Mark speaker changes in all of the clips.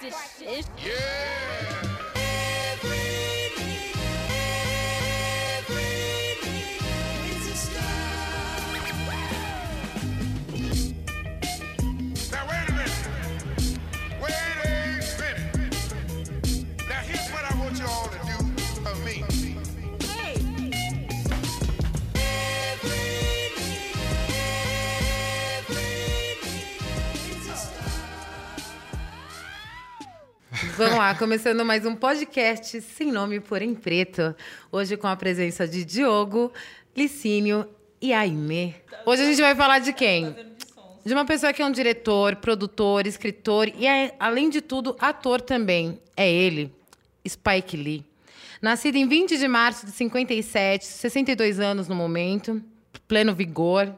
Speaker 1: practice.
Speaker 2: Yeah.
Speaker 3: Vamos lá, começando mais um podcast sem nome, porém preto. Hoje com a presença de Diogo, Licínio e Aimee. Hoje a gente vai falar de quem? De uma pessoa que é um diretor, produtor, escritor e, é, além de tudo, ator também. É ele, Spike Lee. Nascido em 20 de março de 57, 62 anos no momento, pleno vigor,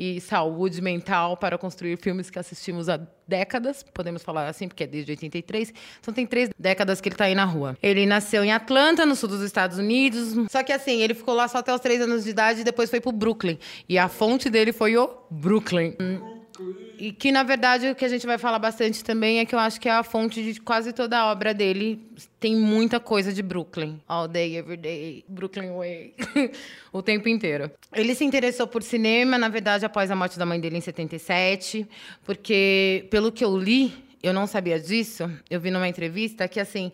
Speaker 3: e saúde mental para construir filmes que assistimos há décadas, podemos falar assim, porque é desde 83. Então tem três décadas que ele está aí na rua. Ele nasceu em Atlanta, no sul dos Estados Unidos. Só que assim, ele ficou lá só até os três anos de idade e depois foi pro Brooklyn. E a fonte dele foi o Brooklyn. E que, na verdade, o que a gente vai falar bastante também é que eu acho que é a fonte de quase toda a obra dele. Tem muita coisa de Brooklyn. All day, every day, Brooklyn Way. o tempo inteiro. Ele se interessou por cinema, na verdade, após a morte da mãe dele em 77. Porque, pelo que eu li, eu não sabia disso. Eu vi numa entrevista que, assim,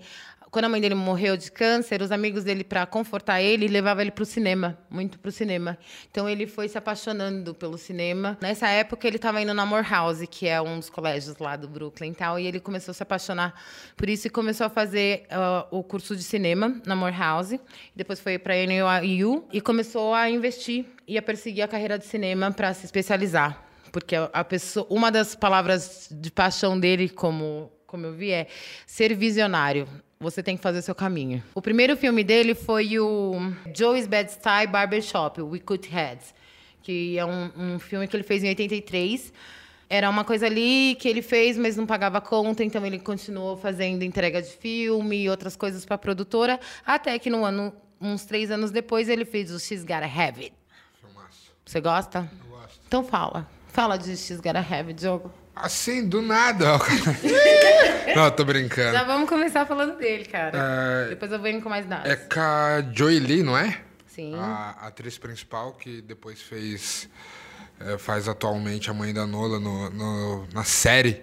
Speaker 3: quando a mãe dele morreu de câncer, os amigos dele, para confortar ele, levavam ele para o cinema, muito para o cinema. Então ele foi se apaixonando pelo cinema. Nessa época ele estava indo na Morehouse, que é um dos colégios lá do Brooklyn e tal, e ele começou a se apaixonar por isso e começou a fazer uh, o curso de cinema na Morehouse. Depois foi para a NYU e começou a investir e a perseguir a carreira de cinema para se especializar, porque a pessoa, uma das palavras de paixão dele como como eu vi, é ser visionário. Você tem que fazer seu caminho. O primeiro filme dele foi o Joey's Bad Style Barbershop, We Cut Heads, que é um, um filme que ele fez em 83. Era uma coisa ali que ele fez, mas não pagava conta, então ele continuou fazendo entrega de filme e outras coisas para a produtora, até que no ano, uns três anos depois, ele fez o She's Gotta Have It.
Speaker 2: Filmaço.
Speaker 3: Você gosta?
Speaker 2: Eu gosto.
Speaker 3: Então fala. Fala de She's Gotta Have It, Diogo.
Speaker 2: Assim, do nada. Não, tô brincando.
Speaker 3: Já vamos começar falando dele, cara. Depois eu venho com mais dados.
Speaker 2: É com a Joy Lee, não é?
Speaker 3: Sim.
Speaker 2: A atriz principal que depois fez. é, faz atualmente a mãe da Nola no, no- na série.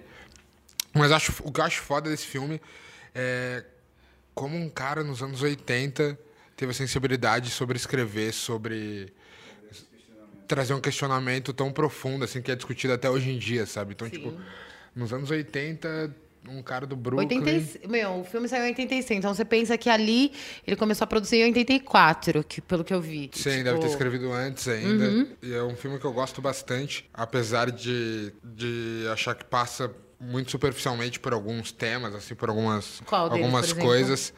Speaker 2: Mas acho, o que eu acho foda desse filme é como um cara nos anos 80 teve a sensibilidade sobre escrever, sobre trazer um questionamento tão profundo, assim, que é discutido até hoje em dia, sabe? Então,
Speaker 3: Sim.
Speaker 2: tipo, nos anos 80, um cara do Brooklyn...
Speaker 3: 86, meu, o filme saiu em 86, então você pensa que ali ele começou a produzir em 84, que, pelo que eu vi.
Speaker 2: Sim,
Speaker 3: Tipo,
Speaker 2: deve ter escrevido antes ainda.
Speaker 3: Uhum.
Speaker 2: E é um filme que eu gosto bastante, apesar de, de achar que passa muito superficialmente por alguns temas, assim, por algumas,
Speaker 3: Qual deles,
Speaker 2: algumas
Speaker 3: por
Speaker 2: coisas.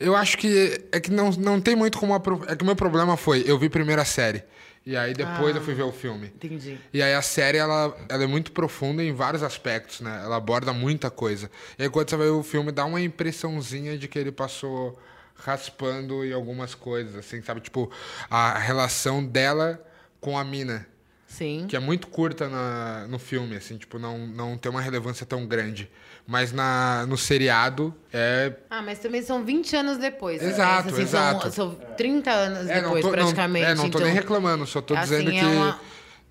Speaker 2: Eu acho que é que não, não tem muito como apro- é que o meu problema foi, eu vi primeiro a série e aí depois
Speaker 3: Ah.
Speaker 2: eu fui ver o filme.
Speaker 3: Entendi.
Speaker 2: E aí a série, ela, ela é muito profunda em vários aspectos, né? Ela aborda muita coisa. E aí quando você vai ver o filme, dá uma impressãozinha de que ele passou raspando em algumas coisas, assim, sabe? Tipo, a relação dela com a mina,
Speaker 3: Sim.
Speaker 2: que é muito curta na, no filme, assim, tipo, não, não tem uma relevância tão grande. Mas na, no seriado é...
Speaker 3: Ah, mas também são 20 anos depois. né?
Speaker 2: Exato,
Speaker 3: Assim,
Speaker 2: exato.
Speaker 3: São, são 30 anos
Speaker 2: é,
Speaker 3: depois,
Speaker 2: não tô,
Speaker 3: praticamente.
Speaker 2: Não, é, não tô
Speaker 3: então,
Speaker 2: nem reclamando, só tô
Speaker 3: assim,
Speaker 2: dizendo
Speaker 3: é
Speaker 2: que...
Speaker 3: uma-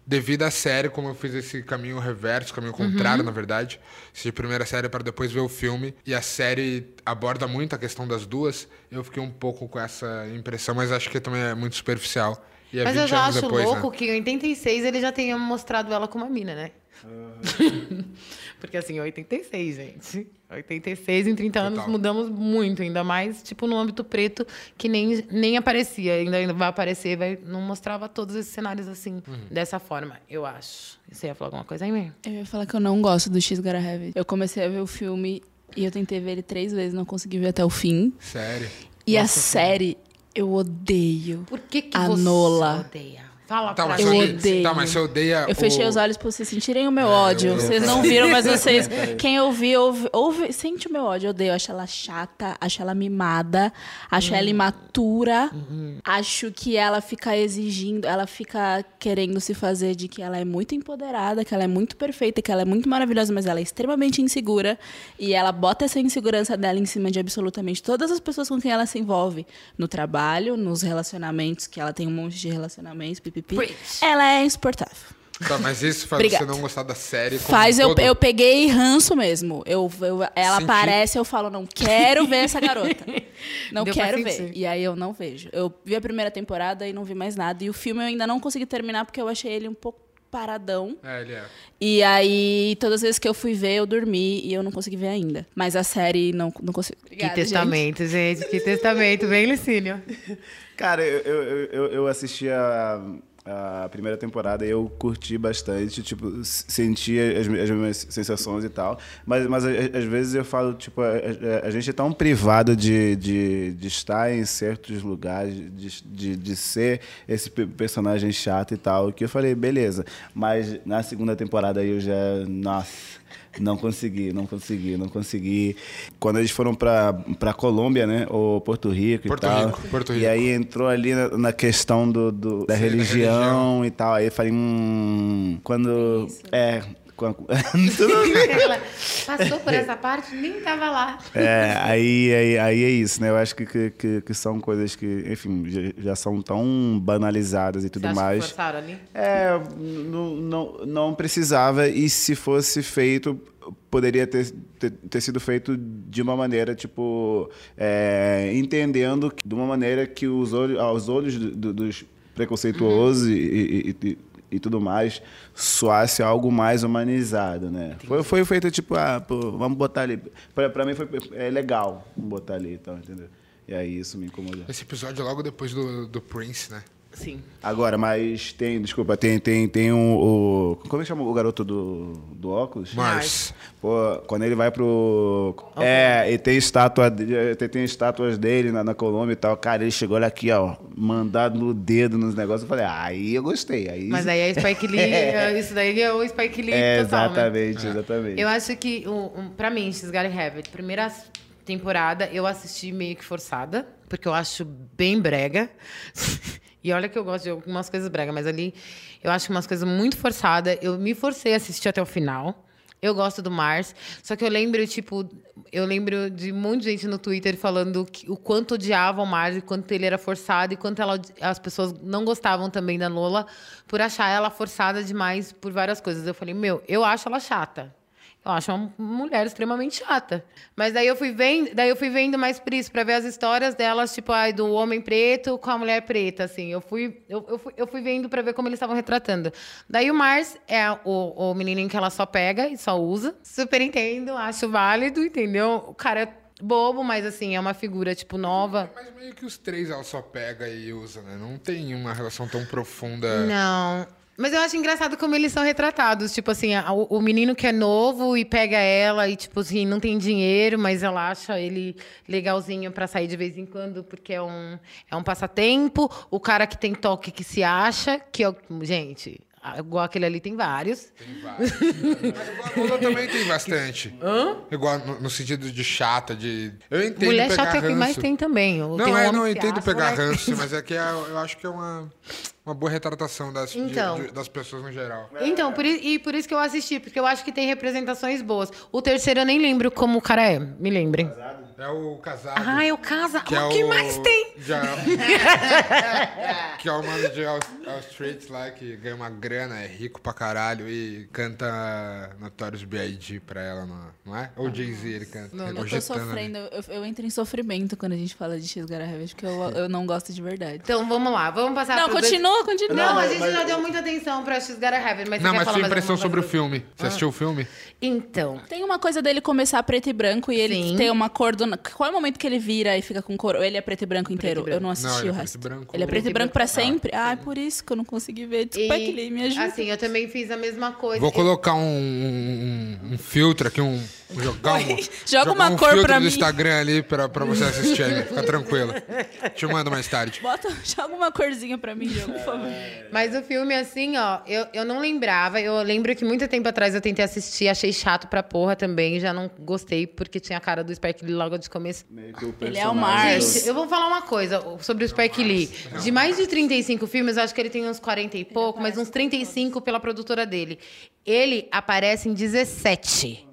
Speaker 2: Devido à série, como eu fiz esse caminho reverso, caminho
Speaker 3: Uhum.
Speaker 2: contrário, na verdade, de primeira série para depois ver o filme, e a série aborda muito a questão das duas, eu fiquei um pouco com essa impressão, mas acho que também é muito superficial. E é
Speaker 3: Mas
Speaker 2: 20
Speaker 3: eu já
Speaker 2: anos
Speaker 3: acho
Speaker 2: depois,
Speaker 3: louco
Speaker 2: né?
Speaker 3: que em 86 ele já tenha mostrado ela como uma mina, né? Porque assim, 86, gente. 86 em 30 anos
Speaker 2: Total.
Speaker 3: mudamos muito, ainda mais tipo no âmbito preto que nem, nem aparecia, ainda ainda vai aparecer, vai não mostrava todos esses cenários assim,
Speaker 2: Uhum.
Speaker 3: dessa forma, eu acho. Você ia falar alguma coisa aí mesmo?
Speaker 4: Eu ia falar que eu não gosto do X Gotta Have It. Eu comecei a ver o filme e eu tentei ver ele três vezes, não consegui ver até o fim.
Speaker 2: Sério.
Speaker 4: E a série, eu odeio.
Speaker 3: Por que que
Speaker 4: A
Speaker 3: você
Speaker 4: Nola.
Speaker 3: odeia? Fala
Speaker 2: Tá,
Speaker 3: pra
Speaker 2: mas
Speaker 4: Eu
Speaker 2: odeia,
Speaker 4: odeio.
Speaker 2: tá, mas você odeia.
Speaker 4: Eu fechei
Speaker 2: o-
Speaker 4: os olhos pra vocês sentirem o meu ódio.
Speaker 2: eu-
Speaker 4: Vocês não viram, mas vocês. Quem ouvir, ouve, ouve, sente o meu ódio. Eu odeio. Eu acho ela chata, acho ela mimada, acho ela imatura. Acho que ela fica exigindo, ela fica querendo se fazer de que ela é muito empoderada, que ela é muito perfeita, que ela é muito maravilhosa, mas ela é extremamente insegura. E ela bota essa insegurança dela em cima de absolutamente todas as pessoas com quem ela se envolve. No trabalho, nos relacionamentos, que ela tem um monte de relacionamentos, pipipi.
Speaker 3: Preach.
Speaker 4: Ela é insuportável.
Speaker 2: Tá, mas isso faz
Speaker 4: Obrigada.
Speaker 2: você não gostar da série. como
Speaker 4: Faz
Speaker 2: um
Speaker 4: eu,
Speaker 2: todo?
Speaker 4: eu peguei ranço mesmo. Eu, eu- ela
Speaker 2: Senti.
Speaker 4: aparece, eu falo, não quero ver essa garota. Não
Speaker 3: Deu
Speaker 4: quero ver. E aí eu não vejo. Eu vi a primeira temporada e não vi mais nada. E o filme eu ainda não consegui terminar porque eu achei ele um pouco paradão.
Speaker 2: É, ele é.
Speaker 4: E aí, todas as vezes que eu fui ver, eu dormi e eu não consegui ver ainda. Mas a série não, não consigo.
Speaker 3: Que
Speaker 4: Obrigada,
Speaker 3: testamento, gente. Que testamento. Bem, Licínio.
Speaker 1: Cara, eu, eu, eu, eu assisti a, a primeira temporada eu curti bastante, tipo, s- senti as, as sensações e tal. Mas, mas às vezes eu falo, tipo, a, a- a gente é tão privado de, de, de estar em certos lugares, de, de, de ser esse pe- personagem chato e tal, que eu falei, beleza. Mas na segunda temporada eu já, nossa. Não consegui, não consegui, não consegui. Quando eles foram pra, pra Colômbia, né? Ou Porto Rico
Speaker 2: Porto
Speaker 1: e tal.
Speaker 2: Rico, Porto
Speaker 1: E
Speaker 2: Rico.
Speaker 1: aí entrou ali na, na questão do, do- da
Speaker 2: Sim, da
Speaker 1: religião,
Speaker 2: religião.
Speaker 1: e tal. Aí eu falei, hum. Quando. É. quando- tudo bem.
Speaker 3: Ela passou por essa parte, nem tava lá.
Speaker 1: É, aí, aí, aí é isso, né? Eu acho que, que, que, são coisas que, enfim, já, já são tão banalizadas e tudo
Speaker 3: Você que
Speaker 1: mais.
Speaker 3: forçaram ali?
Speaker 1: É, não, não, não precisava, e se fosse feito, poderia ter, ter, ter sido feito de uma maneira, tipo, é, entendendo de uma maneira que os olhos, aos olhos do- do- dos preconceituosos e, e, e- e tudo mais, soasse algo mais humanizado, né? Foi, foi feito tipo, ah, pô, vamos botar ali. Pra, pra mim foi é legal botar ali, então, entendeu? E aí isso me incomodou.
Speaker 2: Esse episódio é logo depois do, do Prince, né?
Speaker 3: Sim.
Speaker 1: Agora, mas tem, desculpa, tem, tem, tem um, o. Como é que chama o garoto do, do óculos?
Speaker 2: Mars.
Speaker 1: Pô, quando ele vai pro. É, e tem estátua, tem, tem estátuas dele na, na Colômbia e tal. Cara, ele chegou olha aqui, ó, mandado no dedo nos negócios. Eu falei, ah, aí eu gostei. Aí,
Speaker 3: Mas aí é Spike Lee, é, isso daí é o Spike Lee
Speaker 1: É,
Speaker 3: total, né?
Speaker 1: exatamente, exatamente.
Speaker 3: Eu acho que, um, um, pra mim, She's Gotta Have It, primeira temporada, eu assisti meio que forçada, porque eu acho bem brega. e olha que eu gosto de algumas coisas brega, mas ali eu acho umas coisas muito forçadas. Eu me forcei a assistir até o final. Eu gosto do Mars, só que eu lembro, tipo, eu lembro de um monte de gente no Twitter falando que, o quanto odiavam o Mars, e quanto ele era forçado, e quanto ela, as pessoas não gostavam também da Lola por achar ela forçada demais por várias coisas. Eu falei, meu, eu acho ela chata. Eu acho uma mulher extremamente chata. Mas daí eu fui vendo, daí eu fui vendo mais por isso, pra ver as histórias delas, tipo, ai, do homem preto com a mulher preta, assim. Eu fui, eu, eu fui, eu fui vendo pra ver como eles estavam retratando. Daí o Mars é o, o menininho que ela só pega e só usa. Super entendo, acho válido, entendeu? O cara é bobo, mas assim, é uma figura, tipo, nova.
Speaker 2: Mas meio que os três ela só pega e usa, né? Não tem uma relação tão profunda.
Speaker 3: Não. Mas eu acho engraçado como eles são retratados. Tipo assim, a- o, menino que é novo e pega ela e, tipo assim, não tem dinheiro, mas ela acha ele legalzinho pra sair de vez em quando, porque é um, é um passatempo. O cara que tem toque que se acha, que é. Gente, igual aquele ali tem vários.
Speaker 2: Tem vários. Mas igual a Lola também tem bastante. Igual no, no sentido de chata, de. Eu entendo
Speaker 3: Mulher
Speaker 2: pegar
Speaker 3: chata é o que
Speaker 2: ranço.
Speaker 3: mais tem também. Ou
Speaker 2: Não,
Speaker 3: um
Speaker 2: é,
Speaker 3: homem
Speaker 2: não, eu
Speaker 3: que
Speaker 2: entendo pegar
Speaker 3: moleque.
Speaker 2: ranço, mas é que é- eu acho que é uma, uma boa retratação das, de-
Speaker 3: Então.
Speaker 2: de- das pessoas no geral.
Speaker 3: Então, por, i- e por isso que eu assisti, porque eu acho que tem representações boas. O terceiro eu nem lembro como o cara é. Me lembrem.
Speaker 2: É o casado.
Speaker 3: Ah, é o casa.
Speaker 2: que
Speaker 3: o
Speaker 2: é
Speaker 3: que
Speaker 2: o,
Speaker 3: mais tem?
Speaker 2: Já, que é o mano de All, All Street lá, que ganha uma grana, é rico pra caralho e canta Notorious B.I.G. pra ela, não, não é? Ou Jay-Z ele canta.
Speaker 4: Eu tô sofrendo, eu, eu entro em sofrimento quando a gente fala de X Have It, porque eu, eu não gosto de verdade.
Speaker 3: Então, vamos lá. Vamos passar
Speaker 4: Não,
Speaker 3: pro dois-
Speaker 4: continua, continua.
Speaker 3: Não, a gente
Speaker 1: mas-
Speaker 3: já deu muita atenção pra X Have It, mas
Speaker 2: Não, mas sua impressão sobre o filme. Você assistiu o filme?
Speaker 3: Então,
Speaker 4: Tem uma coisa dele começar preto e branco e ele
Speaker 3: Sim.
Speaker 4: ter uma cor do... Qual é o momento que ele vira e fica com cor? Ou ele é preto e branco inteiro?
Speaker 3: branco.
Speaker 4: Eu não assisti
Speaker 2: Não, ele é
Speaker 4: o
Speaker 2: preto
Speaker 4: resto.
Speaker 2: e branco.
Speaker 4: Ele é preto,
Speaker 3: Preto
Speaker 4: e
Speaker 3: e
Speaker 4: branco pra sempre? Ah, é por isso que eu não consegui ver. Spike Lee, me ajuda.
Speaker 3: assim, eu também fiz a mesma coisa.
Speaker 2: Vou colocar um, um, um filtro aqui, um, jogar, um,
Speaker 4: Joga
Speaker 2: jogar
Speaker 4: uma
Speaker 2: um
Speaker 4: cor
Speaker 2: filtro
Speaker 4: pra
Speaker 2: do
Speaker 4: mim.
Speaker 2: Instagram ali pra, pra você assistir aí. Fica tranquilo. Te mando mais tarde.
Speaker 4: Bota, joga uma corzinha pra mim, Diogo, por favor.
Speaker 3: Mas o filme, assim, ó, eu, eu não lembrava. Eu lembro que muito tempo atrás eu tentei assistir, achei chato pra porra também. Já não gostei, porque tinha a cara do Spike Lee logo de começo.
Speaker 4: Ele é o Mars.
Speaker 3: eu vou falar uma coisa sobre o Spike Lee. De mais de 35 filmes, eu acho que ele tem uns 40 e pouco, mas uns 35 pela produtora dele. Ele aparece em 17.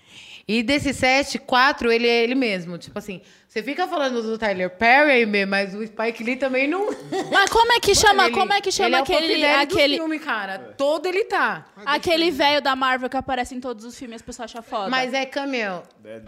Speaker 3: E desses sete, quatro, ele é ele mesmo. Tipo assim, você fica falando do Tyler Perry, mas o Spike Lee também não.
Speaker 4: Mas como é que chama,
Speaker 3: Ele-
Speaker 4: como é que
Speaker 3: ele
Speaker 4: chama
Speaker 3: é o
Speaker 4: aquele,
Speaker 3: do
Speaker 4: aquele,
Speaker 3: filme, cara. Todo ele tá.
Speaker 4: aquele velho da Marvel que aparece em todos os filmes e as pessoas acham foda?
Speaker 3: Mas é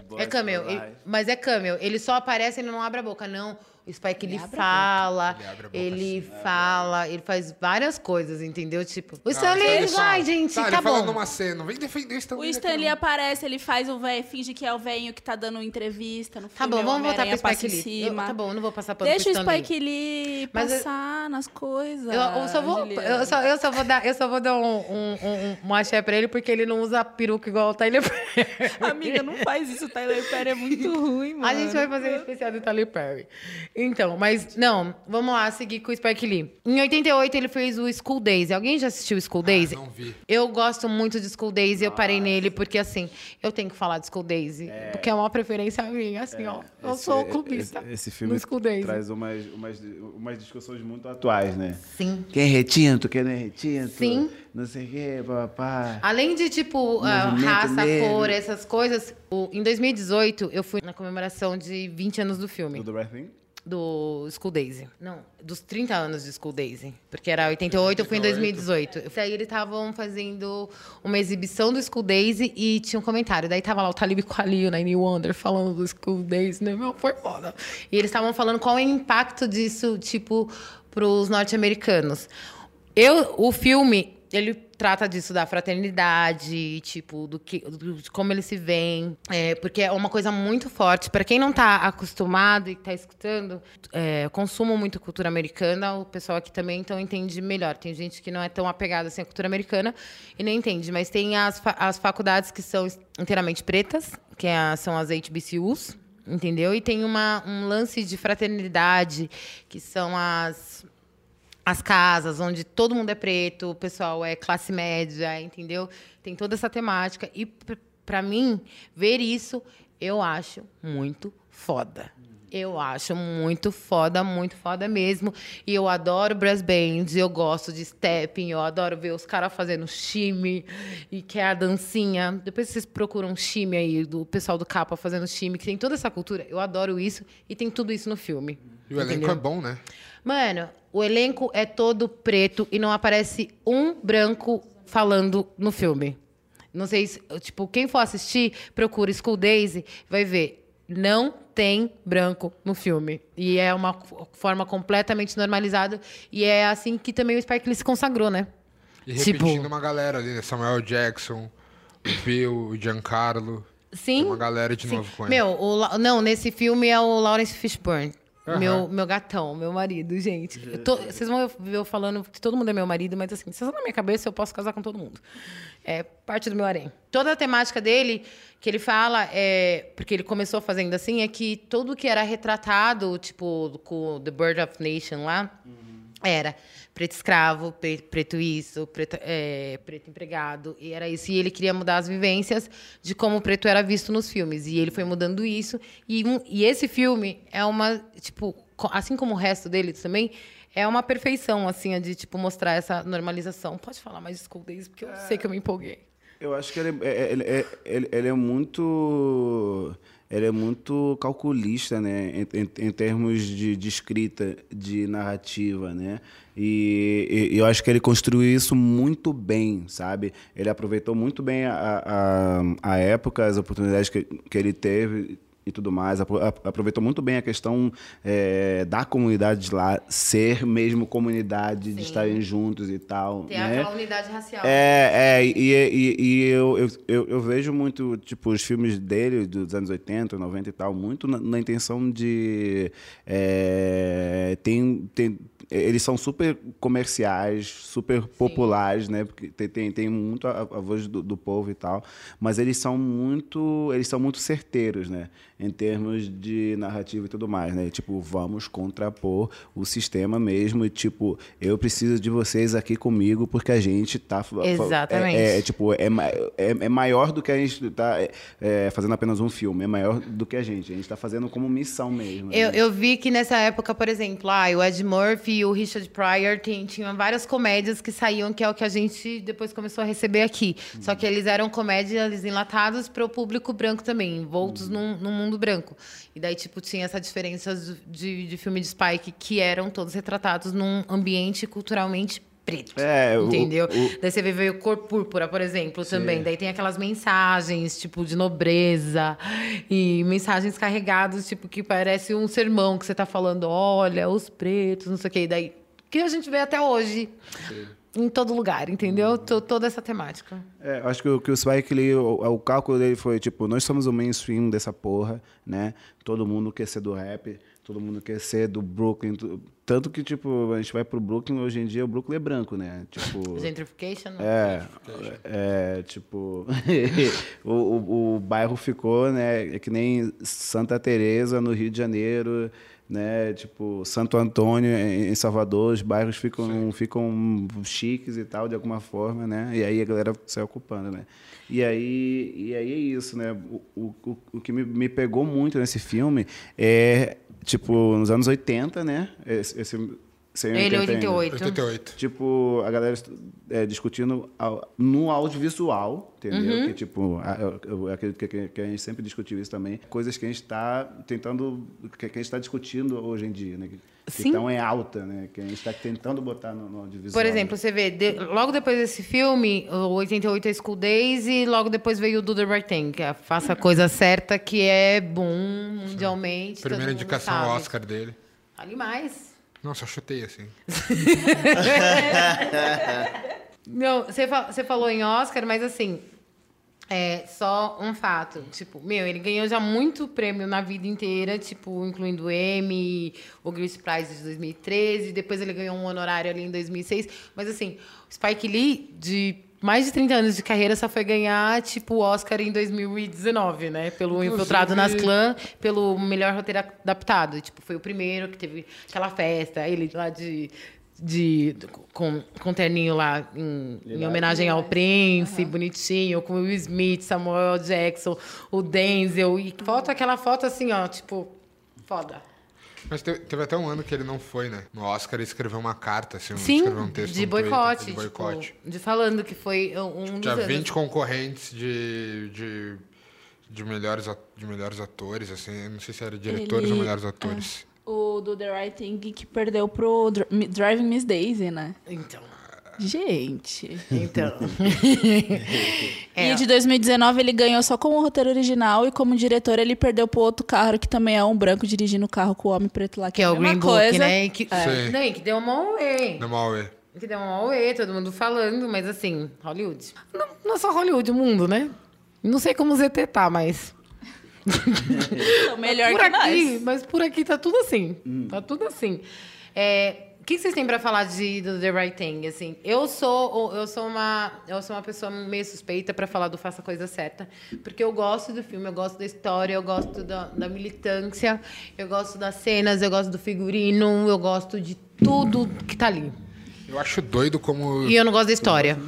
Speaker 1: Boys
Speaker 3: É Ele-
Speaker 1: Life.
Speaker 3: mas é cameo. Ele só aparece e ele não abre a boca. Não. O Spike ele fala,
Speaker 2: Ele abre a boca
Speaker 3: ele fala, ele faz várias coisas, entendeu? Tipo, o
Speaker 2: Não,
Speaker 3: Stanley,
Speaker 2: ele
Speaker 3: vai,
Speaker 2: fala.
Speaker 3: gente,
Speaker 2: Tá,
Speaker 3: tá,
Speaker 2: ele fala
Speaker 3: bom.
Speaker 2: numa cena. Vem defender o
Speaker 4: O
Speaker 2: Stanley.
Speaker 4: Stan Lee
Speaker 2: aqui,
Speaker 4: aparece, ele faz o velho, finge que é o velho que tá dando entrevista no
Speaker 3: Tá bom,
Speaker 4: o
Speaker 3: vamos voltar pro Spike Lee. Eu-
Speaker 4: cima.
Speaker 3: tá bom, não vou passar pano
Speaker 4: Deixa
Speaker 3: pro
Speaker 4: o. Spike Lee
Speaker 3: Mas eu-
Speaker 4: passar nas coisas.
Speaker 3: Eu, eu só vou, eu, só, eu só vou dar, eu só vou dar um, um, um, um axé pra ele porque ele não usa peruca igual o Tyler Perry.
Speaker 4: Amiga, não faz isso. O Tyler Perry é muito ruim, mano.
Speaker 3: A gente vai fazer um especial do Tyler Perry. Então, mas não, vamos lá, seguir com o Spike Lee. Em 88 ele fez o School Days. Alguém já assistiu o School Days?
Speaker 2: não vi.
Speaker 3: Eu gosto muito de School Days e eu parei nele porque assim, eu tenho que falar de School Days, porque é uma preferência minha, assim, ó. Eu
Speaker 1: Esse-
Speaker 3: sou clubista.
Speaker 1: Esse, esse filme
Speaker 3: no School Days.
Speaker 1: traz umas, umas, umas discussões muito atuais, né?
Speaker 3: Sim.
Speaker 1: Quem é retinto, quem não é retinto.
Speaker 3: Sim.
Speaker 1: Não sei o quê, papá.
Speaker 3: Além de, tipo, raça,
Speaker 1: negro.
Speaker 3: cor, essas coisas, o- em 2018 eu fui na comemoração de 20 anos do filme.
Speaker 1: Tudo right thing?
Speaker 3: Do School Days. Não, dos 30 anos de School Days. Porque era 88, eu fui em 2018. Daí eles estavam fazendo uma exibição do School Days e tinha um comentário. Daí tava lá o Talib Kweli, o Nine Wonder, falando do School Days, né? Meu, foi foda. E eles estavam falando qual é o impacto disso, tipo, pros norte-americanos. Eu, o filme, ele trata disso da fraternidade, tipo, do que, do- de como eles se veem, é, porque é uma coisa muito forte. Para quem não tá acostumado e tá escutando, é, consumo muito cultura americana, o pessoal aqui também então entende melhor. Tem gente que não é tão apegada assim à cultura americana e nem entende, mas tem as, fa- as faculdades que são inteiramente pretas, que é a- são as HBCUs, entendeu? E tem uma, um lance de fraternidade, que são as as casas, onde todo mundo é preto, o pessoal é classe média, entendeu? Tem toda essa temática. E pra mim, ver isso, eu acho muito foda. Eu acho muito foda, muito foda mesmo. E eu adoro brass bands, eu gosto de stepping, eu adoro ver os caras fazendo shimmy, e que é a dancinha. Depois vocês procuram shimmy aí, do pessoal do capa fazendo shimmy, que tem toda essa cultura. Eu adoro isso e tem tudo isso no filme.
Speaker 2: E o elenco é bom, né?
Speaker 3: Mano, o elenco é todo preto e não aparece um branco falando no filme. Não sei se, tipo, quem for assistir, procura School Days, vai ver. Não tem branco no filme. E é uma forma completamente normalizada. E é assim que também o Spike Lee se consagrou, né?
Speaker 2: E
Speaker 3: Tipo-
Speaker 2: repetindo uma galera ali, né? Samuel Jackson, o Bill, o Giancarlo.
Speaker 3: Sim.
Speaker 2: Tem uma galera de
Speaker 3: Sim.
Speaker 2: novo com ele.
Speaker 3: Meu, o não, nesse filme é o Lawrence Fishburne.
Speaker 2: Aham.
Speaker 3: Meu, meu gatão, meu marido, gente. Eu tô- vocês vão ver eu falando que todo mundo é meu marido, mas assim, se na minha cabeça, eu posso casar com todo mundo. É parte do meu harém. Toda a temática dele, que ele fala, é, porque ele começou fazendo assim, é que tudo que era retratado, tipo, com The Bird of Nation lá, era preto escravo, pre- preto isso, preto, é, preto empregado, e era isso. E ele queria mudar as vivências de como o preto era visto nos filmes. E ele foi mudando isso. E, um- e esse filme é uma, tipo, assim como o resto dele também, é uma perfeição, assim, de, tipo, mostrar essa normalização. Pode falar mais de School Days, porque eu sei que eu me empolguei.
Speaker 1: Eu acho que ele é, é- ele, é, ele, ele é muito. Ele é muito calculista, né? Em, em- em termos de, de escrita, de narrativa, né? E, e eu acho que ele construiu isso muito bem, sabe? Ele aproveitou muito bem a, a, a época, as oportunidades que, que ele teve e tudo mais. Apro- ap- Aproveitou muito bem a questão eh, da comunidade de lá ser mesmo comunidade, de
Speaker 3: Sim.
Speaker 1: estarem juntos e tal.
Speaker 3: Tem
Speaker 1: né?
Speaker 3: aquela unidade racial.
Speaker 1: É, é, e, e, e eu, eu, eu, eu vejo muito, tipo, os filmes dele, dos anos 80, 90 e tal, muito na, na intenção de. é, tem, tem, eles são super comerciais, super populares, né? Porque tem, tem, tem muito a, a voz do, do, povo e tal, mas eles são muito, eles são muito certeiros, né? Em termos de narrativa e tudo mais, né? Tipo, vamos contrapor o sistema mesmo e tipo, eu preciso de vocês aqui comigo porque a gente tá
Speaker 3: Exatamente.
Speaker 1: É, é tipo, é, é, é, maior do que a gente tá é, é, fazendo apenas um filme, é maior do que a gente. A gente está fazendo como missão mesmo.
Speaker 3: Eu, né? eu vi que nessa época, por exemplo, ah, o Ed Murphy e o Richard Pryor tinham várias comédias que saíam, que é o que a gente depois começou a receber aqui. Uhum. Só que eles eram comédias enlatadas para o público branco também, envoltos uhum. num, num, mundo branco. E daí, tipo, tinha essa diferença de, de filme de Spike, que eram todos retratados num ambiente culturalmente preto. É, entendeu? O, o... Daí você vê o cor púrpura, por exemplo, Sim. também. Daí tem aquelas mensagens, tipo, de nobreza e mensagens carregadas, tipo, que parece um sermão que você tá falando, olha, os pretos, não sei o quê. E daí, que a gente vê até hoje. Sim em todo lugar, entendeu? T toda essa temática.
Speaker 1: É, acho que o, que o Spike Lee, o, o, cálculo dele foi tipo, nós somos o mainstream dessa porra, né? Todo mundo quer ser do rap, todo mundo quer ser do Brooklyn. Tanto que, tipo, a gente vai pro Brooklyn, hoje em dia o Brooklyn é branco, né? Tipo.
Speaker 3: Gentrification?
Speaker 1: É. É, tipo. o, o, o, bairro ficou, né? É que nem Santa Teresa no Rio de Janeiro, né? Tipo, Santo Antônio em Salvador, os bairros ficam, ficam chiques e tal, de alguma forma, né? E aí a galera sai ocupando, né? E aí, e aí é isso, né? O, o, o que me, me pegou muito nesse filme é tipo, nos anos 80, né? Esse, esse
Speaker 3: ele é 88.
Speaker 2: 88.
Speaker 1: Tipo, a galera é, discutindo no audiovisual, entendeu? Uhum. Que, tipo, eu acredito que, que, a gente sempre discutiu isso também. Coisas que a gente está tentando, que, a gente está discutindo hoje em dia, né? Que então é alta, né? Que a gente está tentando botar no, no, audiovisual.
Speaker 3: Por exemplo, você vê, de, logo depois desse filme, o 88 é School Days e logo depois veio o Do The Right Thing, que é Faça a Coisa Certa, que é boom mundialmente.
Speaker 2: Primeira indicação ao Oscar dele.
Speaker 3: Ali mais.
Speaker 2: Nossa, chutei assim.
Speaker 3: Não, você, você falou em Oscar, mas assim, é só um fato. Tipo, meu, ele ganhou já muito prêmio na vida inteira, tipo, incluindo o Emmy, o Grace Prize de 2013, depois ele ganhou um honorário ali em 2006. Mas assim, Spike Lee, de mais de 30 anos de carreira, só foi ganhar, tipo, o Oscar em 2019, né? Pelo Inclusive... Infiltrado nas Clã, pelo melhor roteiro adaptado. Tipo, foi o primeiro que teve aquela festa, ele lá de de, com, com terninho lá em, em homenagem ao Prince, uhum. bonitinho, com o Will Smith, Samuel Jackson, o Denzel. E foto, aquela foto assim, ó, tipo, foda.
Speaker 2: Mas teve, teve, até um ano que ele não foi, né? No Oscar ele escreveu uma carta, assim,
Speaker 3: Sim,
Speaker 2: escreveu um texto
Speaker 3: de boicote. de boicote. Tipo, de falando que foi um tipo,
Speaker 2: Tinha 20 concorrentes de, de, de, melhores, de melhores atores, assim. não sei se era diretores ele... ou melhores atores.
Speaker 4: Ah, o do The Right Thing que perdeu pro Driving Miss Daisy, né?
Speaker 3: Então.
Speaker 4: Gente.
Speaker 3: Então.
Speaker 4: é. E de 2019 ele ganhou só como roteiro original e como diretor ele perdeu pro outro carro, que também é um branco dirigindo o carro com o homem preto lá.
Speaker 3: Que, que é, é o Green Book, coisa. né? Que, é. Não, que deu uma away.
Speaker 2: Deu uma away.
Speaker 3: Que deu uma away, todo mundo falando, mas assim, Hollywood. Não, não é só Hollywood, o mundo, né? Não sei como o ZT tá, mas...
Speaker 4: melhor
Speaker 3: por
Speaker 4: que
Speaker 3: aqui,
Speaker 4: nós.
Speaker 3: Mas por aqui tá tudo assim. Hum. Tá tudo assim. É, o que vocês têm para falar de do The Right Thing? Assim, eu sou eu sou uma eu sou uma pessoa meio suspeita para falar do Faça a Coisa Certa, porque eu gosto do filme, eu gosto da história, eu gosto da, da militância, eu gosto das cenas, eu gosto do figurino, eu gosto de tudo que tá ali.
Speaker 2: Eu acho doido como
Speaker 3: E eu não gosto da história.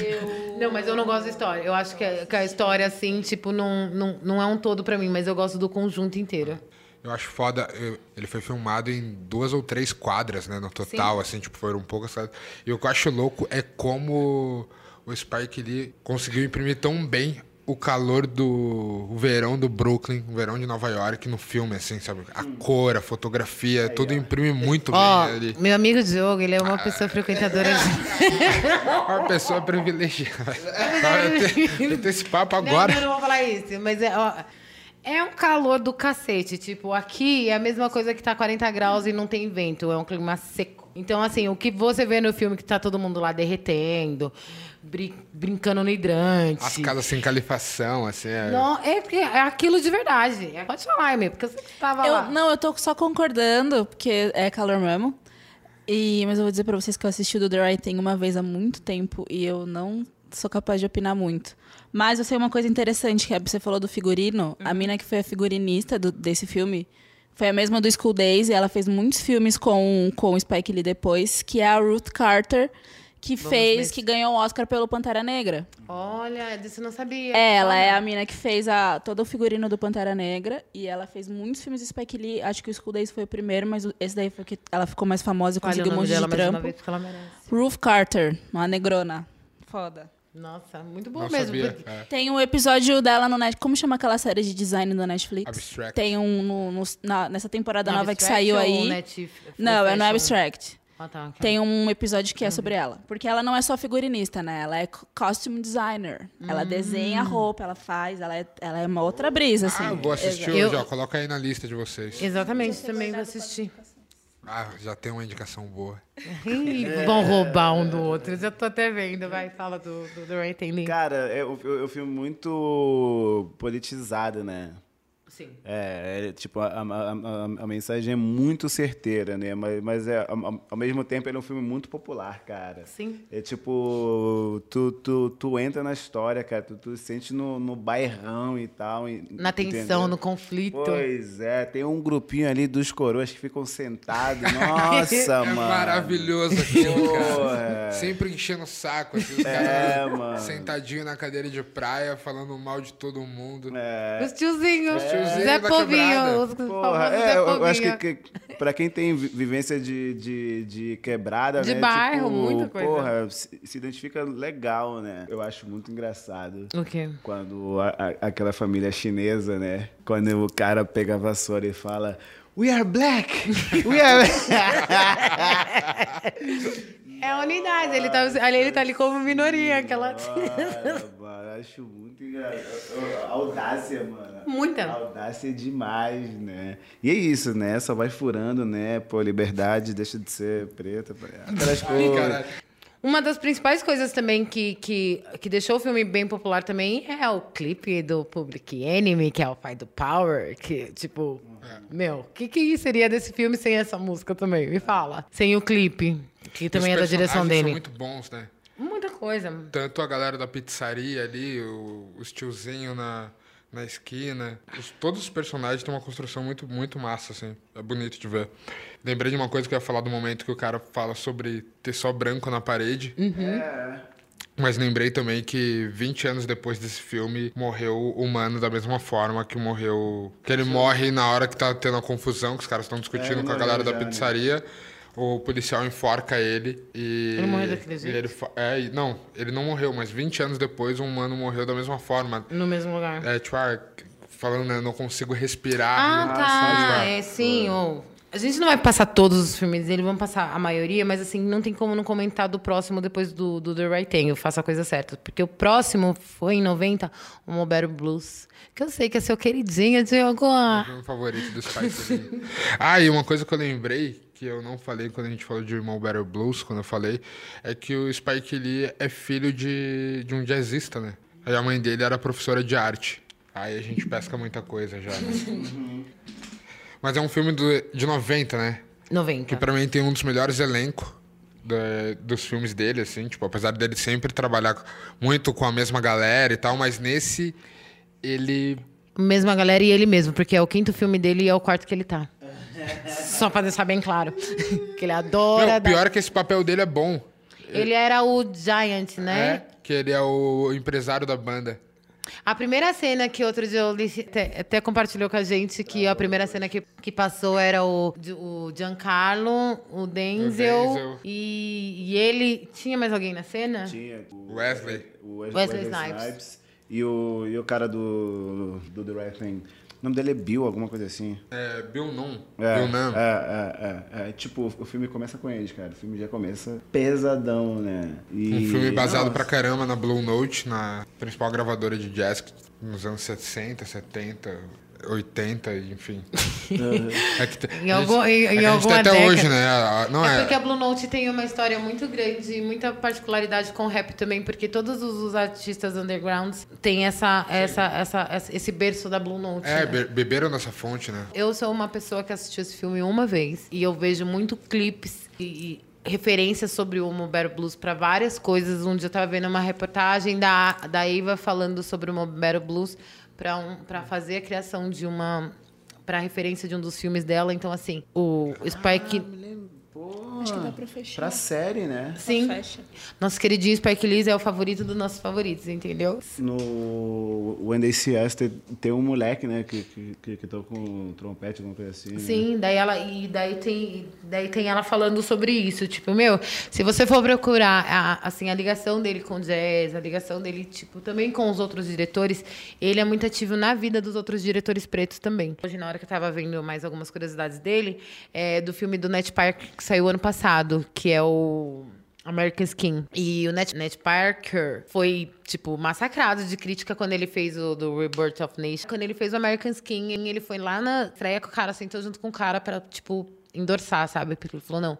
Speaker 3: Eu... Não, mas eu não gosto da história. Eu acho que a, que a história, assim, tipo, não, não, não é um todo para mim, mas eu gosto do conjunto inteiro.
Speaker 2: Eu acho foda. ele foi filmado em duas ou três quadras, né? No total, Sim. assim, tipo, foram poucas quadras. E o que eu acho louco é como o Spike Lee conseguiu imprimir tão bem o calor do o verão do Brooklyn, o verão de Nova York no filme, assim, sabe? A hum. cor, a fotografia, Aí, tudo ó. imprime muito oh, bem ali.
Speaker 3: Meu amigo Diogo, ele é uma ah. pessoa frequentadora
Speaker 2: de... uma pessoa privilegiada. eu tenho esse papo agora.
Speaker 3: Não, eu não vou falar isso, mas é, ó, é um calor do cacete. Tipo, aqui é a mesma coisa que tá 40 graus e não tem vento, é um clima seco. Então, assim, o que você vê no filme que tá todo mundo lá derretendo, brin brincando no hidrante.
Speaker 2: As casas sem califação, assim. É...
Speaker 3: Não, é, é aquilo de verdade. Pode falar, Amy, porque você estava
Speaker 4: eu,
Speaker 3: lá.
Speaker 4: Não, eu tô só concordando, porque é calor mesmo. E, mas eu vou dizer pra vocês que eu assisti o do The Right Thing uma vez há muito tempo e eu não sou capaz de opinar muito. Mas eu sei uma coisa interessante, que é, você falou do figurino. A mina que foi a figurinista do- desse filme foi a mesma do School Days e ela fez muitos filmes com, com o Spike Lee depois, que é a Ruth Carter, que fez,
Speaker 3: nesse.
Speaker 4: que ganhou o Oscar pelo Pantera Negra.
Speaker 3: Olha, disso eu não sabia.
Speaker 4: É, ela é a mina que fez a, todo o figurino do Pantera Negra e ela fez muitos filmes do Spike Lee. Acho que o School Days foi o primeiro, mas esse daí foi que ela ficou mais famosa e conseguiu um monte
Speaker 3: dela
Speaker 4: de trampo. Ruth Carter, uma negrona. Foda.
Speaker 3: Nossa, muito bom
Speaker 2: Não
Speaker 3: mesmo.
Speaker 2: sabia.
Speaker 3: porque-
Speaker 2: É.
Speaker 4: Tem um episódio dela no Netflix. Como chama aquela série de design do Netflix?
Speaker 2: Abstract.
Speaker 4: Tem um no- no- na- nessa temporada
Speaker 3: No
Speaker 4: nova que saiu aí.
Speaker 3: Net-
Speaker 4: Não, é no? Abstract.
Speaker 3: Ah, tá, ok.
Speaker 4: Tem um episódio que é sobre ela. Porque ela não é só figurinista, né? Ela é co- costume designer. Ela desenha
Speaker 3: Hum.
Speaker 4: roupa, ela faz, ela é, ela é uma outra brisa, assim.
Speaker 2: Ah, eu vou assistir
Speaker 3: Eu-
Speaker 2: hoje, ó. Coloca aí na lista de vocês.
Speaker 3: Exatamente, também vou assistir.
Speaker 2: Ah, já tem uma indicação boa.
Speaker 3: Ih, Vão roubar um do outro. Já tô até vendo. Vai, fala do, do Right Ending.
Speaker 1: Cara, é um é um filme muito politizado, né?
Speaker 3: Sim.
Speaker 1: É, é, tipo, a, a, a, a mensagem é muito certeira, né? Mas, mas é, ao, ao mesmo tempo ele é um filme muito popular, cara.
Speaker 3: Sim.
Speaker 1: É tipo, tu, tu, tu entra na história, cara, tu, tu sente no, no bairrão e tal. e-
Speaker 3: Na tensão,
Speaker 1: entendeu?
Speaker 3: no conflito.
Speaker 1: Pois é, tem um grupinho ali dos coroas que ficam sentados. Nossa,
Speaker 2: É
Speaker 1: mano.
Speaker 2: maravilhoso aquilo, cara. Sempre enchendo o saco, assim, os
Speaker 1: É,
Speaker 2: caras
Speaker 1: mano.
Speaker 2: sentadinho na cadeira de praia, falando mal de todo mundo.
Speaker 1: É.
Speaker 3: Os tiozinhos.
Speaker 2: Os tiozinhos
Speaker 3: Zé
Speaker 2: da
Speaker 3: Povinho.
Speaker 1: Porra, é,
Speaker 3: Zé
Speaker 1: eu, eu acho que, que pra quem tem vi- vivência de, de, de quebrada,
Speaker 3: De
Speaker 1: né?
Speaker 3: bairro,
Speaker 1: tipo,
Speaker 3: muita coisa.
Speaker 1: Porra, se, se identifica legal, né? Eu acho muito engraçado.
Speaker 3: O quê?
Speaker 1: Quando a- a- aquela família chinesa, né? Quando o cara pega a vassoura e fala We are black! We are...
Speaker 3: É a unidade. Ele tá, ali, ele tá ali como minoria. Aquela...
Speaker 1: Mano, acho muito engraçado. Audácia, mano.
Speaker 3: Muita.
Speaker 1: Audácia demais, né? E é isso, né? Só vai furando, né? Pô, liberdade deixa de ser preta. pô, Aquelas coisas.
Speaker 3: Uma das principais coisas também que, que, que deixou o filme bem popular também é o clipe do Public Enemy, que é o pai do Power, que, tipo, meu, o que, que seria desse filme sem essa música também? Me fala. Sem o clipe, que também é da direção
Speaker 2: personagens
Speaker 3: dele.
Speaker 2: São muito bons, né?
Speaker 3: Muita coisa.
Speaker 2: Tanto a galera da pizzaria ali, o- os tiozinhos na, na esquina. Os- todos os personagens têm uma construção muito, muito massa, assim. É bonito de ver. Lembrei de uma coisa que eu ia falar do momento que o cara fala sobre ter só branco na parede. Mas lembrei também que 20 anos depois desse filme, morreu o humano da mesma forma que morreu. Que ele morre na hora que tá tendo a confusão, que os caras estão discutindo
Speaker 1: ele
Speaker 2: com a galera da
Speaker 1: já, né?
Speaker 2: O policial enforca ele e.
Speaker 3: Ele morreu daquele jeito?
Speaker 2: ele é, não, ele não morreu, mas 20 anos depois um humano morreu da mesma forma.
Speaker 3: No mesmo lugar.
Speaker 2: É, tipo, ah, falando, né, não consigo respirar.
Speaker 3: Ah,
Speaker 2: sabe,
Speaker 3: tá.
Speaker 2: tipo,
Speaker 3: É, sim. ou- A gente não vai passar todos os filmes dele, vamos passar a maioria, mas assim, não tem como não comentar do próximo depois do, do The Right Thing, eu faço a coisa certa. Porque o próximo foi em 90, o Mobile Blues. Que eu sei que é seu queridinho, Diogo.
Speaker 2: O meu favorito do Spike Lee. ah, e uma coisa que eu lembrei, que eu não falei quando a gente falou de Irmão Battle Blues, quando eu falei, é que o Spike Lee é filho de, de um jazzista, né? Aí a mãe dele era professora de arte. Aí a gente pesca muita coisa já, né? Mas é um filme do, de 90, né?
Speaker 3: 90.
Speaker 2: Que pra mim tem um dos melhores elencos da- dos filmes dele, assim, tipo, apesar dele sempre trabalhar muito com a mesma galera e tal, mas nesse ele
Speaker 3: Mesma galera e ele mesmo, porque é o quinto filme dele e é o quarto que ele tá. Só pra deixar bem claro. que ele adora.
Speaker 2: Não,
Speaker 3: dar-
Speaker 2: pior é que esse papel dele é bom.
Speaker 3: Ele era o Giant, né?
Speaker 2: É, que ele é o empresário da banda.
Speaker 3: A primeira cena que outro dia o Lice até, até compartilhou com a gente que a primeira cena que, que passou era o, o Giancarlo, o Denzel,
Speaker 2: O Denzel.
Speaker 3: E, e ele. Tinha mais alguém na cena?
Speaker 1: Tinha o
Speaker 2: Wesley.
Speaker 1: O Wesley,
Speaker 3: Wesley Snipes.
Speaker 1: E o, e o cara do, do The Right Thing. O nome dele é Bill, alguma coisa assim.
Speaker 2: É, Bill Nunn.
Speaker 1: É,
Speaker 2: Bill Nunn.
Speaker 1: é, é, é, é. Tipo, o filme começa com eles, cara. O filme já começa pesadão, né? E,
Speaker 2: Um filme baseado
Speaker 1: Nossa.
Speaker 2: pra caramba na Blue Note, na principal gravadora de jazz nos anos 60, 70. 80, enfim. é que tem-
Speaker 3: Em
Speaker 2: a
Speaker 3: algum-
Speaker 2: gente-
Speaker 3: em-
Speaker 2: é que
Speaker 3: em
Speaker 2: a gente tem
Speaker 3: alguma
Speaker 2: até
Speaker 3: década.
Speaker 2: hoje, né? Não
Speaker 3: É
Speaker 2: é.
Speaker 3: porque a Blue Note tem uma história muito grande e muita particularidade com o rap também, porque todos os, os artistas undergrounds têm essa, essa, essa, essa- esse berço da Blue Note.
Speaker 2: É,
Speaker 3: né?
Speaker 2: be- beberam nessa fonte, né?
Speaker 3: Eu sou uma pessoa que assistiu esse filme uma vez e eu vejo muito clipes e, e referências sobre o Mobile Blues para várias coisas. Um dia eu estava vendo uma reportagem da, da Eva falando sobre o Mobile Blues para um, fazer a criação de uma para referência de um dos filmes dela. Então assim, o Spike
Speaker 1: Pô,
Speaker 4: Acho que dá pra fechar.
Speaker 1: pra série, né?
Speaker 3: Sim.
Speaker 4: Fecha.
Speaker 3: Nosso queridinho Spike Lee é o favorito dos nossos favoritos, entendeu?
Speaker 1: No When They See Us tem, tem um moleque, né, que, que, que, que toca com trompete, alguma coisa assim. né?
Speaker 3: Sim, daí ela e daí tem, daí tem ela falando sobre isso, tipo, meu, se você for procurar a, assim a ligação dele com o jazz, a ligação dele tipo também com os outros diretores, ele é muito ativo na vida dos outros diretores pretos também. Hoje na hora que eu tava vendo mais algumas curiosidades dele, é do filme do Net Park que saiu ano passado, que é o American Skin. E o Ned Parker foi, tipo, massacrado de crítica quando ele fez o do Rebirth of Nation. Quando ele fez o American Skin, ele foi lá na estreia com o cara, sentou junto com o cara pra, tipo, endorçar, sabe? Porque ele falou, não,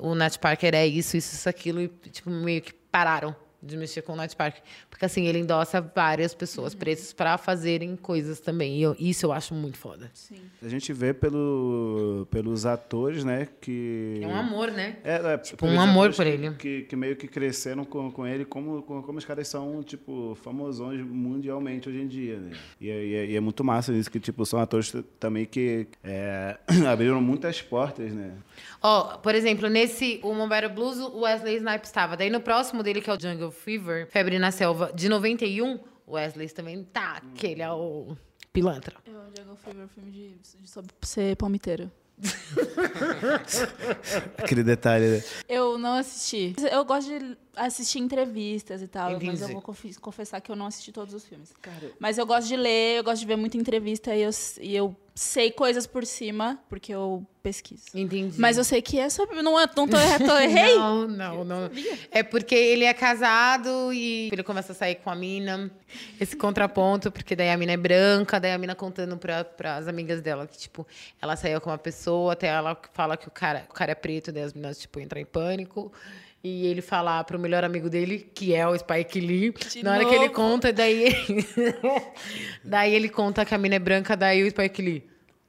Speaker 3: o Ned Parker é isso, isso, isso, aquilo. E, tipo, meio que pararam de mexer com o Ned Parker. Porque, assim, ele endossa várias pessoas pretas pra fazerem coisas também. E eu- isso eu acho muito foda.
Speaker 4: Sim.
Speaker 1: A gente vê pelo, pelos atores, né, que...
Speaker 3: É um amor, né?
Speaker 1: É, é,
Speaker 3: Tipo, um amor por
Speaker 1: que-
Speaker 3: ele.
Speaker 1: Que, que meio que cresceram com, com ele, como, como, como os caras são, tipo, famosões mundialmente hoje em dia, né? E, é- e é- e é muito massa isso, que, tipo, são atores também que é, abriram muitas portas, né?
Speaker 3: Ó, por exemplo, nesse o Mobile Blues, o Wesley Snipes estava. Daí no próximo dele, que é o Jungle Fever, Febre na Selva, de 91, o Wesley também tá, que ele é o pilantra.
Speaker 4: Eu, Jungle Fever, é um filme de, de sobre ser palmiteiro.
Speaker 1: Aquele detalhe, né?
Speaker 4: Eu não assisti. Eu gosto de assistir entrevistas e tal, mas
Speaker 3: Entendi.
Speaker 4: eu vou confessar que eu não assisti todos os filmes. Mas eu gosto de ler, eu gosto de ver muita entrevista e eu, e eu sei coisas por cima, porque eu pesquiso.
Speaker 3: Entendi.
Speaker 4: Mas eu sei que é sobre. Não, é- não tô, tô errei?
Speaker 3: Não, não, não. É porque ele é casado e ele começa a sair com a mina. Esse contraponto, porque daí a mina é branca, daí a mina contando para as amigas dela que, tipo, ela saiu com uma pessoa, até ela fala que o cara, o cara é preto, daí as meninas, tipo, entram em pânico. E ele falar pro melhor amigo dele, que é o Spike Lee,
Speaker 4: De
Speaker 3: na hora que ele conta, daí ele... daí ele conta que a mina é branca, daí o Spike Lee.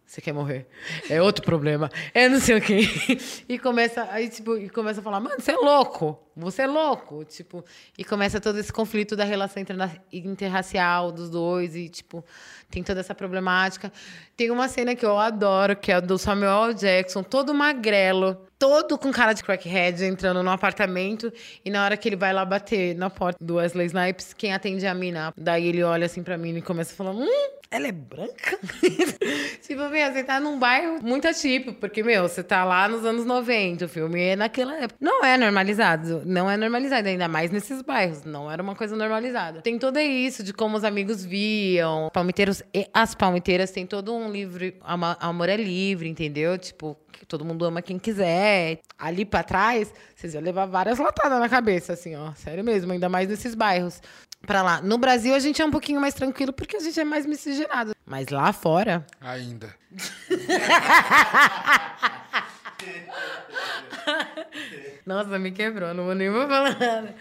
Speaker 3: Você quer morrer? É outro problema. É não sei o quê. E começa, aí, tipo, e começa a falar, mano, você é louco. Você é louco. Tipo, e começa todo esse conflito da relação interna- interracial dos dois. E, tipo, tem toda essa problemática. Tem uma cena que eu adoro, que é do Samuel. Jackson, todo magrelo, todo com cara de crackhead, entrando no apartamento. E na hora que ele vai lá bater na porta do Wesley Snipes, quem atende é a mina. Daí ele olha assim pra mim e começa a falar: Hum, ela é branca? tipo, meu, você tá num bairro muito atípico, porque, meu, você tá lá nos anos 90, o filme é naquela época. Não é normalizado, não é normalizado, ainda mais nesses bairros. Não era uma coisa normalizada. Tem tudo isso de como os amigos viam. Palmiteiros e as palmiteiras têm todo um livre. ama- Amor é livre, entendeu? Tipo, todo mundo ama quem quiser. Ali pra trás, vocês iam levar várias latadas na cabeça, assim, ó. Sério mesmo, ainda mais nesses bairros. Pra lá. No Brasil, a gente é um pouquinho mais tranquilo porque a gente é mais miscigenado. Mas lá fora.
Speaker 2: Ainda.
Speaker 3: Nossa, me quebrou, não vou nem vou falar nada.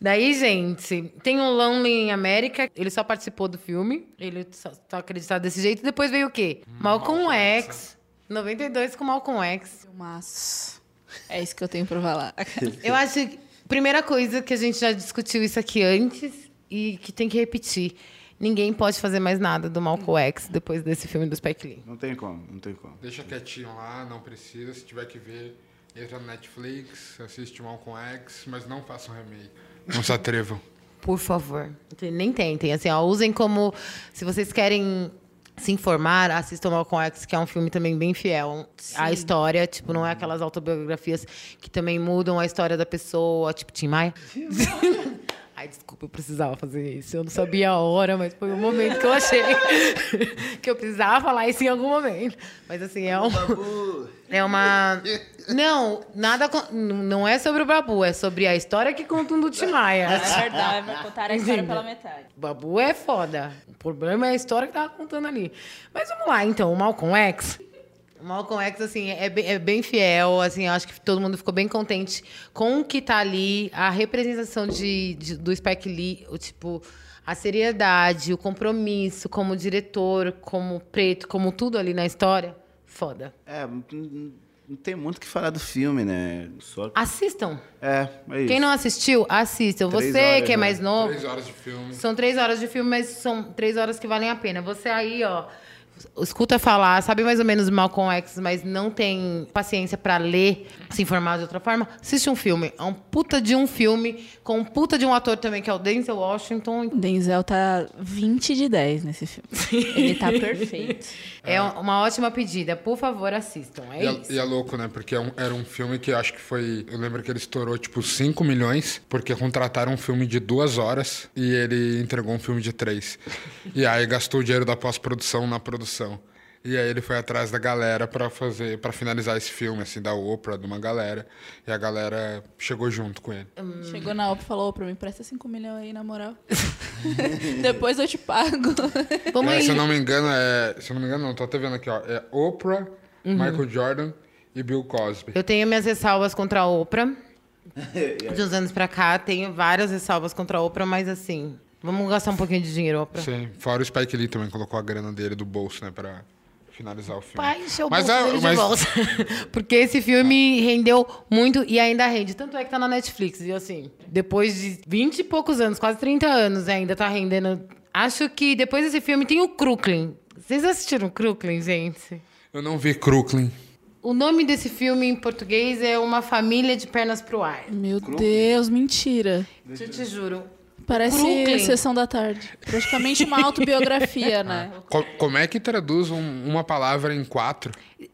Speaker 3: Daí, gente, tem um Lonely in America, ele só participou do filme, ele só tá acreditado desse jeito. Depois veio o quê? Malcolm
Speaker 2: Malcolm
Speaker 3: X, 92 com Malcolm X.
Speaker 4: Filmaço. É isso que eu tenho pra falar.
Speaker 3: Eu acho que, primeira coisa que a gente já discutiu isso aqui antes e que tem que repetir. Ninguém pode fazer mais nada do Malcolm X depois desse filme do Spike Lee.
Speaker 1: Não tem como, não tem como.
Speaker 2: Deixa quietinho lá, não precisa. Se tiver que ver, entra no Netflix, assiste Malcolm X, mas não façam remake. Não se atrevam.
Speaker 3: Por favor. Nem tentem. Assim, ó, usem como. Se vocês querem se informar, assistam Malcolm X, que é um filme também bem fiel à história. Tipo, não é aquelas autobiografias que também mudam a história da pessoa, tipo Tim Maia. Ai, desculpa, eu precisava fazer isso. Eu não sabia a hora, mas foi o momento que eu achei que eu precisava falar isso em algum momento. Mas assim, é um. É uma. Não, nada. Não é sobre o Babu, é sobre a história que contam do Timaya.
Speaker 4: É verdade, vai contar a história pela metade.
Speaker 3: Babu é foda. O problema é a história que tava contando ali. Mas vamos lá, então, o Malcolm X. O Malcolm X, assim, é bem, é bem fiel, assim, eu acho que todo mundo ficou bem contente com o que tá ali, a representação de, de- do Spike Lee, o tipo, a seriedade, o compromisso como diretor, como preto, como tudo ali na história, foda.
Speaker 1: É, não, tem muito o que falar do filme, né? Só...
Speaker 3: Assistam.
Speaker 1: É, é isso.
Speaker 3: Quem não assistiu, assistam.
Speaker 1: Três
Speaker 3: Você
Speaker 1: horas,
Speaker 3: que é
Speaker 1: né?
Speaker 3: mais novo,
Speaker 2: Três horas de filme.
Speaker 3: São três horas de filme, mas são três horas que valem a pena. Você aí, ó, escuta falar, sabe mais ou menos Malcolm X, mas não tem paciência pra ler, se informar de outra forma, assiste um filme. É um puta de um filme, com um puta de um ator também, que é o Denzel Washington.
Speaker 4: Denzel tá 20 de 10 nesse filme. Ele tá perfeito.
Speaker 3: É uma ótima pedida. Por favor, assistam. É
Speaker 2: E é,
Speaker 3: isso.
Speaker 2: e é louco, né? Porque é um- era um filme que acho que foi. Eu lembro que ele estourou tipo 5 milhões, porque contrataram um filme de duas horas e ele entregou um filme de três. E aí gastou o dinheiro da pós-produção na produção. E aí ele foi atrás da galera pra fazer, para finalizar esse filme, assim, da Oprah, de uma galera. E a galera chegou junto com ele.
Speaker 4: Chegou na OPA e falou, pra mim, presta 5 milhões aí, na moral. Depois eu te pago.
Speaker 3: Vamos
Speaker 2: É,
Speaker 3: aí.
Speaker 2: se eu não me engano, é. Se eu não me engano, não, tô até vendo aqui, ó. É Oprah,
Speaker 3: Uhum.
Speaker 2: Michael Jordan e Bill Cosby.
Speaker 3: Eu tenho minhas ressalvas contra a Oprah. De uns anos pra cá, tenho várias ressalvas contra a Oprah, mas assim, vamos gastar um pouquinho de dinheiro, Oprah.
Speaker 2: Sim, fora o Spike Lee também colocou a grana dele do bolso, né, pra finalizar o filme.
Speaker 3: Pai, encheu o
Speaker 2: mas
Speaker 3: bolso
Speaker 2: é,
Speaker 3: dele
Speaker 2: mas
Speaker 3: de volta. Porque esse filme rendeu muito e ainda rende. Tanto é que tá na Netflix. E assim, depois de 20 e poucos anos, quase 30 anos, ainda tá rendendo. Acho que depois desse filme tem o Crooklyn. Vocês assistiram Crooklyn, gente?
Speaker 2: eu não vi Crooklyn.
Speaker 3: O nome desse filme em português é Uma Família de Pernas pro Ar.
Speaker 4: Meu Deus, mentira.
Speaker 3: Eu te juro.
Speaker 4: Parece
Speaker 3: Crooklyn.
Speaker 4: Sessão da Tarde. Praticamente uma autobiografia, né?
Speaker 2: Co- como é que traduz um- uma palavra em quatro?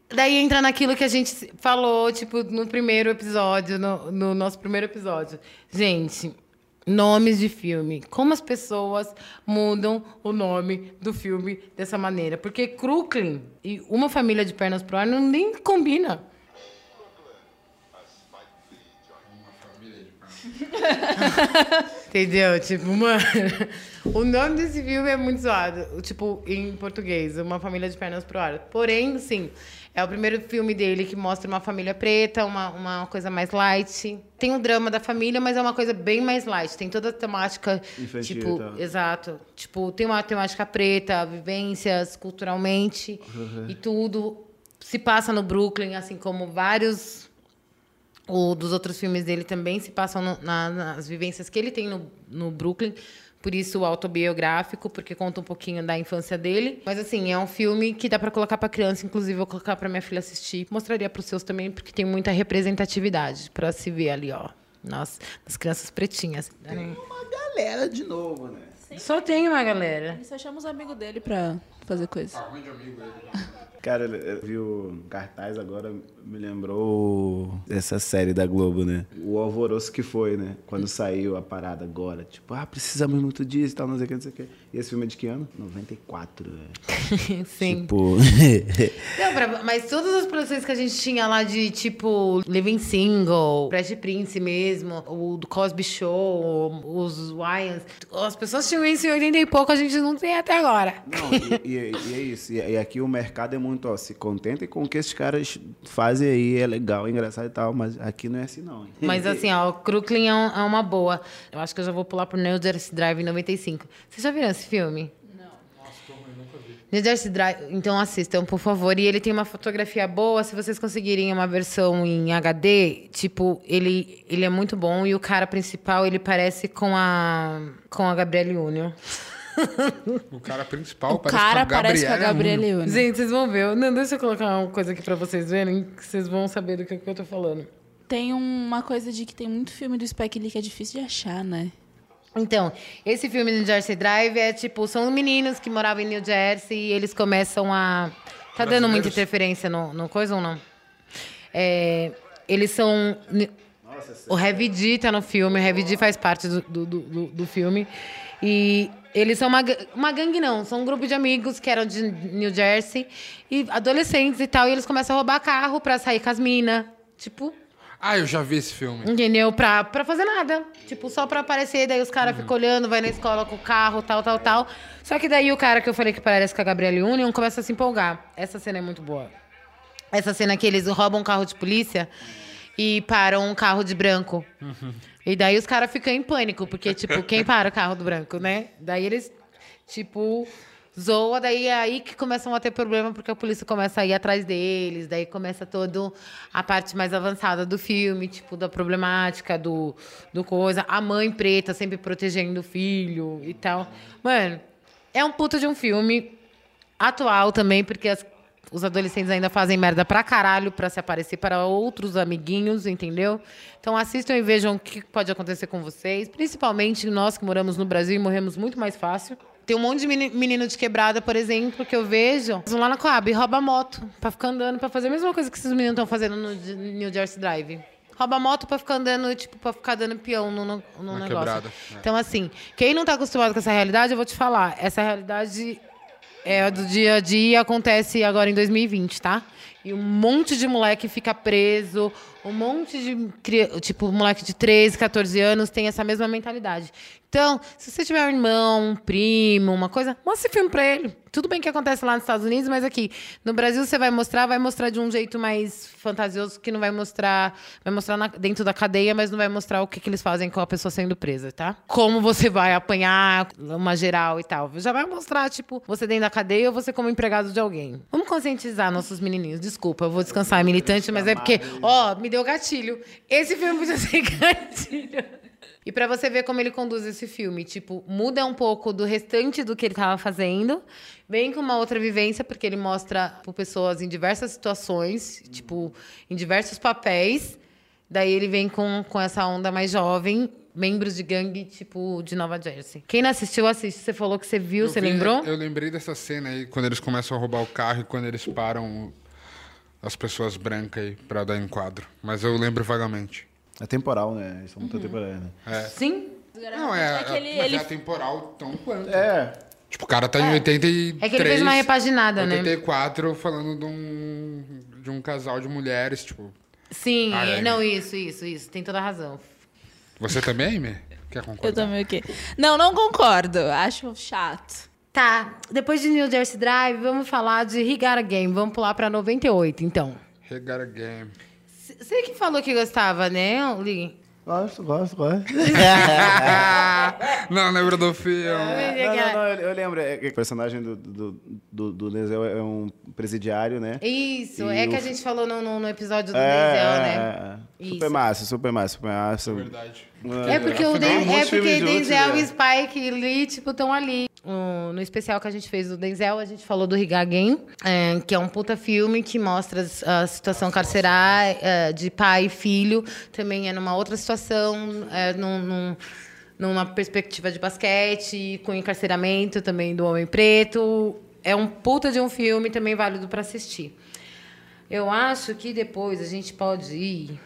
Speaker 3: Daí entra naquilo que a gente falou, tipo, no primeiro episódio, no, no nosso primeiro episódio. Gente, nomes de filme. Como as pessoas mudam o nome do filme dessa maneira. Porque Crooklyn e Uma Família de Pernas pro Ar não nem combina. Entendeu? Tipo, mano, o nome desse filme é muito zoado. Tipo, em português, Uma Família de Pernas pro Ar. Porém, sim, é o primeiro filme dele que mostra uma família preta, uma, uma coisa mais light. Tem o drama da família, mas é uma coisa bem mais light. Tem toda a temática.
Speaker 1: Infantil
Speaker 3: tipo,
Speaker 1: tal.
Speaker 3: exato. Tipo, tem uma temática preta, vivências culturalmente e tudo. Se passa no Brooklyn, assim como vários o dos outros filmes dele também se passam no- na- nas vivências que ele tem no, no Brooklyn. Por isso, o autobiográfico, porque conta um pouquinho da infância dele. Mas, assim, é um filme que dá pra colocar pra criança. Inclusive, eu vou colocar pra minha filha assistir. Mostraria pros seus também, porque tem muita representatividade pra se ver ali, ó. Nas, nas crianças pretinhas.
Speaker 1: Uma galera de novo, né?
Speaker 3: Só tem uma galera.
Speaker 4: Só chama os amigos dele pra fazer coisa.
Speaker 2: Arrande amigo ele.
Speaker 1: Cara, eu vi o cartaz agora, me lembrou essa série da Globo, né? O alvoroço que foi, né? Quando saiu a parada agora. Tipo, ah, precisamos muito disso e tal, não sei o que, não sei o que. E esse filme é de que ano? 94, velho.
Speaker 3: Sim.
Speaker 1: Tipo...
Speaker 3: Não, pra- mas todas as produções que a gente tinha lá de tipo Living Single, Fresh Prince mesmo, o do Cosby Show, os Wyans, as pessoas tinham isso em 80 e pouco, a gente não tem até agora.
Speaker 1: Não, e, e- e é isso. E, e aqui o mercado é muito, ó, se contentem com o que esses caras fazem aí, é legal, é engraçado e tal, mas aqui não é assim, não.
Speaker 3: Mas assim, ó, o Crooklyn é, um- é uma boa. Eu acho que eu já vou pular pro New Jersey Drive em 95. Vocês já viram esse filme? New Jersey Drive, então assistam, por favor. E ele tem uma fotografia boa. Se vocês conseguirem uma versão em HD, tipo, ele, ele é muito bom. E o cara principal, ele parece com a, com a Gabrielle Union.
Speaker 2: O cara principal
Speaker 4: O
Speaker 2: parece
Speaker 4: cara
Speaker 2: com a
Speaker 4: parece com a
Speaker 2: Gabriela
Speaker 4: Union.
Speaker 3: Gente, vocês vão ver. Não, deixa eu colocar uma coisa aqui pra vocês verem, que vocês vão saber do que, que eu tô falando.
Speaker 4: Tem uma coisa de que tem muito filme do Spike Lee que é difícil de achar, né?
Speaker 3: Então, esse filme New Jersey Drive é tipo, são meninos que moravam em New Jersey e eles começam a. Tá dando muita interferência no, no coisa ou não? É, eles são. O Heavy D tá no filme, o Heavy D faz parte do, do, do, do filme. E eles são uma, uma gangue, não, são um grupo de amigos que eram de New Jersey, e adolescentes e tal, e eles começam a roubar carro pra sair com as minas. Tipo,
Speaker 2: Ah, eu já vi esse filme.
Speaker 3: Entendeu? Pra, pra fazer nada. Tipo, só pra aparecer, daí os caras ficam olhando, vai na escola com o carro, tal, tal, tal. Só que daí o cara que eu falei que parece com a Gabrielle Union começa a se empolgar. Essa cena é muito boa. Essa cena que eles roubam um carro de polícia e param um carro de branco. E daí os caras ficam em pânico, porque, tipo, quem para o carro do branco, né? Daí eles, tipo, zoa, daí é aí que começam a ter problema, porque a polícia começa a ir atrás deles, daí começa toda a parte mais avançada do filme, tipo, da problemática, do, do coisa. A mãe preta sempre protegendo o filho e tal. Mano, é um puta de um filme atual também, porque as- os adolescentes ainda fazem merda pra caralho pra se aparecer para outros amiguinhos, entendeu? Então assistam e vejam o que pode acontecer com vocês, principalmente nós que moramos no Brasil e morremos muito mais fácil. Tem um monte de meni- menino de quebrada, por exemplo, que eu vejo, eles vão lá na Coab e rouba moto pra ficar andando, pra fazer a mesma coisa que esses meninos estão fazendo no New Jersey Drive. Rouba moto pra ficar andando, tipo, pra ficar dando peão no, no, no negócio.
Speaker 2: quebrada, é.
Speaker 3: Então, assim, quem não tá acostumado com essa realidade, eu vou te falar. Essa realidade é do dia a dia, acontece agora em 2020, tá? E um monte de moleque fica preso, um monte de. Tipo, moleque de 13, 14 anos tem essa mesma mentalidade. Então, se você tiver um irmão, um primo, uma coisa, mostra esse filme pra ele. Tudo bem que acontece lá nos Estados Unidos, mas aqui no Brasil você vai mostrar, vai mostrar de um jeito mais fantasioso, que não vai mostrar. Vai mostrar na- dentro da cadeia, mas não vai mostrar o que, que eles fazem com a pessoa sendo presa, tá? Como você vai apanhar uma geral e tal. Já vai mostrar, tipo, você dentro da cadeia ou você como empregado de alguém. Vamos conscientizar nossos menininhos. Desculpa, eu vou descansar, militante, mas é porque, ó, me deu gatilho. Esse filme podia ser gatilho. E pra você ver como ele conduz esse filme, tipo, muda um pouco do restante do que ele tava fazendo, vem com uma outra vivência, porque ele mostra tipo, pessoas em diversas situações, tipo, em diversos papéis. Daí ele vem com, com essa onda mais jovem, membros de gangue, tipo, de Nova Jersey. Quem não assistiu, assiste. Você falou que você viu,
Speaker 2: Eu
Speaker 3: você
Speaker 2: vi-
Speaker 3: lembrou?
Speaker 2: Eu lembrei dessa cena aí, quando eles começam a roubar o carro e quando eles param as pessoas brancas aí pra dar enquadro. Mas eu lembro vagamente.
Speaker 1: É temporal, né? Eles são muito temporários, né?
Speaker 3: Sim.
Speaker 2: Não, é,
Speaker 4: É que ele-
Speaker 2: mas
Speaker 4: ele-
Speaker 2: é temporal tão quanto.
Speaker 1: É.
Speaker 2: Tipo, o cara tá em 83...
Speaker 3: É que ele fez uma repaginada, né?
Speaker 2: 84, falando de um, de um casal de mulheres, tipo...
Speaker 3: Sim,
Speaker 2: Ah, é.
Speaker 3: não, isso, isso, isso. Tem toda a razão.
Speaker 2: Você também, Me? Quer concordar?
Speaker 4: Eu também o quê? Não, não concordo. Acho chato.
Speaker 3: Tá, depois de New Jersey Drive, vamos falar de He Got a Game. Vamos pular pra 98, então.
Speaker 2: He got a game.
Speaker 3: Você que falou que gostava, né, Lee?
Speaker 1: Gosto, gosto, gosto.
Speaker 2: Não, lembra do filme.
Speaker 1: Não, não, não, eu, eu lembro. é que o personagem do, do, do, do Denzel é um presidiário, né?
Speaker 3: Isso,
Speaker 1: E
Speaker 3: é que
Speaker 1: o-
Speaker 3: a gente falou no, no, no episódio do
Speaker 1: É,
Speaker 3: Denzel,
Speaker 1: é,
Speaker 3: né?
Speaker 1: é. Super massa, super massa, super massa.
Speaker 2: Verdade.
Speaker 3: É porque o Den- é porque Denzel e Spike e Lee, tipo, estão ali. No, especial que a gente fez do Denzel, a gente falou do Riga Game, é, que é um puta filme que mostra a situação carcerária é, de pai e filho. Também é numa outra situação, é, num, num- numa perspectiva de basquete, com encarceramento também do homem preto. É um puta de um filme também válido para assistir. Eu acho que depois a gente pode ir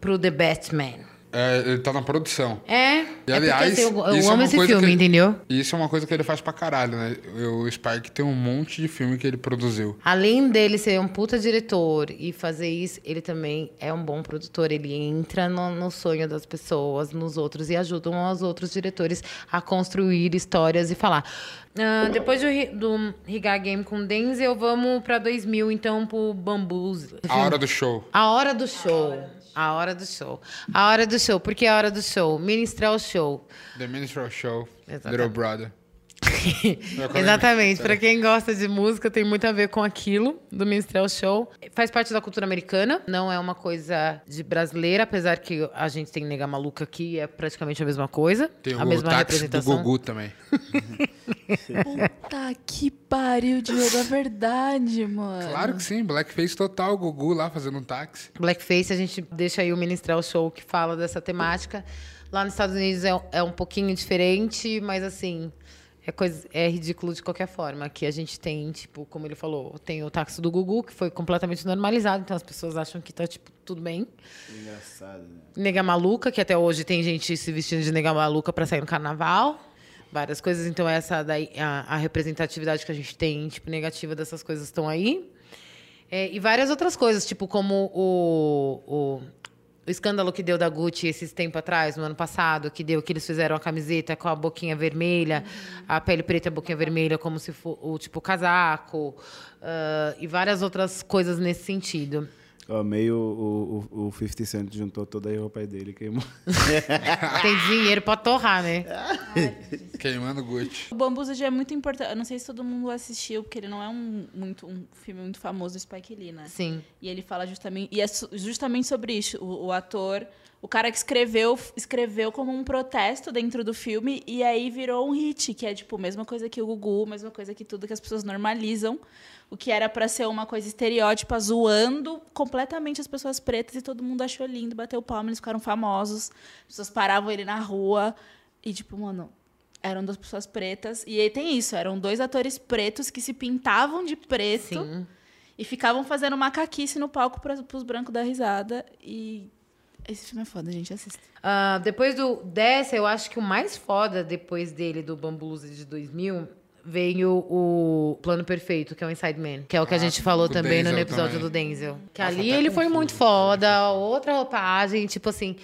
Speaker 3: pro The Batman.
Speaker 2: É, ele tá na produção.
Speaker 3: É,
Speaker 2: E,
Speaker 3: é
Speaker 2: aliás,
Speaker 3: assim, eu, eu
Speaker 2: isso é
Speaker 3: amo
Speaker 2: uma
Speaker 3: esse filme,
Speaker 2: que-
Speaker 3: entendeu?
Speaker 2: Isso é uma coisa que ele faz pra caralho, né? O Spike tem um monte de filme que ele produziu.
Speaker 3: Além dele ser um puta diretor e fazer isso, ele também é um bom produtor. Ele entra no, no sonho das pessoas, nos outros, e ajuda os outros diretores a construir histórias e falar. Ah, depois do, do Rigar Game com Denzel, vamos pra 2000, então, pro Bambus.
Speaker 2: A hora do show.
Speaker 3: A hora do show. A hora do show. A hora do show. Por que a hora do show? Ministrar show.
Speaker 2: The Minstrel Show.
Speaker 3: Exatamente.
Speaker 2: Little Brother.
Speaker 3: Exatamente. Pra quem gosta de música, tem muito a ver com aquilo do Minstrel Show. Faz parte da cultura americana, não é uma coisa de brasileira, apesar que a gente tem Nega Maluca aqui, é praticamente a mesma coisa.
Speaker 2: Tem
Speaker 3: a
Speaker 2: o
Speaker 3: mesma
Speaker 2: táxi do
Speaker 3: representação.
Speaker 2: Gugu também.
Speaker 4: Tá que pariu, Diogo, é verdade, mano.
Speaker 2: Claro que sim, Blackface total, o Gugu lá fazendo um táxi.
Speaker 3: Blackface, a gente deixa aí o Ministrel Show que fala dessa temática. Lá nos Estados Unidos é, é um pouquinho diferente, mas assim, é, coisa, é ridículo de qualquer forma. Que a gente tem, tipo, como ele falou, tem o táxi do Gugu, que foi completamente normalizado, então as pessoas acham que tá, tipo, tudo bem.
Speaker 1: Engraçado, né?
Speaker 3: Nega maluca, que até hoje tem gente se vestindo de nega maluca para sair no carnaval. Várias coisas, então essa daí, a, a representatividade que a gente tem, tipo, negativa dessas coisas estão aí. É, e várias outras coisas, tipo, como o, o, o escândalo que deu da Gucci esses tempos atrás, no ano passado, que deu que eles fizeram a camiseta com a boquinha vermelha, a pele preta e a boquinha vermelha, como se fosse o tipo casaco, ah, e várias outras coisas nesse sentido.
Speaker 1: Ó, meio o, o, o 50 Cent juntou toda a roupa dele e queimou.
Speaker 3: Tem dinheiro pra torrar, né?
Speaker 2: Queimando Gucci.
Speaker 4: O Bambuza já é muito importante. Eu não sei se todo mundo assistiu, porque ele não é um, muito, um filme muito famoso do Spike Lee, né?
Speaker 3: Sim.
Speaker 4: E ele fala justamente. E é justamente sobre isso. O, o ator. O cara que escreveu, escreveu como um protesto dentro do filme e aí virou um hit, que é tipo, mesma coisa que o Gugu, mesma coisa que tudo que as pessoas normalizam. O que era pra ser uma coisa estereótipa, zoando completamente as pessoas pretas e todo mundo achou lindo, bateu palma, eles ficaram famosos. As pessoas paravam ele na rua e tipo, mano, eram duas pessoas pretas. E aí tem isso, eram dois atores pretos que se pintavam de preto
Speaker 3: Sim.
Speaker 4: e ficavam fazendo macaquice no palco para os brancos dar risada. E esse filme é foda, gente, assista.
Speaker 3: Ah, depois do dessa, eu acho que o mais foda depois dele, do Bambuza de 2000, veio o Plano Perfeito, que é o Inside Man. Que é o que a
Speaker 2: Ah,
Speaker 3: gente falou também no
Speaker 2: Denzel
Speaker 3: episódio
Speaker 2: também.
Speaker 3: do Denzel. Que
Speaker 2: Nossa,
Speaker 3: ali ele foi muito foda, outra roupagem, tipo assim...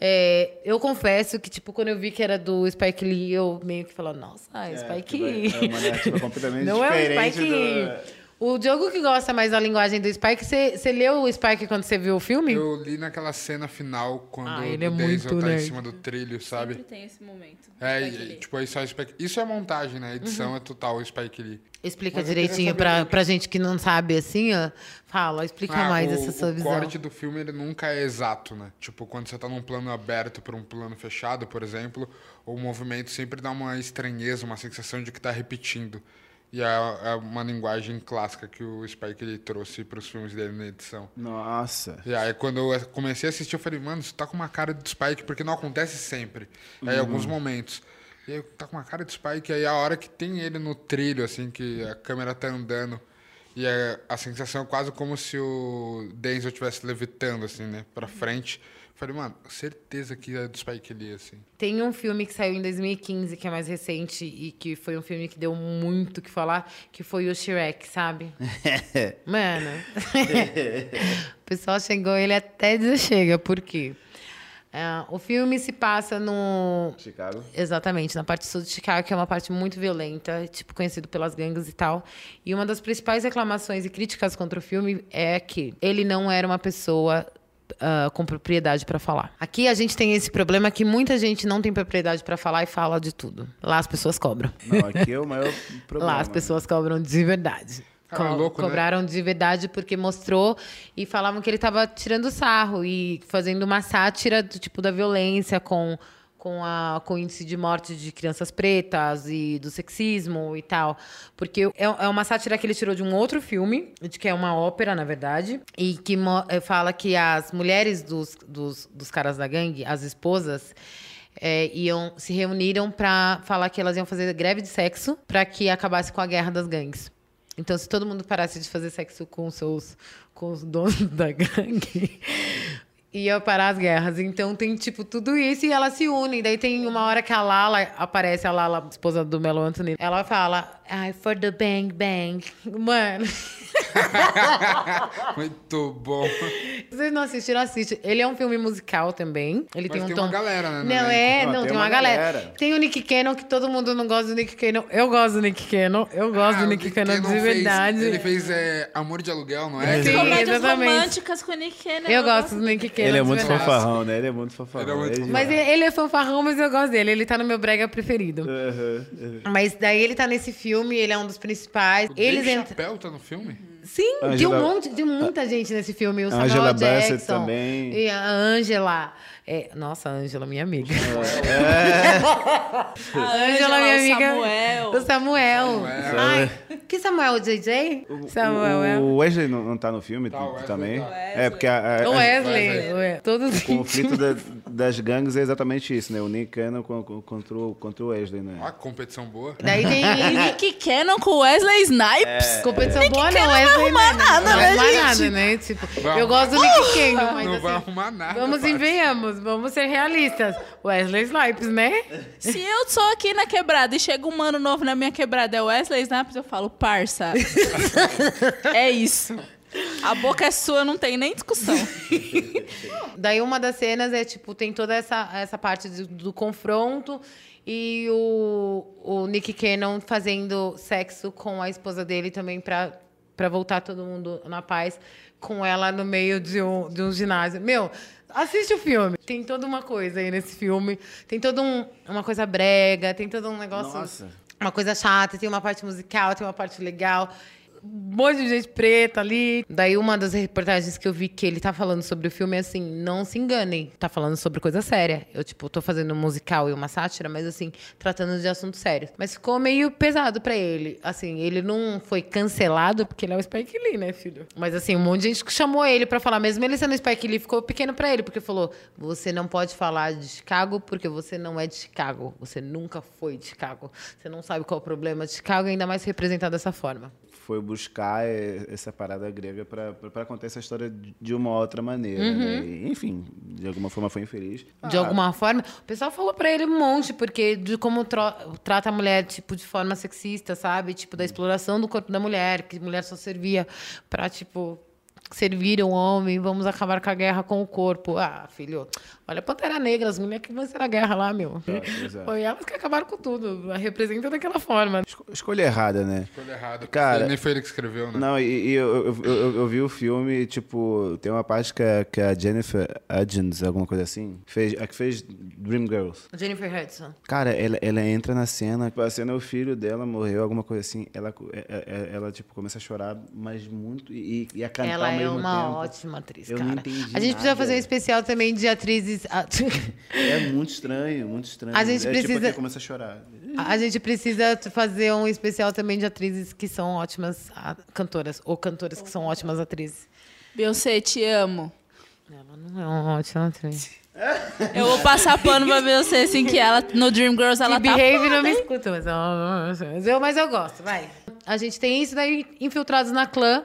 Speaker 3: é, eu confesso que, tipo, quando eu vi que era do Spike Lee, eu meio que falei, nossa, Spike Lee.
Speaker 1: É uma narrativa completamente
Speaker 3: Não é o Spike Lee.
Speaker 1: do...
Speaker 3: O Diogo que gosta mais da linguagem do Spike, você leu o Spike quando você viu o filme?
Speaker 2: Eu li naquela cena final, quando
Speaker 3: Ah,
Speaker 2: o
Speaker 3: ele é
Speaker 2: Denzel
Speaker 3: muito
Speaker 2: tá em
Speaker 3: nerd.
Speaker 2: cima do trilho, sabe?
Speaker 4: Sempre tem esse momento.
Speaker 2: É, e, tipo, isso é, Spike... isso é montagem, né? A edição
Speaker 3: Uhum.
Speaker 2: é total o Spike Lee.
Speaker 3: Explica
Speaker 2: Mas
Speaker 3: direitinho pra, pra gente que não sabe assim, ó. Fala, explica
Speaker 2: Ah,
Speaker 3: mais
Speaker 2: o,
Speaker 3: essa sua
Speaker 2: o
Speaker 3: visão.
Speaker 2: corte do filme ele nunca é exato, né? Tipo, quando você tá num plano aberto para um plano fechado, por exemplo, o movimento sempre dá uma estranheza, uma sensação de que tá repetindo. E é, é uma linguagem clássica que o Spike ele trouxe para os filmes dele na edição.
Speaker 1: Nossa.
Speaker 2: E aí, quando eu comecei a assistir, eu falei, mano, isso tá com uma cara de Spike, porque não acontece sempre. Aí, em alguns momentos. E aí, tá com uma cara de Spike, aí a hora que tem ele no trilho, assim, que a câmera tá andando, e a, a sensação é quase como se o Denzel estivesse levitando, assim, né, pra frente. Eu falei, mano, certeza que é do Spike Lee, assim.
Speaker 3: Tem um filme que saiu em 2015, que é mais recente, e que foi um filme que deu muito o que falar, que foi o Shrek, sabe? Mano. o pessoal chegou ele até chega, por quê? Ah, o filme se passa no,
Speaker 1: Chicago.
Speaker 3: Exatamente, na parte sul de Chicago, que é uma parte muito violenta, tipo, conhecido pelas gangues e tal. E uma das principais reclamações e críticas contra o filme é que ele não era uma pessoa ah, com propriedade para falar. Aqui a gente tem esse problema que muita gente não tem propriedade para falar e fala de tudo. Lá as pessoas cobram.
Speaker 1: Não, aqui é o maior problema.
Speaker 3: Lá as pessoas cobram de verdade.
Speaker 2: Cara, é louco, né?
Speaker 3: cobraram de verdade porque mostrou e falavam que ele estava tirando sarro e fazendo uma sátira do tipo da violência com com, a, com o índice de morte de crianças pretas e do sexismo e tal. Porque é, é uma sátira que ele tirou de um outro filme, de que é uma ópera, na verdade, e que eh, fala que as mulheres dos, dos, dos caras da gangue, as esposas, é, iam se reuniram para falar que elas iam fazer greve de sexo para que acabasse com a guerra das gangues. Então, se todo mundo parasse de fazer sexo com seus com os donos da gangue, ia parar as guerras. Então tem tipo tudo isso e elas se unem. Daí tem uma hora que a Lala aparece, a Lala, esposa do Melo Anthony, ela fala, ai, for the bang bang. Mano,
Speaker 2: Muito bom.
Speaker 3: se vocês não assistiram, assiste. Ele é um filme musical também. Ele
Speaker 2: Mas
Speaker 3: tem um
Speaker 2: tem
Speaker 3: tom.
Speaker 2: uma galera, né,
Speaker 3: Não, é,
Speaker 1: Não,
Speaker 3: não,
Speaker 1: tem
Speaker 3: tem
Speaker 1: uma
Speaker 3: uma galera.
Speaker 1: galera.
Speaker 3: Tem o Nick Cannon, que todo mundo não gosta do Nick Cannon. Eu gosto do Nick Cannon. Eu gosto
Speaker 2: Ah,
Speaker 3: do
Speaker 2: o
Speaker 3: Nick Cannon de
Speaker 2: fez-
Speaker 3: verdade.
Speaker 2: Ele fez é, Amor de Aluguel, não é?
Speaker 3: Sim,
Speaker 4: Comédias
Speaker 3: exatamente.
Speaker 4: românticas com o Nick Cannon.
Speaker 3: Eu gosto do Nick Cannon.
Speaker 1: Ele é muito fofarrão, né? Ele é muito fofarrão.
Speaker 2: Ele é muito
Speaker 1: Ele-
Speaker 3: Mas ele é fanfarrão, mas eu gosto dele. Ele tá no meu brega preferido. Mas daí ele tá nesse filme, ele é um dos principais.
Speaker 2: O
Speaker 3: Eles
Speaker 2: Dave
Speaker 3: entram.
Speaker 2: Chappelle tá no filme?
Speaker 3: Sim, tem
Speaker 1: Angela-
Speaker 3: um monte, tem muita gente nesse filme. O
Speaker 1: A
Speaker 3: Samuel
Speaker 1: Angela Bassett
Speaker 3: Jackson.
Speaker 1: também.
Speaker 3: E a Angela. É, nossa, a Angela, minha amiga.
Speaker 4: A
Speaker 3: Angela, minha
Speaker 4: o
Speaker 3: amiga.
Speaker 4: Samuel.
Speaker 3: O Samuel.
Speaker 2: Samuel.
Speaker 3: Ai, que Samuel? O JJ? Samuel, é.
Speaker 1: O Wesley não, não tá no filme
Speaker 2: Tá, o Wesley
Speaker 1: também?
Speaker 2: tá.
Speaker 1: É, porque a, a-
Speaker 3: O
Speaker 1: a-
Speaker 3: Wesley.
Speaker 2: Wesley.
Speaker 3: Todos
Speaker 1: o conflito da- das gangues é exatamente isso, né? O Nick Cannon con- con- contra o, contra o Wesley, né?
Speaker 2: Que competição boa.
Speaker 3: Daí tem
Speaker 4: Nick Cannon com Wesley Snipes.
Speaker 3: competição boa, não.
Speaker 4: Cannon não vai arrumar nada,
Speaker 3: não vai
Speaker 4: né,
Speaker 3: arrumar
Speaker 4: gente?
Speaker 3: nada, né? Tipo, eu gosto do Nick Cannon, mas
Speaker 2: Não
Speaker 3: assim,
Speaker 2: vai arrumar nada.
Speaker 3: Vamos e venhamos, vamos ser realistas. Wesley Snipes, né?
Speaker 4: Se eu sou aqui na quebrada e chega um mano novo na minha quebrada, é Wesley Snipes, eu falo, parça. é isso. A boca é sua, não tem nem discussão.
Speaker 3: Daí uma das cenas é, tipo, tem toda essa, essa parte do, do confronto e o, o Nick Cannon fazendo sexo com a esposa dele também pra, pra voltar todo mundo na paz com ela no meio de um, de um ginásio. Meu, assiste o filme. Tem toda uma coisa aí nesse filme. Tem toda um, uma coisa brega, tem todo um negócio...
Speaker 1: Nossa.
Speaker 3: Uma coisa chata, tem uma parte musical, tem uma parte legal. Um monte de gente preta ali. Daí, uma das reportagens que eu vi que ele tá falando sobre o filme é assim: não se enganem, tá falando sobre coisa séria. Eu, tipo, tô fazendo um musical e uma sátira, mas assim, tratando de assuntos sérios. Mas ficou meio pesado pra ele. Assim, ele não foi cancelado porque ele é o Spike Lee, né, filho? Mas assim, um monte de gente chamou ele pra falar, mesmo ele sendo Spike Lee, ficou pequeno pra ele, porque falou: você não pode falar de Chicago porque você não é de Chicago. Você nunca foi de Chicago. Você não sabe qual é o problema de Chicago, ainda mais representado dessa forma.
Speaker 1: Foi buscar eh, essa parada grega pra contar essa história de- de uma outra maneira, né? E, enfim, de alguma forma foi infeliz.
Speaker 3: De
Speaker 1: Ah,
Speaker 3: alguma forma. O pessoal falou pra ele um monte, porque de como trata a mulher, tipo, de forma sexista, sabe? Tipo, da exploração do corpo da mulher, que a mulher só servia pra, tipo, servir um homem, vamos acabar com a guerra com o corpo. Ah, filho, olha Pantera Negra, as mulheres que venceram a guerra lá, meu.
Speaker 1: exato.
Speaker 3: Foi elas que acabaram com tudo. Representa daquela forma.
Speaker 1: Esco- Escolha errada, né?
Speaker 2: Escolha errada.
Speaker 1: Cara-
Speaker 2: Nem foi ele que escreveu, né?
Speaker 1: Não, e, e eu, eu, eu, eu vi o filme, tipo, tem uma parte que a, que a Jennifer Hudgens, alguma coisa assim, fez, a que fez Dreamgirls.
Speaker 3: Jennifer Hudson.
Speaker 1: Cara, ela, ela entra na cena, tipo, a cena o filho dela morreu, alguma coisa assim. Ela, é- é- ela tipo, começa a chorar, mas muito, e, e a cantar
Speaker 3: Ela
Speaker 1: ao
Speaker 3: é uma
Speaker 1: tempo.
Speaker 3: ótima atriz,
Speaker 1: Eu
Speaker 3: cara.
Speaker 1: não entendi
Speaker 3: a gente precisa
Speaker 1: nada.
Speaker 3: fazer um especial também de atrizes.
Speaker 1: É muito estranho, muito estranho.
Speaker 3: A gente
Speaker 1: é,
Speaker 3: precisa-
Speaker 1: Tipo, começa a chorar.
Speaker 3: A gente precisa fazer um especial também de atrizes que são ótimas cantoras, ou cantoras que são ótimas atrizes.
Speaker 4: Beyoncé, te amo.
Speaker 3: Ela não é uma ótima atriz.
Speaker 4: Eu vou passar pano pra Beyoncé, assim, que ela, no Dreamgirls, ela
Speaker 3: Que
Speaker 4: tá...
Speaker 3: Behave não me escuta, mas, mas eu, mas eu gosto, vai. A gente tem isso daí, Infiltrados na Clã.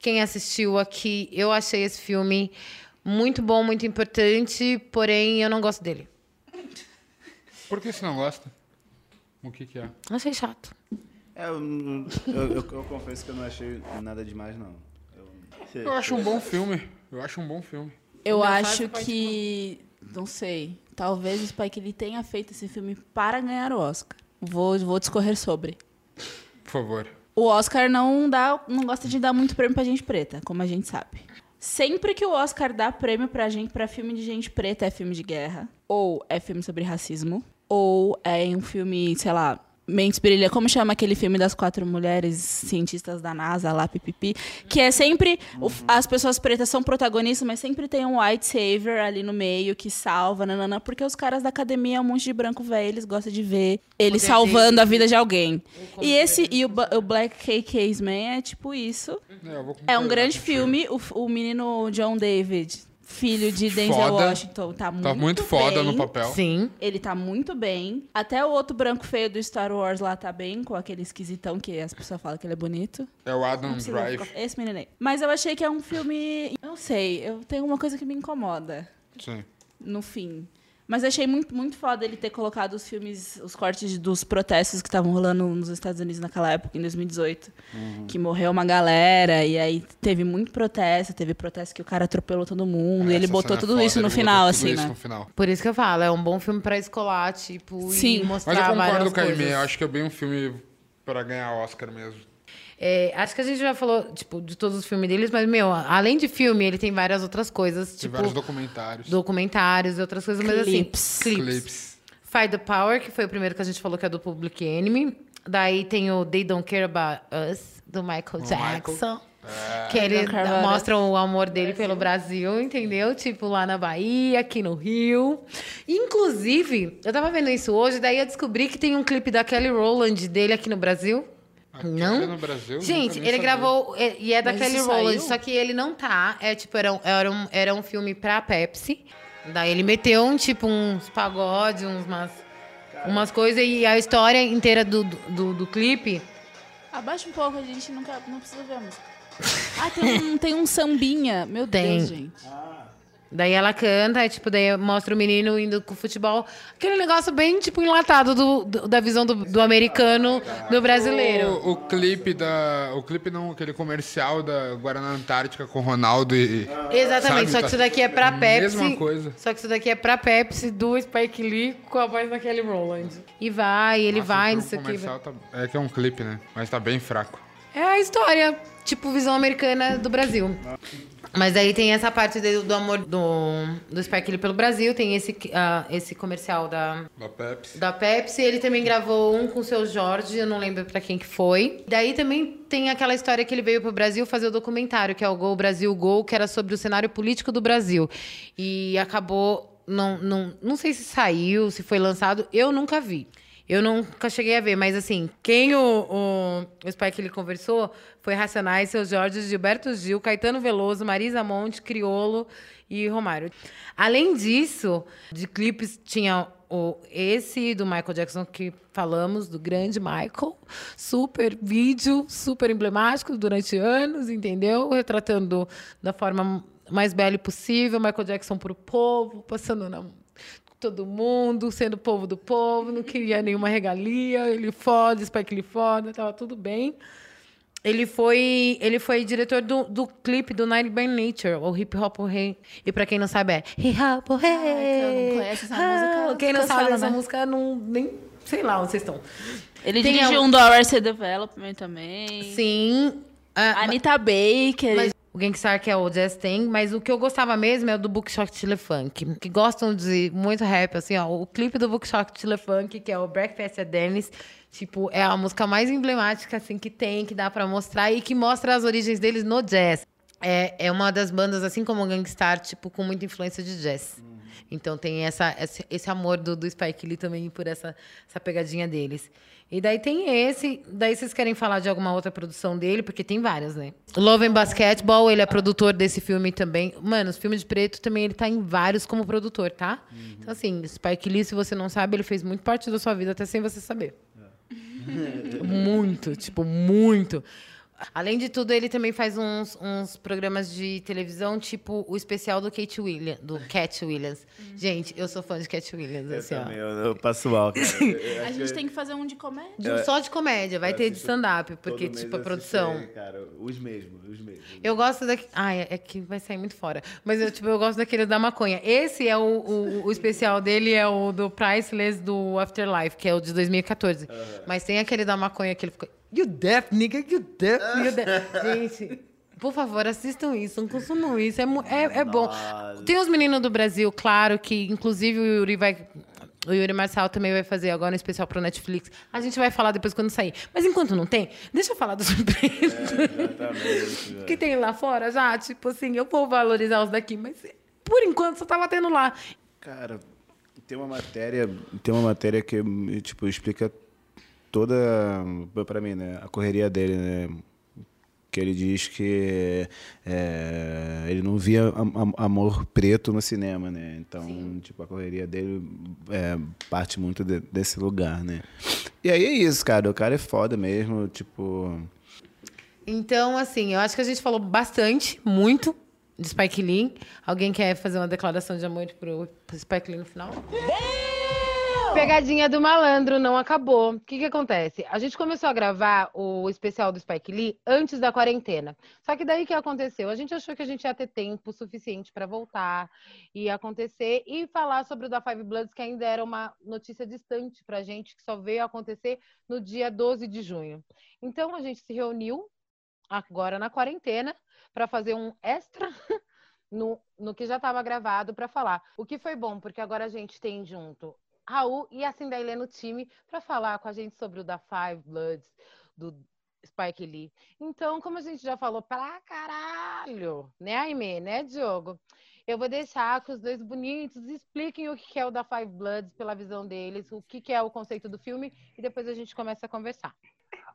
Speaker 3: Quem assistiu aqui, eu achei esse filme muito bom, muito importante, porém eu não gosto dele.
Speaker 2: Por que você não gosta? O que que é?
Speaker 3: Achei chato.
Speaker 1: É, eu, eu, eu- eu confesso que eu não achei nada demais, não. Eu-
Speaker 2: Eu acho um bom filme. Eu acho um bom filme.
Speaker 4: Eu acho que... Não sei. Talvez o Spike Lee tenha feito esse filme para ganhar o Oscar. Vou, vou discorrer sobre.
Speaker 2: Por favor.
Speaker 4: O Oscar não dá, não gosta de dar muito prêmio pra gente preta, como a gente sabe. Sempre que o Oscar dá prêmio pra gente para filme de gente preta é filme de guerra, ou é filme sobre racismo, ou é um filme, sei lá, Mentes Brilha, como chama aquele filme das quatro mulheres cientistas da NASA lá, pipipi, que é sempre o- as pessoas pretas são protagonistas, mas sempre tem um white savior ali no meio que salva, nanana, porque os caras da academia é um monte de branco velho, eles gostam de ver ele salvando a vida de alguém. E esse e o, o Black KK's Man é tipo isso.
Speaker 2: É, eu vou
Speaker 4: É um grande filme. O, o menino John David, filho de Denzel
Speaker 2: Foda.
Speaker 4: Washington, tá muito
Speaker 2: Tá muito foda
Speaker 4: bem.
Speaker 2: no papel.
Speaker 3: Sim.
Speaker 4: Ele tá muito bem. Até o outro branco feio do Star Wars lá tá bem, com aquele esquisitão que as pessoas falam que ele é bonito.
Speaker 2: É o Adam Drive.
Speaker 4: ficar- Esse menino aí. Mas eu achei que é um filme. Eu não sei, eu tenho uma coisa que me incomoda
Speaker 2: Sim.
Speaker 4: no fim. Mas achei muito, muito foda ele ter colocado os filmes, os cortes dos protestos que estavam rolando nos Estados Unidos naquela época, em 2018. Que morreu uma galera, e aí teve muito protesto, teve protesto que o cara atropelou todo mundo, e ele
Speaker 2: Essa
Speaker 4: botou
Speaker 2: é
Speaker 4: tudo
Speaker 2: foda,
Speaker 4: isso no
Speaker 2: ele
Speaker 4: final,
Speaker 2: tudo
Speaker 4: assim,
Speaker 2: isso
Speaker 4: né?
Speaker 2: no final.
Speaker 3: Por isso que eu falo, é um bom filme pra escolar, tipo,
Speaker 4: Sim.
Speaker 3: e
Speaker 4: Mas
Speaker 3: mostrar
Speaker 2: Mas eu concordo com a Aimee, eu acho que é bem um filme pra ganhar Oscar mesmo.
Speaker 3: É, acho que a gente já falou, tipo, de todos os filmes deles, mas, meu, além de filme, ele tem várias outras coisas,
Speaker 2: Tem
Speaker 3: tipo,
Speaker 2: vários documentários.
Speaker 3: documentários e outras coisas, mas
Speaker 4: Clips.
Speaker 3: assim, clipes.
Speaker 2: Clips.
Speaker 3: Fight the Power, que foi o primeiro que a gente falou que é do Public Enemy. Daí tem o They Don't Care About Us, do Michael
Speaker 2: O Michael.
Speaker 3: Jackson. que ele
Speaker 4: Egan Carvalho.
Speaker 3: mostra o amor dele pelo Brasil, entendeu? Tipo, lá na Bahia, aqui no Rio. Inclusive, eu tava vendo isso hoje, daí eu descobri que tem um clipe da Kelly Rowland dele aqui no Brasil. Não?
Speaker 2: no Brasil?
Speaker 3: Gente, ele
Speaker 2: sabia.
Speaker 3: gravou, é- e é da
Speaker 4: Mas
Speaker 3: Kelly Rowland, só que ele não tá. É tipo, era um, era um, era um filme pra Pepsi. Daí ele meteu um tipo uns pagode, uns umas, umas coisas, e a história inteira do, do, do clipe.
Speaker 4: Abaixa um pouco, a gente nunca, não precisa ver a música. Ah, tem um, tem um sambinha. Meu
Speaker 3: Tem.
Speaker 4: Deus, gente.
Speaker 3: Daí ela canta, e, tipo, daí mostra o menino indo com o futebol. Aquele negócio bem, tipo, enlatado do, do- da visão do, do americano, do brasileiro.
Speaker 2: O, o clipe da. O clipe não, aquele comercial da Guaraná Antártica com o Ronaldo e.
Speaker 3: Exatamente,
Speaker 2: sabe,
Speaker 3: só que
Speaker 2: tá-
Speaker 3: isso daqui é pra Pepsi.
Speaker 2: Mesma coisa.
Speaker 3: Só que isso daqui é pra Pepsi do Spike Lee com a voz da Kelly Rowland. E vai, ele
Speaker 2: Nossa,
Speaker 3: vai, não sei
Speaker 2: o
Speaker 3: o que.
Speaker 2: comercial tá- É que é um clipe, né? Mas tá bem fraco.
Speaker 3: É a história, tipo, visão americana do Brasil. Mas aí tem essa parte do, do amor do, do Spike Lee pelo Brasil, tem esse, ah, esse comercial da,
Speaker 2: Da Pepsi.
Speaker 3: da Pepsi. Ele também gravou um com o seu Jorge, eu não lembro pra quem que foi. Daí também tem aquela história que ele veio pro Brasil fazer o documentário, que é o Gol Brasil Gol, que era sobre o cenário político do Brasil. E acabou. Não, não, não sei se saiu, se foi lançado, eu nunca vi. Eu nunca cheguei a ver, mas assim, quem o, o, o Spike ele conversou foi Racionais, Seu Jorge, Gilberto Gil, Caetano Veloso, Marisa Monte, Criolo e Romário. Além disso, de clipes tinha o, esse do Michael Jackson que falamos, do grande Michael. Super vídeo, super emblemático durante anos, entendeu? Retratando da forma mais bela possível, Michael Jackson pro povo, passando na todo mundo, sendo povo do povo, não queria nenhuma regalia, ele foda, Spike ele foda, tava tudo bem. Ele foi, ele foi diretor do, do clipe do Night by Nature, o Hip Hop Rei. E pra quem não sabe, é Hip Hop Rei.
Speaker 4: quem não conhece essa música,
Speaker 3: Quem não sabe essa
Speaker 4: né?
Speaker 3: música, não, nem sei lá onde vocês estão.
Speaker 4: Ele
Speaker 3: Tem
Speaker 4: dirigiu um do Arrested Development também.
Speaker 3: Sim. ah,
Speaker 4: Anitta Baker.
Speaker 3: Mas Gangstar, que é o Jazz tem, mas o que eu gostava mesmo é o do Bookshot Funk. Que gostam de muito rap, assim, ó. O clipe do Bookshot Funk, que é o Breakfast at Dennis, tipo, é a música mais emblemática, assim, que tem, que dá pra mostrar e que mostra as origens deles no jazz. É, é uma das bandas, assim como o Gangstar, tipo, com muita influência de jazz. Então tem essa, esse, amor do, do Spike Lee também por essa, essa pegadinha deles. E daí tem esse. Daí vocês querem falar de alguma outra produção dele? Porque tem várias, né? Love and Basketball, ele é produtor desse filme também. Mano, os filmes de preto também ele tá em vários como produtor, tá? Então, assim, Spike Lee, se você não sabe, ele fez muito parte da sua vida, até sem você saber. muito, tipo, muito. Além de tudo, ele também faz uns, uns programas de televisão, tipo o especial do Kate Williams, do Cat Williams. Gente, eu sou fã de Cat Williams,
Speaker 1: Eu
Speaker 3: assim, ó.
Speaker 1: também, eu, eu passo mal, cara. Eu-
Speaker 4: A gente
Speaker 1: que
Speaker 4: tem que fazer um de comédia.
Speaker 3: De um só de comédia, vai ter de stand-up,
Speaker 1: todo
Speaker 3: porque,
Speaker 1: mês
Speaker 3: tipo, a produção.
Speaker 1: aí, Cara, os mesmos, os mesmos.
Speaker 3: Eu gosto da. Ah, é é que vai sair muito fora. Mas eu, tipo, eu gosto daquele da maconha. Esse é o, o, o especial dele, é o do Priceless do Afterlife, que é o de 2014. Mas tem aquele da maconha que ele fica. You deaf, nigga, you deaf, you deaf. Gente. Por favor, assistam isso, não consumam isso. É, é, é bom. Tem os meninos do Brasil, claro, que inclusive o Yuri vai. O Yuri Marçal também vai fazer agora um especial pro Netflix. A gente vai falar depois quando sair. Mas enquanto não tem, deixa eu falar do surpresa.
Speaker 1: Exatamente. velho.
Speaker 3: que tem lá fora já, tipo assim, eu vou valorizar os daqui, mas por enquanto só tava tendo lá.
Speaker 1: Cara, tem uma matéria, tem uma matéria que tipo explica toda pra mim, né, a correria dele, né? Que ele diz que é, ele não via am- am- amor preto no cinema, né? Então, tipo, a correria dele é, parte muito de- desse lugar, né? E aí é isso, cara. O cara é foda mesmo, tipo.
Speaker 3: Então, assim, eu acho que a gente falou bastante, muito, de Spike Lee. Alguém quer fazer uma declaração de amor pro, Spike Lee no final? Pegadinha do malandro não acabou. O que, que acontece? A gente começou a gravar o especial do Spike Lee antes da quarentena. Só que daí que aconteceu? A gente achou que a gente ia ter tempo suficiente para voltar e acontecer e falar sobre o da Five Bloods, que ainda era uma notícia distante pra gente, que só veio acontecer no dia 12 de junho. Então a gente se reuniu agora na quarentena para fazer um extra no, no que já estava gravado para falar. O que foi bom, porque agora a gente tem junto Raul e a Cindailê no time para falar com a gente sobre o da Five Bloods, do Spike Lee. Então, como a gente já falou pra caralho, né, Aimee, né, Diogo? Eu vou deixar que os dois bonitos expliquem o que é o da Five Bloods pela visão deles, o que é o conceito do filme, e depois a gente começa a conversar.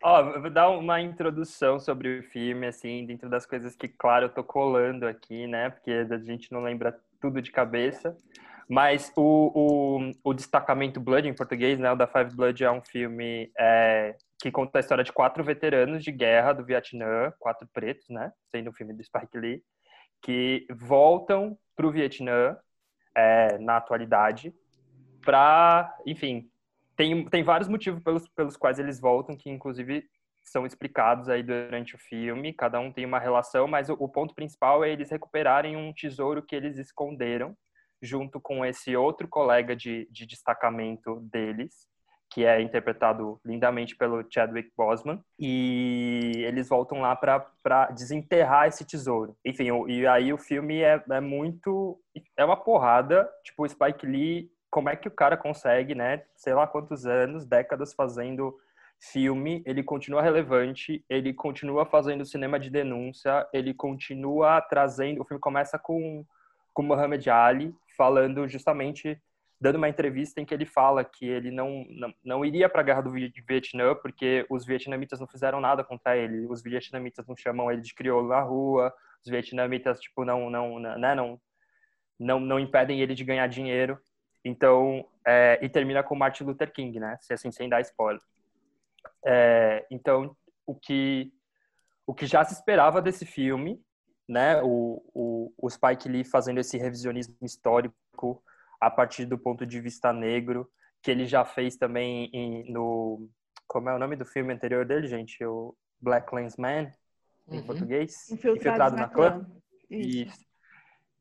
Speaker 5: Ó, oh, vou dar uma introdução sobre o filme, assim, dentro das coisas que, claro, eu tô colando aqui, né? Porque a gente não lembra tudo de cabeça. Mas o, o, o Destacamento Blood, em português, né? O da Five Blood é um filme é, que conta a história de quatro veteranos de guerra do Vietnã, quatro pretos, né? Sendo um filme do Spike Lee, que voltam para o Vietnã é, na atualidade para, enfim, tem, tem vários motivos pelos, pelos quais eles voltam, que inclusive são explicados aí durante o filme, cada um tem uma relação, mas o, o ponto principal é eles recuperarem um tesouro que eles esconderam, junto com esse outro colega de, de destacamento deles, que é interpretado lindamente pelo Chadwick Boseman, e eles voltam lá para desenterrar esse tesouro. Enfim, o, e aí o filme é, é muito. É uma porrada. Tipo, o Spike Lee, como é que o cara consegue, né? Sei lá quantos anos, décadas fazendo filme, ele continua relevante, ele continua fazendo cinema de denúncia, ele continua trazendo. O filme começa com, com Muhammad Ali falando justamente dando uma entrevista em que ele fala que ele não, não, não iria para a guerra do Vietnã porque os vietnamitas não fizeram nada contra ele. Os vietnamitas não chamam ele de crioulo na rua. Os vietnamitas tipo não não né, não não não impedem ele de ganhar dinheiro. Então é, e termina com Martin Luther King, né? Se assim sem dar spoiler. É, então o que o que já se esperava desse filme, né? O, o, o Spike Lee fazendo esse revisionismo histórico a partir do ponto de vista negro, que ele já fez também em, no. Como é o nome do filme anterior dele, gente? O Black Lens Man, em uhum. português?
Speaker 4: Infiltrado, Infiltrado na, na Clã. clã.
Speaker 5: Isso. Isso.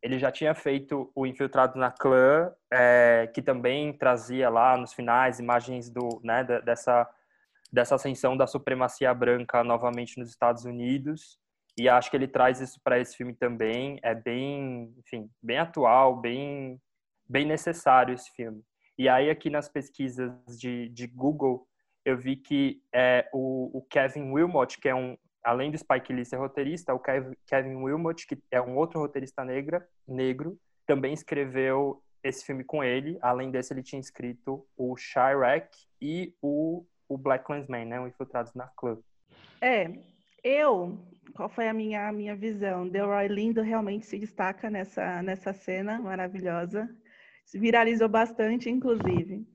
Speaker 5: Ele já tinha feito o Infiltrado na Clã, é, que também trazia lá nos finais imagens do, né, dessa, dessa ascensão da supremacia branca novamente nos Estados Unidos. E acho que ele traz isso para esse filme também. É bem, enfim, bem atual, bem bem necessário esse filme. E aí aqui nas pesquisas de, de Google eu vi que é, o, o, Kevin Wilmot, que é um, além do Spike Lee ser roteirista, o Kevin Wilmot, que é um outro roteirista negra, negro, também escreveu esse filme com ele. Além desse, ele tinha escrito o Chirac e o, o Black Clansman, né? O Infiltrados na Club.
Speaker 6: É, eu, qual foi a minha, a minha visão? Delroy Lindo realmente se destaca nessa, nessa cena maravilhosa viralizou bastante, inclusive.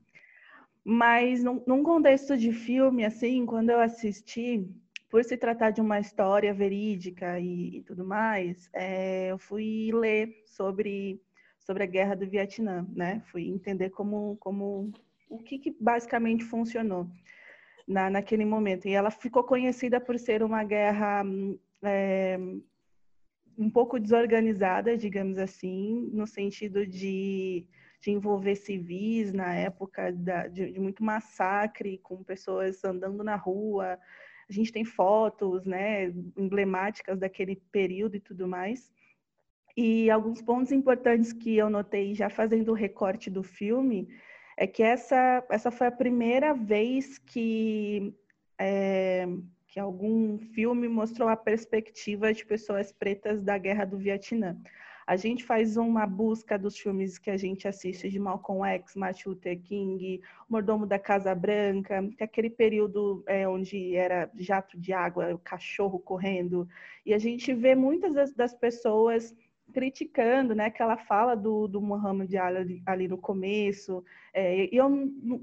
Speaker 6: Mas num, num contexto de filme, assim, quando eu assisti, por se tratar de uma história verídica e, e tudo mais, é, eu fui ler sobre, sobre a guerra do Vietnã, né? Fui entender como, como o que, que basicamente funcionou na, naquele momento. E ela ficou conhecida por ser uma guerra é, um pouco desorganizada, digamos assim, no sentido de de envolver civis na época da, de, de, muito massacre, com pessoas andando na rua. A gente tem fotos né, emblemáticas daquele período e tudo mais. E alguns pontos importantes que eu notei já fazendo o recorte do filme é que essa, essa foi a primeira vez que, é, que algum filme mostrou a perspectiva de pessoas pretas da Guerra do Vietnã. A gente faz uma busca dos filmes que a gente assiste de Malcolm X, Martin Luther King, Mordomo da Casa Branca, que é aquele período é, onde era jato de água, o cachorro correndo, e a gente vê muitas das, das pessoas criticando, né, aquela fala do, do Muhammad Ali, ali no começo. É, eu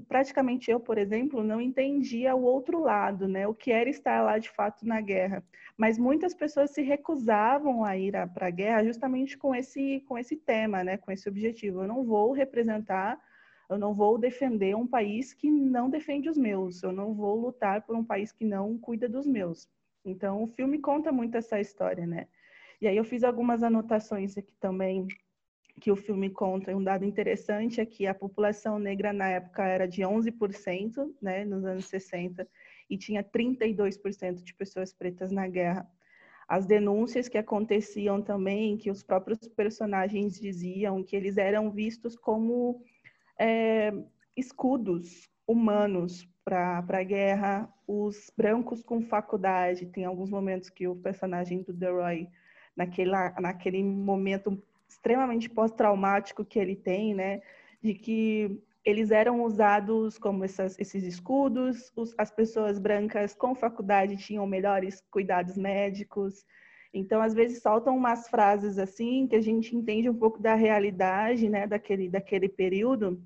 Speaker 6: praticamente eu, por exemplo, não entendia o outro lado, né, o que era estar lá de fato na guerra. Mas muitas pessoas se recusavam a ir para a guerra justamente com esse com esse tema, né, com esse objetivo. Eu não vou representar, eu não vou defender um país que não defende os meus. Eu não vou lutar por um país que não cuida dos meus. Então, o filme conta muito essa história, né? E aí eu fiz algumas anotações aqui também que o filme conta. Um dado interessante é que a população negra na época era de 11%, né, nos anos 60, e tinha 32% de pessoas pretas na guerra. As denúncias que aconteciam também, que os próprios personagens diziam que eles eram vistos como é, escudos humanos para a guerra, os brancos com faculdade. Tem alguns momentos que o personagem do Roy naquele, naquele momento extremamente pós-traumático que ele tem, né? De que eles eram usados como essas, esses escudos, os, as pessoas brancas com faculdade tinham melhores cuidados médicos. Então, às vezes, soltam umas frases assim que a gente entende um pouco da realidade, né, daquele, daquele período.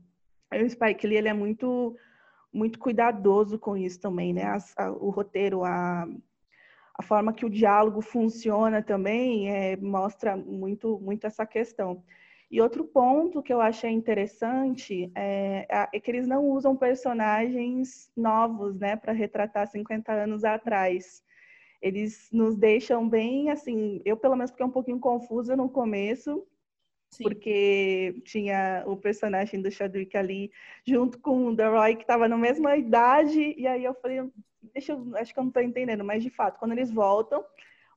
Speaker 6: o Spike Lee, ele é muito, muito cuidadoso com isso também, né? As, a, o roteiro, a, a forma que o diálogo funciona também é, mostra muito, muito essa questão. E outro ponto que eu achei interessante é, é que eles não usam personagens novos, né, para retratar 50 anos atrás. Eles nos deixam bem, assim, eu pelo menos fiquei um pouquinho confusa no começo, Sim. porque tinha o personagem do Chadwick ali junto com o The Roy, que estava na mesma idade, e aí eu falei, deixa eu, acho que eu não estou entendendo, mas de fato, quando eles voltam,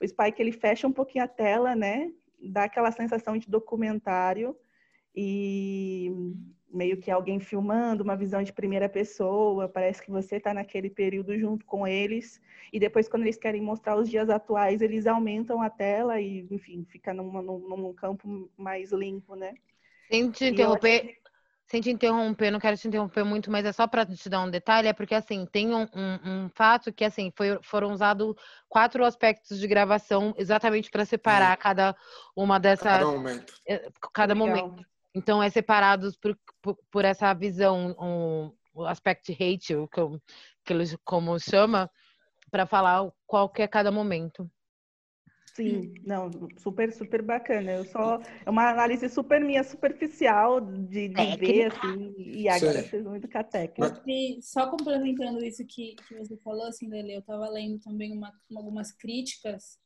Speaker 6: o Spike ele fecha um pouquinho a tela, né, dá aquela sensação de documentário e meio que alguém filmando, uma visão de primeira pessoa, parece que você está naquele período junto com eles, e depois quando eles querem mostrar os dias atuais, eles aumentam a tela e, enfim, fica num, num campo mais limpo, né?
Speaker 3: Sem te interromper, sem te interromper, não quero te interromper muito, mas é só para te dar um detalhe, é porque assim, tem um, um, um fato que assim, foi, foram usados quatro aspectos de gravação exatamente para separar cada uma dessas. Cada
Speaker 2: momento.
Speaker 3: É, cada momento. Então é separados por, por, por essa visão, um, o aspect hate, o que, que eles como chama, para falar qual que é cada momento.
Speaker 6: Sim, não, super, super bacana. Eu só é uma análise super minha, superficial de, de ver, assim, e agora vocês muito com a técnica.
Speaker 7: E só complementando isso que, que você falou, assim, Lele, eu estava lendo também uma, algumas críticas,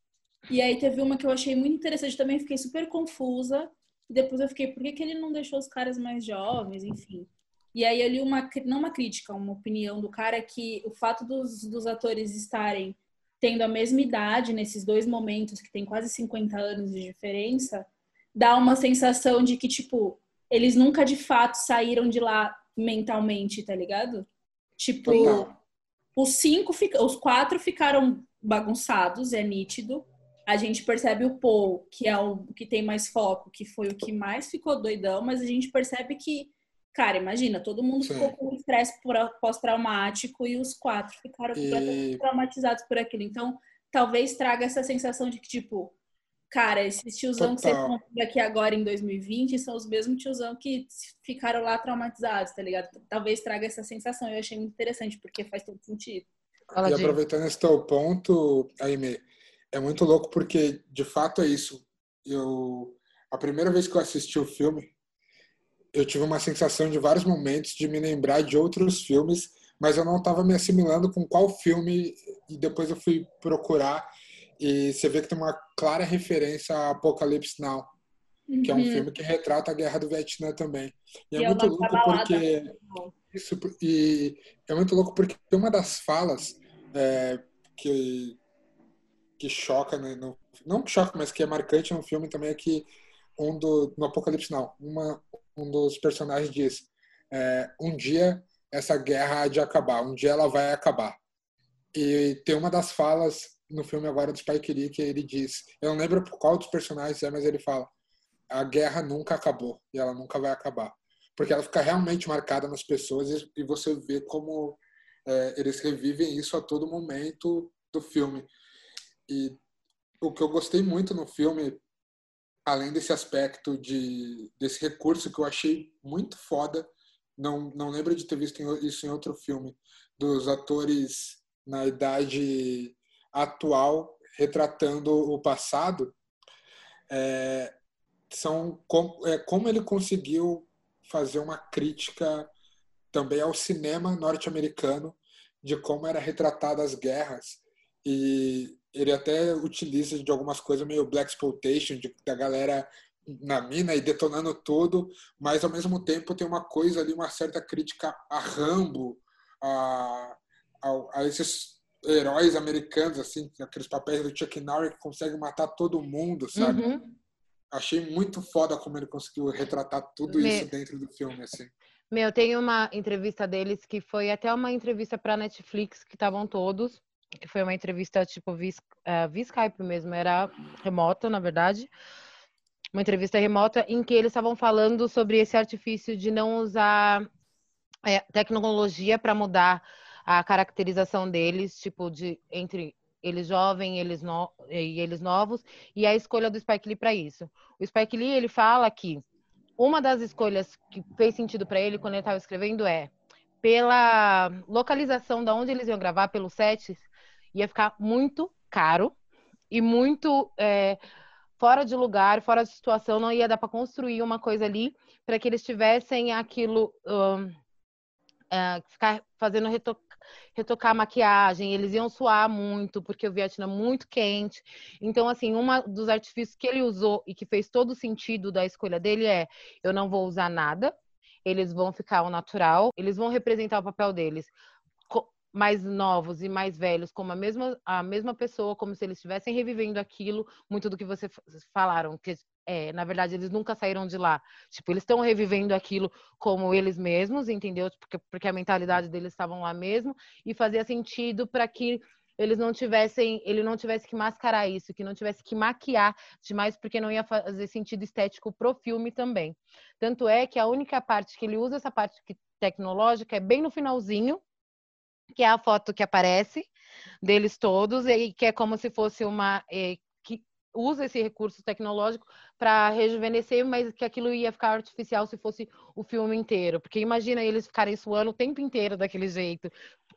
Speaker 7: e aí teve uma que eu achei muito interessante, também fiquei super confusa, e depois eu fiquei, por que, que ele não deixou os caras mais jovens, enfim. E aí eu li uma, não uma crítica, uma opinião do cara que o fato dos, dos atores estarem tendo a mesma idade nesses dois momentos, que tem quase 50 anos de diferença, dá uma sensação de que, tipo, eles nunca de fato saíram de lá mentalmente, tá ligado? Tipo, os cinco, os quatro ficaram bagunçados, é nítido. A gente percebe o Paul, que é o que tem mais foco, que foi o que mais ficou doidão, mas a gente percebe que Cara, imagina, todo mundo Sim. ficou com estresse pós-traumático e os quatro ficaram e... completamente traumatizados por aquilo. Então, talvez traga essa sensação de que, tipo, cara, esses tiozão Total. que vocês estão aqui agora em 2020 são os mesmos tiozão que ficaram lá traumatizados, tá ligado? Talvez traga essa sensação. Eu achei muito interessante, porque faz todo sentido.
Speaker 2: e aproveitando esse teu ponto, Aime, é muito louco porque, de fato, é isso. Eu, a primeira vez que eu assisti o filme, eu tive uma sensação de vários momentos de me lembrar de outros filmes, mas eu não estava me assimilando com qual filme e depois eu fui procurar e você vê que tem uma clara referência a Apocalypse Now, uhum. que é um uhum. filme que retrata a guerra do Vietnã também. E, é e é, muito louco porque isso e é muito louco porque uma das falas é, que que choca né, no, não que choca, mas que é marcante no filme também é que um do no Apocalipse Now, uma um dos personagens diz: é, um dia essa guerra há de acabar, um dia ela vai acabar. E tem uma das falas no filme agora do Spike Lee que ele diz, eu não lembro qual dos personagens é, mas ele fala: a guerra nunca acabou e ela nunca vai acabar, porque ela fica realmente marcada nas pessoas e, você vê como é, eles revivem isso a todo momento do filme. E o que eu gostei muito no filme além desse aspecto de desse recurso que eu achei muito foda, não não lembro de ter visto isso em outro filme, dos atores na idade atual retratando o passado, é, são como, é, como ele conseguiu fazer uma crítica também ao cinema norte-americano de como era retratada as guerras e ele até utiliza de algumas coisas meio black exploitation, da galera na mina e detonando tudo, mas ao mesmo tempo tem uma coisa ali, uma certa crítica a Rambo, a, a, a esses heróis americanos, assim, aqueles papéis do Chuck Norris que conseguem matar todo mundo, sabe? Uhum. Achei muito foda como ele conseguiu retratar tudo Me... isso dentro do filme, assim.
Speaker 3: Meu, tem uma entrevista deles que foi até uma entrevista para Netflix que estavam todos, que foi uma entrevista tipo via, uh, via Skype mesmo, era remota, na verdade. Uma entrevista remota em que eles estavam falando sobre esse artifício de não usar é, tecnologia para mudar a caracterização deles, tipo, de entre eles jovens eles no, e eles novos, e a escolha do Spike Lee para isso. O Spike Lee, ele fala que uma das escolhas que fez sentido para ele quando ele estava escrevendo é pela localização da onde eles iam gravar, pelos sets, ia ficar muito caro e muito é, fora de lugar, fora de situação, não ia dar para construir uma coisa ali para que eles tivessem aquilo um, uh, ficar fazendo retoque retocar a maquiagem, eles iam suar muito, porque o Vietnã é muito quente. Então, assim, um dos artifícios que ele usou e que fez todo o sentido da escolha dele é: eu não vou usar nada, eles vão ficar ao natural, eles vão representar o papel deles mais novos e mais velhos, como a mesma, a mesma pessoa, como se eles estivessem revivendo aquilo, muito do que vocês falaram, que é, na verdade eles nunca saíram de lá. Tipo, eles estão revivendo aquilo como eles mesmos, entendeu? Porque, porque a mentalidade deles estavam lá mesmo, e fazia sentido para que eles não tivessem, ele não tivesse que mascarar isso, que não tivesse que maquiar demais, porque não ia fazer sentido estético pro filme também. Tanto é que a única parte que ele usa essa parte tecnológica é bem no finalzinho, que é a foto que aparece deles todos, e que é como se fosse uma. É, que usa esse recurso tecnológico para rejuvenescer, mas que aquilo ia ficar artificial se fosse o filme inteiro. Porque imagina eles ficarem suando o tempo inteiro daquele jeito.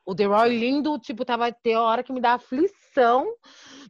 Speaker 3: O The Roy lindo, tipo, tava ter hora que me dá aflição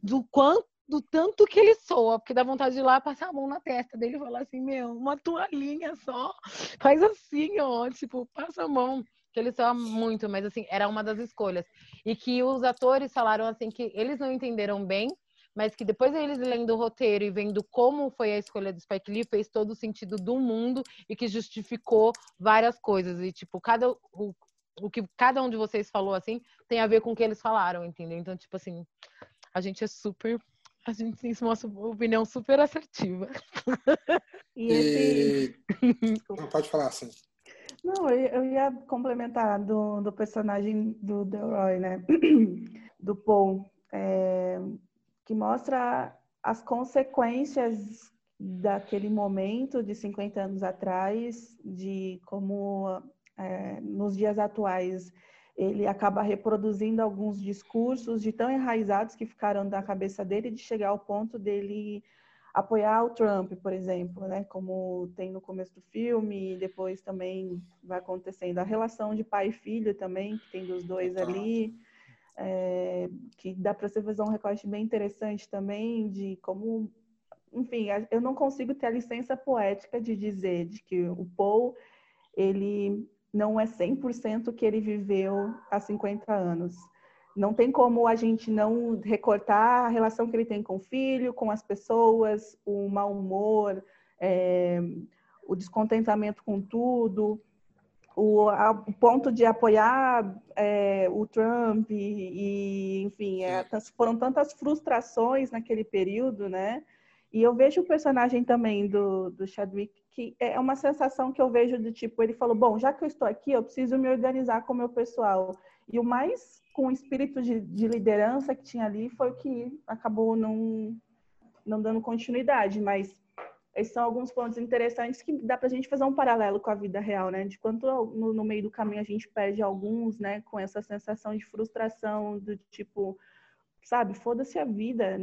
Speaker 3: do quanto do tanto que ele soa, porque dá vontade de ir lá passar a mão na testa dele e falar assim, meu, uma toalhinha só, faz assim, ó, tipo, passa a mão que ele soa muito, mas assim, era uma das escolhas. E que os atores falaram assim que eles não entenderam bem, mas que depois eles lendo o roteiro e vendo como foi a escolha do Spike Lee, fez todo o sentido do mundo e que justificou várias coisas. E, tipo, cada, o, o que cada um de vocês falou, assim, tem a ver com o que eles falaram, entendeu? Então, tipo assim, a gente é super. A gente tem uma opinião super assertiva.
Speaker 2: E esse... Não, pode falar, assim.
Speaker 6: Não, eu ia complementar do, do personagem do Delroy, né? Do Paul, é, que mostra as consequências daquele momento de 50 anos atrás, de como é, nos dias atuais ele acaba reproduzindo alguns discursos de tão enraizados que ficaram na cabeça dele, de chegar ao ponto dele apoiar o Trump, por exemplo, né? Como tem no começo do filme, e depois também vai acontecendo. A relação de pai e filho também, que tem dos dois ali, é, que dá para você fazer um recorte bem interessante também de como, enfim, eu não consigo ter a licença poética de dizer de que o Paul ele não é 100% o que ele viveu há 50 anos não tem como a gente não recortar a relação que ele tem com o filho, com as pessoas, o mau humor, é, o descontentamento com tudo, o, a, o ponto de apoiar é, o Trump e, e enfim, é, foram tantas frustrações naquele período, né? E eu vejo o personagem também do, do Chadwick, que é uma sensação que eu vejo do tipo, ele falou, bom, já que eu estou aqui, eu preciso me organizar com o meu pessoal. E o mais com o espírito de, de, liderança que tinha ali foi o que acabou não, não dando continuidade, mas esses são alguns pontos interessantes que dá para a gente fazer um paralelo com a vida real, né? De quanto no, no, meio do caminho a gente perde alguns, né? Com essa sensação de frustração, do tipo, sabe, foda-se a vida.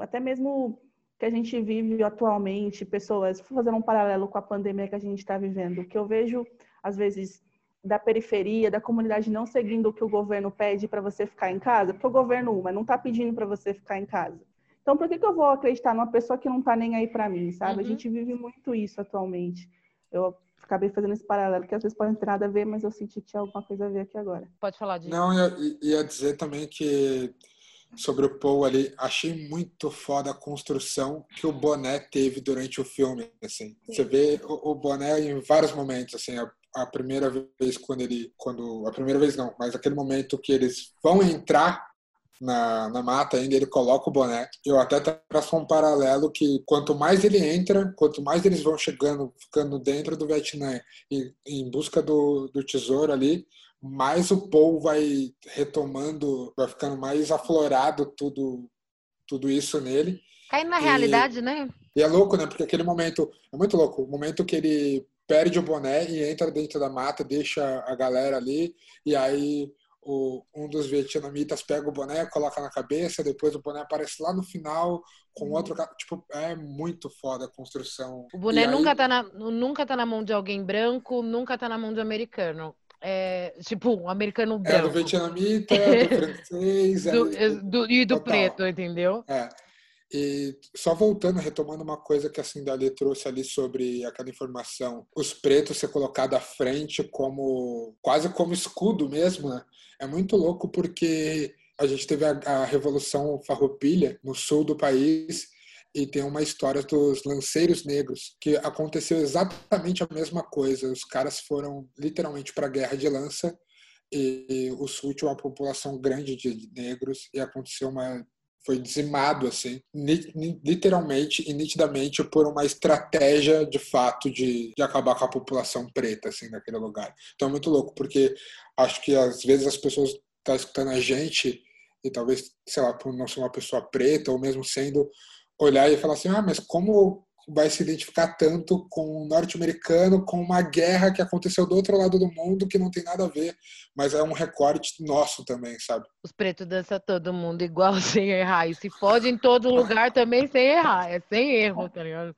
Speaker 6: Até mesmo que a gente vive atualmente, pessoas, fazendo um paralelo com a pandemia que a gente está vivendo, que eu vejo, às vezes, da periferia, da comunidade não seguindo o que o governo pede para você ficar em casa, porque o governo, uma, não está pedindo para você ficar em casa. Então, por que, que eu vou acreditar numa pessoa que não está nem aí para mim, sabe? Uhum. A gente vive muito isso atualmente. Eu acabei fazendo esse paralelo, que às vezes pode não ter nada a ver, mas eu senti que tinha alguma coisa a ver aqui agora.
Speaker 3: Pode falar disso.
Speaker 2: Não, ia, ia dizer também que sobre o Paul ali, achei muito foda a construção que o Boné teve durante o filme, assim. Sim. Você vê o, o Boné em vários momentos, assim, a a primeira vez quando ele quando a primeira vez não mas aquele momento que eles vão entrar na, na mata ainda, ele coloca o boné. Eu até traço um paralelo que quanto mais ele entra, quanto mais eles vão chegando, ficando dentro do Vietnã e em busca do, do tesouro ali, mais o Paul vai retomando, vai ficando mais aflorado tudo, tudo isso nele.
Speaker 3: Caindo na e, realidade, né?
Speaker 2: E é louco, né? Porque aquele momento, é muito louco, o momento que ele perde o boné e entra dentro da mata, deixa a galera ali, e aí o, um dos vietnamitas pega o boné, coloca na cabeça, depois o boné aparece lá no final com uhum. outro Tipo, é muito foda a construção.
Speaker 3: O boné nunca, tá na, nunca tá na mão de alguém branco, nunca tá na mão de um americano. É, tipo, um americano branco. É
Speaker 2: do vietnamita, do francês.
Speaker 3: do, é, do, e do total. preto, entendeu?
Speaker 2: É. E só voltando, retomando uma coisa que a Cindali trouxe ali sobre aquela informação, os pretos ser colocado à frente como quase como escudo mesmo, né? É muito louco porque a gente teve a, a Revolução Farroupilha no sul do país e tem uma história dos lanceiros negros que aconteceu exatamente a mesma coisa. Os caras foram literalmente para a guerra de lança e o sul tinha uma população grande de negros e aconteceu uma foi dizimado assim, literalmente e nitidamente por uma estratégia de fato de, de acabar com a população preta assim naquele lugar. Então é muito louco porque acho que às vezes as pessoas estão tá escutando a gente e talvez, sei lá, por não ser uma pessoa preta ou mesmo sendo olhar e falar assim: "Ah, mas como vai se identificar tanto com o norte-americano, com uma guerra que aconteceu do outro lado do mundo que não tem nada a ver, mas é um recorte nosso também, sabe?
Speaker 3: Os pretos dançam todo mundo igual sem errar, e se pode em todo lugar também sem errar, é sem erro, tá ligado?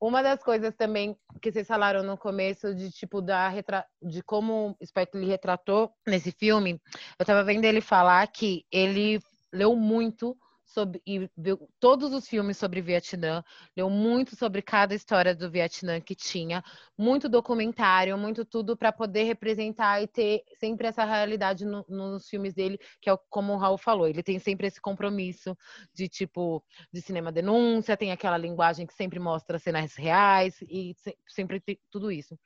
Speaker 3: Uma das coisas também que vocês falaram no começo de tipo da retra... de como o Spike Lee retratou nesse filme, eu tava vendo ele falar que ele leu muito sobre, e viu todos os filmes sobre Vietnã, leu muito sobre cada história do Vietnã que tinha, muito documentário, muito tudo para poder representar e ter sempre essa realidade no, nos filmes dele, que é como o Raul falou, ele tem sempre esse compromisso de tipo de cinema denúncia, tem aquela linguagem que sempre mostra cenas reais e sempre tudo isso.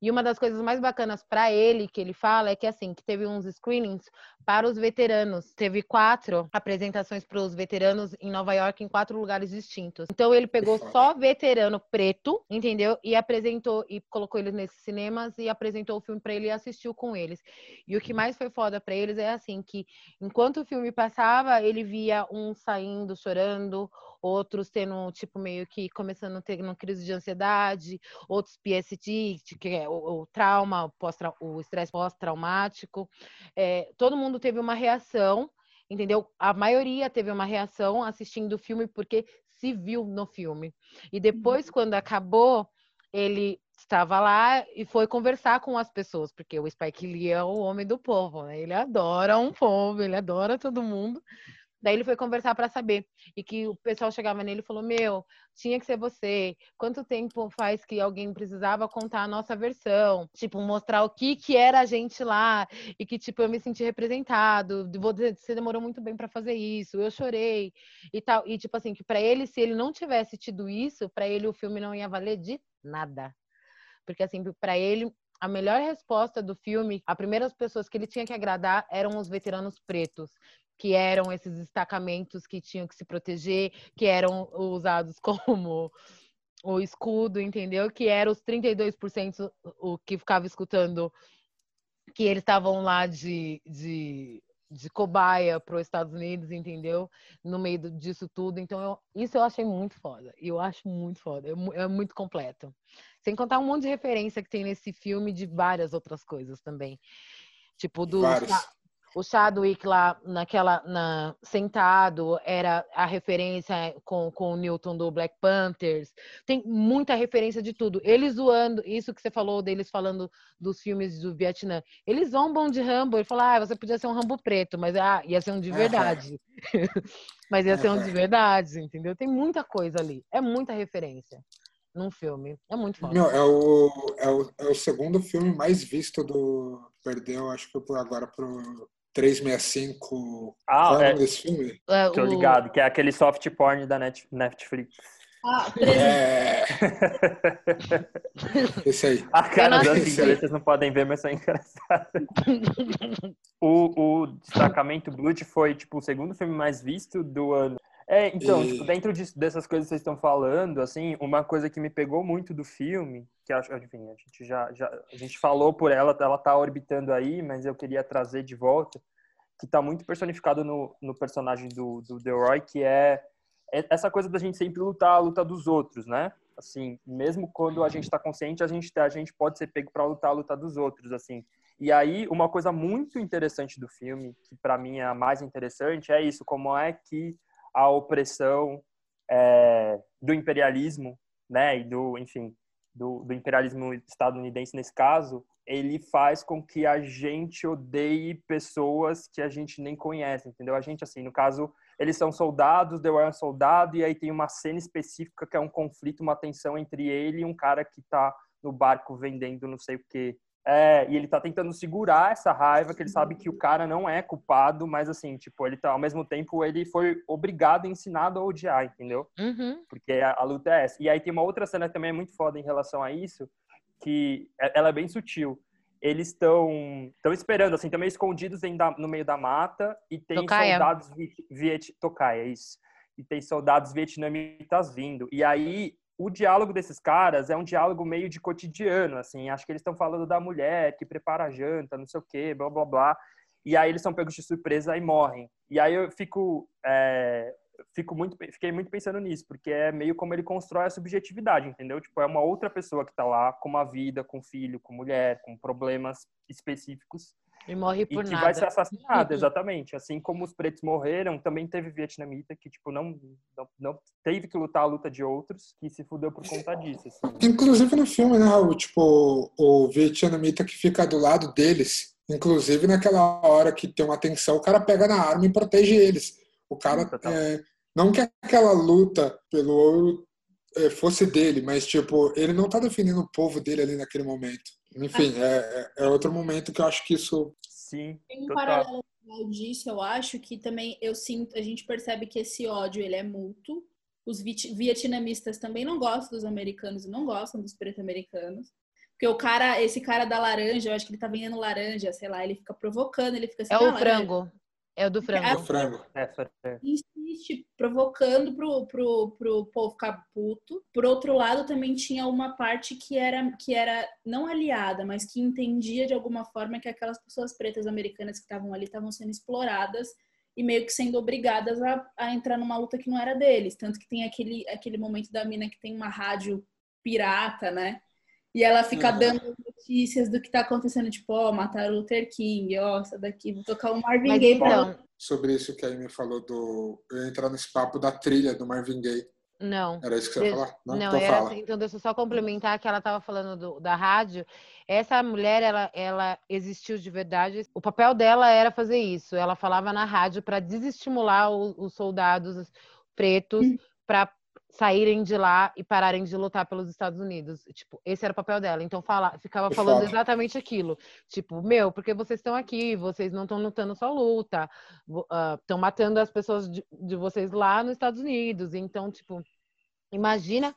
Speaker 3: E uma das coisas mais bacanas para ele que ele fala é que assim, que teve uns screenings para os veteranos. Teve quatro apresentações para os veteranos em Nova York em quatro lugares distintos. Então ele pegou só veterano preto, entendeu? E apresentou e colocou eles nesses cinemas e apresentou o filme para ele e assistiu com eles. E o que mais foi foda para eles é assim que enquanto o filme passava, ele via um saindo chorando, outros tendo, tipo, meio que começando a ter uma crise de ansiedade, outros PST, que é o, o trauma, o estresse pós-traumático. É, todo mundo teve uma reação, entendeu? A maioria teve uma reação assistindo o filme porque se viu no filme. E depois, uhum. quando acabou, ele estava lá e foi conversar com as pessoas, porque o Spike Lee é o homem do povo, né? Ele adora um povo, ele adora todo mundo. Daí ele foi conversar para saber. E que o pessoal chegava nele e falou: Meu, tinha que ser você. Quanto tempo faz que alguém precisava contar a nossa versão? Tipo, mostrar o que, que era a gente lá. E que, tipo, eu me senti representado. Você demorou muito bem para fazer isso. Eu chorei. E tal. E, tipo assim, que para ele, se ele não tivesse tido isso, para ele o filme não ia valer de nada. Porque, assim, para ele, a melhor resposta do filme, as primeiras pessoas que ele tinha que agradar eram os veteranos pretos, que eram esses destacamentos que tinham que se proteger, que eram usados como o escudo, entendeu? Que eram os 32% o que ficava escutando que eles estavam lá de, de, de cobaia para os Estados Unidos, entendeu? No meio disso tudo. Então, eu, isso eu achei muito foda. E eu acho muito foda. É, é muito completo. Sem contar um monte de referência que tem nesse filme de várias outras coisas também. Tipo, do, o Chadwick lá naquela na, sentado era a referência com, com o Newton do Black Panthers. Tem muita referência de tudo. Eles zoando, isso que você falou deles falando dos filmes do Vietnã. Eles zombam de Rambo. Ele fala, ah, você podia ser um Rambo preto, mas ah, ia ser um de verdade. mas ia ser um de verdade, entendeu? Tem muita coisa ali. É muita referência num filme. É muito foda.
Speaker 2: Meu, é, o, é, o, é o segundo filme mais visto do. Perdeu, acho que por agora pro 365.
Speaker 5: Ah,
Speaker 2: Qual é,
Speaker 5: é desse filme? É, Tô ligado, que é aquele soft porn da Netflix.
Speaker 7: Ah, três-
Speaker 2: É. Esse aí.
Speaker 5: A cara
Speaker 3: não
Speaker 5: da
Speaker 3: assisti.
Speaker 5: Cinderela vocês não podem ver, mas são engraçadas. o, o Destacamento Blood foi, tipo, o segundo filme mais visto do ano. É, então,
Speaker 2: E-
Speaker 5: tipo, dentro disso- dessas coisas que vocês estão falando, assim, uma coisa que me pegou muito do filme, que acho, enfim, a gente já, já a gente falou por ela, ela tá orbitando aí, mas eu queria trazer de volta, que tá muito personificado no, no personagem do, do Delroy, que é é essa coisa da gente sempre lutar a luta dos outros, né? Assim, mesmo quando a gente está consciente, a gente, a gente pode ser pego para lutar a luta dos outros, assim. E aí, uma coisa muito interessante do filme, que para mim é a mais interessante, é isso: como é que a opressão é, do imperialismo, né, e do, enfim, do, do imperialismo estadunidense nesse caso, ele faz com que a gente odeie pessoas que a gente nem conhece, entendeu? A gente, assim, no caso, eles são soldados, The Roy é um soldado, e aí tem uma cena específica que é um conflito, uma tensão entre ele e um cara que tá no barco vendendo não sei o quê. É, e ele tá tentando segurar essa raiva, que ele sabe que o cara não é culpado, mas assim, tipo, ele tá, ao mesmo tempo, ele foi obrigado, ensinado a odiar, entendeu?
Speaker 3: Uhum.
Speaker 5: porque a, a luta é essa. E aí tem uma outra cena que também é muito foda em relação a isso, que é- ela é bem sutil. Eles estão estão esperando, assim, também escondidos da- no meio da mata, e tem
Speaker 3: Tocaia.
Speaker 5: soldados viet, viet, tocaia, isso. E tem soldados vietnamitas vindo. E aí o diálogo desses caras é um diálogo meio de cotidiano, assim. Acho que eles estão falando da mulher que prepara a janta, não sei o quê, blá blá blá. E aí eles são pegos de surpresa e morrem. E aí eu fico é, fico muito, fiquei muito pensando nisso, porque é meio como ele constrói a subjetividade, entendeu? Tipo, é uma outra pessoa que tá lá com uma vida, com filho, com mulher, com problemas específicos
Speaker 3: E morre
Speaker 5: e
Speaker 3: por
Speaker 5: que
Speaker 3: nada.
Speaker 5: vai ser assassinado, exatamente. Assim como os pretos morreram, também teve vietnamita que, tipo, não, não, não teve que lutar a luta de outros, que se fudeu por conta disso, assim.
Speaker 2: Inclusive no filme, né, Raul? Tipo, o vietnamita que fica do lado deles, inclusive naquela hora que tem uma tensão, o cara pega na arma e protege eles. O cara,
Speaker 5: total.
Speaker 2: é, não que aquela luta pelo ouro fosse dele, mas, tipo, ele não tá defendendo o povo dele ali naquele momento. Enfim, é, é- é outro momento que eu acho que isso
Speaker 5: Sim,
Speaker 7: Tem um
Speaker 5: total.
Speaker 7: paralelo disso, eu acho, que também eu sinto, a gente percebe que esse ódio ele é mútuo. Os viet- vietnamistas também não gostam dos americanos e não gostam dos preto-americanos. Porque o cara, esse cara da laranja, eu acho que ele tá vendendo laranja, sei lá, ele fica provocando, ele fica assim,
Speaker 3: É
Speaker 7: "Ah,
Speaker 3: o
Speaker 7: laranja",
Speaker 3: frango. É o do
Speaker 2: é
Speaker 3: frango.
Speaker 2: frango.
Speaker 5: Essa
Speaker 7: insiste, provocando pro, pro, pro povo ficar puto. Por outro lado, também tinha uma parte que era, que era não aliada, mas que entendia de alguma forma que aquelas pessoas pretas americanas que estavam ali estavam sendo exploradas e meio que sendo obrigadas a, a entrar numa luta que não era deles. Tanto que tem aquele, aquele momento da mina que tem uma rádio pirata, né? E ela fica
Speaker 2: Uhum.
Speaker 7: dando notícias do que tá acontecendo, tipo, ó, mataram o Luther King, ó, essa daqui, vou tocar o Marvin Gaye pra
Speaker 3: então,
Speaker 2: Sobre isso que a Amy falou do. Eu ia entrar nesse papo da trilha do Marvin Gaye.
Speaker 3: não.
Speaker 2: Era isso que você ia falar?
Speaker 3: Não,
Speaker 2: então
Speaker 3: era
Speaker 2: fala.
Speaker 3: assim, então deixa eu só complementar que ela estava falando do- da rádio. Essa mulher, ela, ela existiu de verdade. O papel dela era fazer isso. Ela falava na rádio para desestimular o- os soldados pretos para saírem de lá e pararem de lutar pelos Estados Unidos. Tipo, esse era o papel dela. Então fala, ficava falando exatamente aquilo. Tipo, meu, porque vocês estão aqui, vocês não estão lutando só luta, estão matando as pessoas de, de vocês lá nos Estados Unidos. Então, tipo, imagina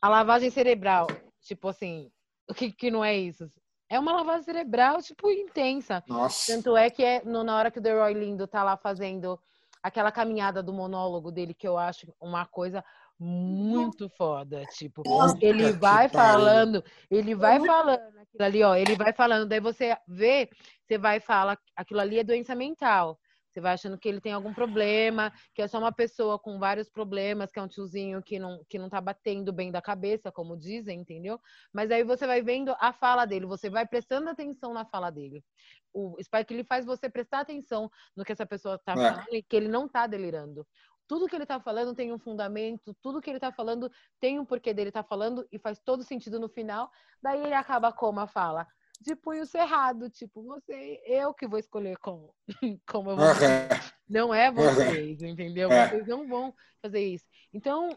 Speaker 3: a lavagem cerebral. Tipo assim, o que, que não é isso? É uma lavagem cerebral, tipo, intensa.
Speaker 2: Nossa.
Speaker 3: Tanto é que é no- na hora que o Deroy Lindo tá lá fazendo aquela caminhada do monólogo dele, que eu acho uma coisa muito foda. Tipo,
Speaker 2: Puta
Speaker 3: ele vai falando, ele vai falando aquilo ali, ó, ele vai falando, daí você vê, você vai falar, aquilo ali é doença mental. Você vai achando que ele tem algum problema, que é só uma pessoa com vários problemas, que é um tiozinho que não, que não tá batendo bem da cabeça, como dizem, entendeu? Mas aí você vai vendo a fala dele, você vai prestando atenção na fala dele. O Spike ele faz você prestar atenção no que essa pessoa tá
Speaker 2: É.
Speaker 3: falando e que ele não tá delirando. Tudo que ele tá falando tem um fundamento, tudo que ele tá falando tem um porquê dele tá falando e faz todo sentido no final. Daí ele acaba como a fala? De punho cerrado, tipo, você, eu que vou escolher como, como eu vou
Speaker 2: Aham.
Speaker 3: não é vocês, entendeu?
Speaker 2: É.
Speaker 3: Vocês não vão fazer isso. Então,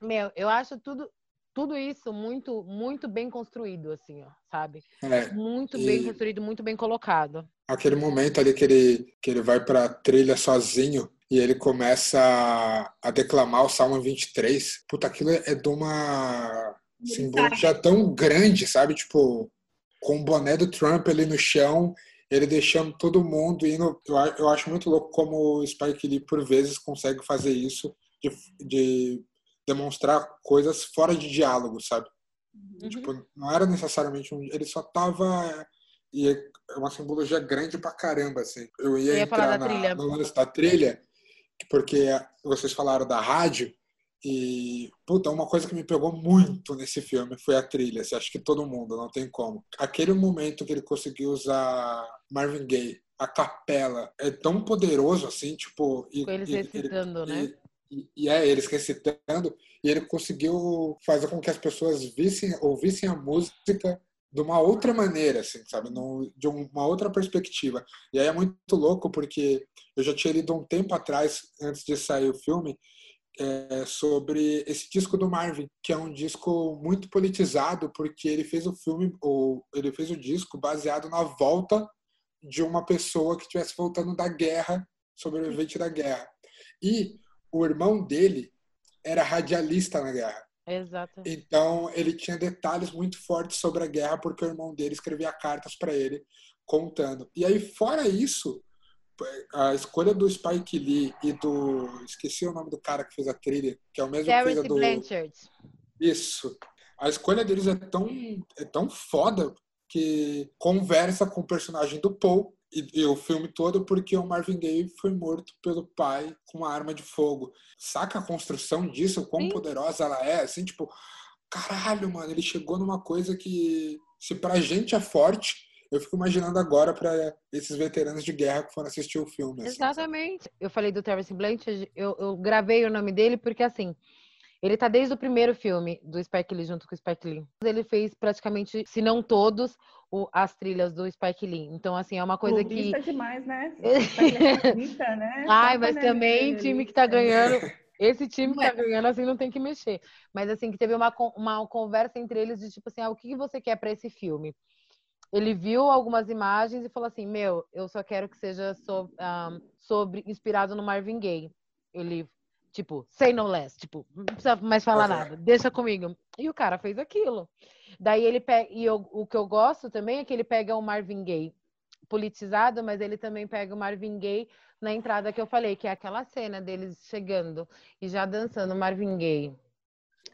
Speaker 3: meu, eu acho tudo, tudo isso muito, muito bem construído, assim, ó, sabe?
Speaker 2: É,
Speaker 3: Muito bem construído, muito bem colocado.
Speaker 2: aquele momento ali que ele, que ele vai pra trilha sozinho e ele começa a, declamar o Salmo 23. Puta, aquilo é de uma simbologia tão grande, sabe? Tipo, com o boné do Trump ali no chão, ele deixando todo mundo indo. Eu, eu acho muito louco como o Spike Lee, por vezes, consegue fazer isso, de, de demonstrar coisas fora de diálogo, sabe? Uhum. Tipo, não era necessariamente um. Ele só tava. E é uma simbologia grande pra caramba, assim. Eu ia,
Speaker 3: Eu ia
Speaker 2: entrar na,
Speaker 3: trilha.
Speaker 2: no lance da trilha, porque vocês falaram da rádio, e, puta, uma coisa que me pegou muito nesse filme foi a trilha. Assim, acho que todo mundo, não tem como. Aquele momento que ele conseguiu usar Marvin Gaye, a capela, é tão poderoso assim, tipo. E,
Speaker 3: Com eles
Speaker 2: e-
Speaker 3: recitando,
Speaker 2: e-
Speaker 3: né?
Speaker 2: E, e é, eles recitando, e ele conseguiu fazer com que as pessoas vissem, ouvissem a música de uma outra maneira, assim, sabe? De uma outra perspectiva. E aí é muito louco, porque eu já tinha lido um tempo atrás, antes de sair o filme, é, sobre esse disco do Marvin, que é um disco muito politizado, porque ele fez o filme, ou ele fez o disco baseado na volta de uma pessoa que estivesse voltando da guerra, sobrevivente da guerra. E o irmão dele era radialista na guerra.
Speaker 3: Exato.
Speaker 2: Então, ele tinha detalhes muito fortes sobre a guerra, porque o irmão dele escrevia cartas para ele contando. E aí, fora isso, a escolha do Spike Lee e do. Esqueci o nome do cara que fez a trilha, que é o mesmo que fez a
Speaker 3: Terence
Speaker 2: do.
Speaker 3: Blanchard.
Speaker 2: Isso. A escolha deles é tão, é tão foda que conversa com o personagem do Paul e, e o filme todo porque o Marvin Gaye foi morto pelo pai com uma arma de fogo. Saca a construção disso, quão
Speaker 3: Sim.
Speaker 2: poderosa ela é? Assim, tipo, caralho, mano, ele chegou numa coisa que, se pra gente é forte, eu fico imaginando agora pra esses veteranos de guerra que foram assistir o filme. assim?
Speaker 3: Exatamente. Eu falei do Terence Blanchard, eu, eu gravei o nome dele porque, assim, ele tá desde o primeiro filme do Spike Lee, junto com o Spike Lee. Ele fez praticamente, se não todos, o- as trilhas do Spike Lee. Então, assim, é uma coisa que...
Speaker 6: Clubista demais, né? Tá clubista, né?
Speaker 3: Ai,
Speaker 6: Só
Speaker 3: mas também
Speaker 6: dele
Speaker 3: time que tá ganhando... Esse time que tá ganhando, assim, não tem que mexer. Mas, assim, que teve uma, uma conversa entre eles de, tipo assim, ah, o que que você quer pra esse filme? Ele viu algumas imagens e falou assim, meu, eu só quero que seja so- ah, sobre, inspirado no Marvin Gaye. Ele, tipo, say no less, tipo, não precisa mais falar nada, deixa comigo. E o cara fez aquilo. Daí ele pega, e eu- o que eu gosto também é que ele pega o Marvin Gaye politizado, mas ele também pega o Marvin Gaye na entrada que eu falei, que é aquela cena deles chegando e já dançando Marvin Gaye.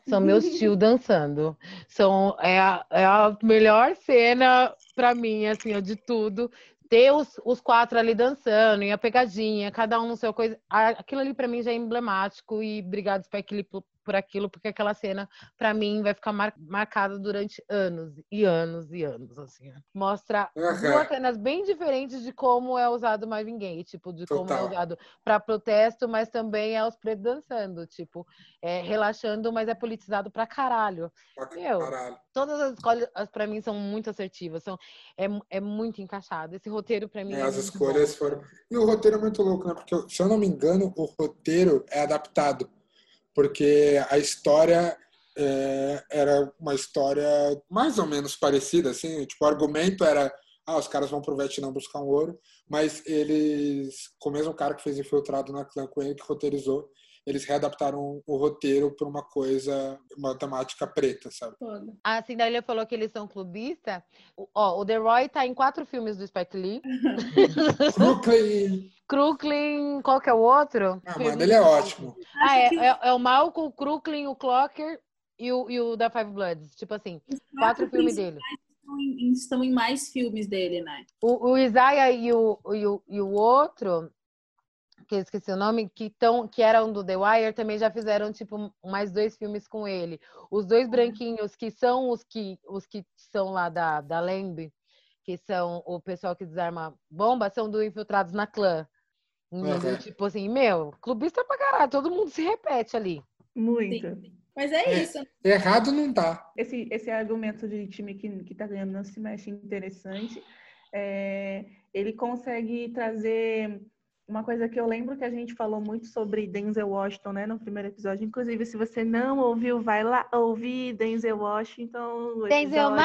Speaker 3: São meus tios dançando. São, é, a, é a melhor cena pra mim, assim, de tudo. Ter os, os quatro ali dançando e a pegadinha, cada um no seu coisa. Aquilo ali pra mim já é emblemático e obrigado, Spike Lee, por, por aquilo, porque aquela cena, pra mim, vai ficar mar- marcada durante anos e anos e anos, assim. ó. Mostra
Speaker 2: Aham.
Speaker 3: duas cenas bem diferentes de como é usado Marvin Gaye, tipo, de como é
Speaker 2: Total.
Speaker 3: usado para protesto, mas também é os pretos dançando, tipo, é, relaxando, mas é politizado pra caralho.
Speaker 2: Pra
Speaker 3: Meu,
Speaker 2: caralho.
Speaker 3: Todas as escolhas, para mim, são muito assertivas, são, é, é muito encaixado. Esse roteiro, pra mim,
Speaker 2: É,
Speaker 3: é
Speaker 2: as escolhas
Speaker 3: bom.
Speaker 2: foram. E o roteiro é muito louco, né? Porque, se eu não me engano, o roteiro é adaptado. Porque a história é, era uma história mais ou menos parecida, assim. Tipo, o argumento era. Ah, os caras vão pro Vietnã buscar um ouro, mas eles, com o mesmo cara que fez Infiltrado na clã com ele, que roteirizou, eles readaptaram o roteiro para uma coisa, uma temática preta, sabe?
Speaker 7: Toda.
Speaker 3: A Cinderela falou que eles são clubistas. O- Ó, o The Roy tá em quatro filmes do Spike Lee.
Speaker 2: Brooklyn!
Speaker 3: Crooklyn, qual que é o outro?
Speaker 2: Ah,
Speaker 3: Filme
Speaker 2: mano, ele é ótimo.
Speaker 3: Ah, é, é, é o Malcolm, o Crooklyn, o Clocker e o, e o da Five Bloods. Tipo assim,
Speaker 7: os
Speaker 3: quatro filmes dele.
Speaker 7: Estão em, estão em mais filmes dele, né?
Speaker 3: O, o Isaiah e o, e, o, e o outro, que eu esqueci o nome, que, tão, que eram do The Wire, também já fizeram, tipo, mais dois filmes com ele. Os dois branquinhos, que são os que, os que são lá da, da Lamb, que são o pessoal que desarma bomba, são do Infiltrados na Clã. Entendeu?
Speaker 2: Uhum.
Speaker 3: Tipo assim, meu, clubista pra caralho, todo mundo se repete ali.
Speaker 6: Muito.
Speaker 7: Sim. Mas é,
Speaker 2: É.
Speaker 7: isso.
Speaker 2: Errado não tá.
Speaker 6: Esse, esse argumento de time que, que tá ganhando não se mexe interessante. É, ele consegue trazer uma coisa que eu lembro que a gente falou muito sobre Denzel Washington, né, no primeiro episódio. Inclusive, se você não ouviu, vai lá ouvir Denzel Washington. o episódio,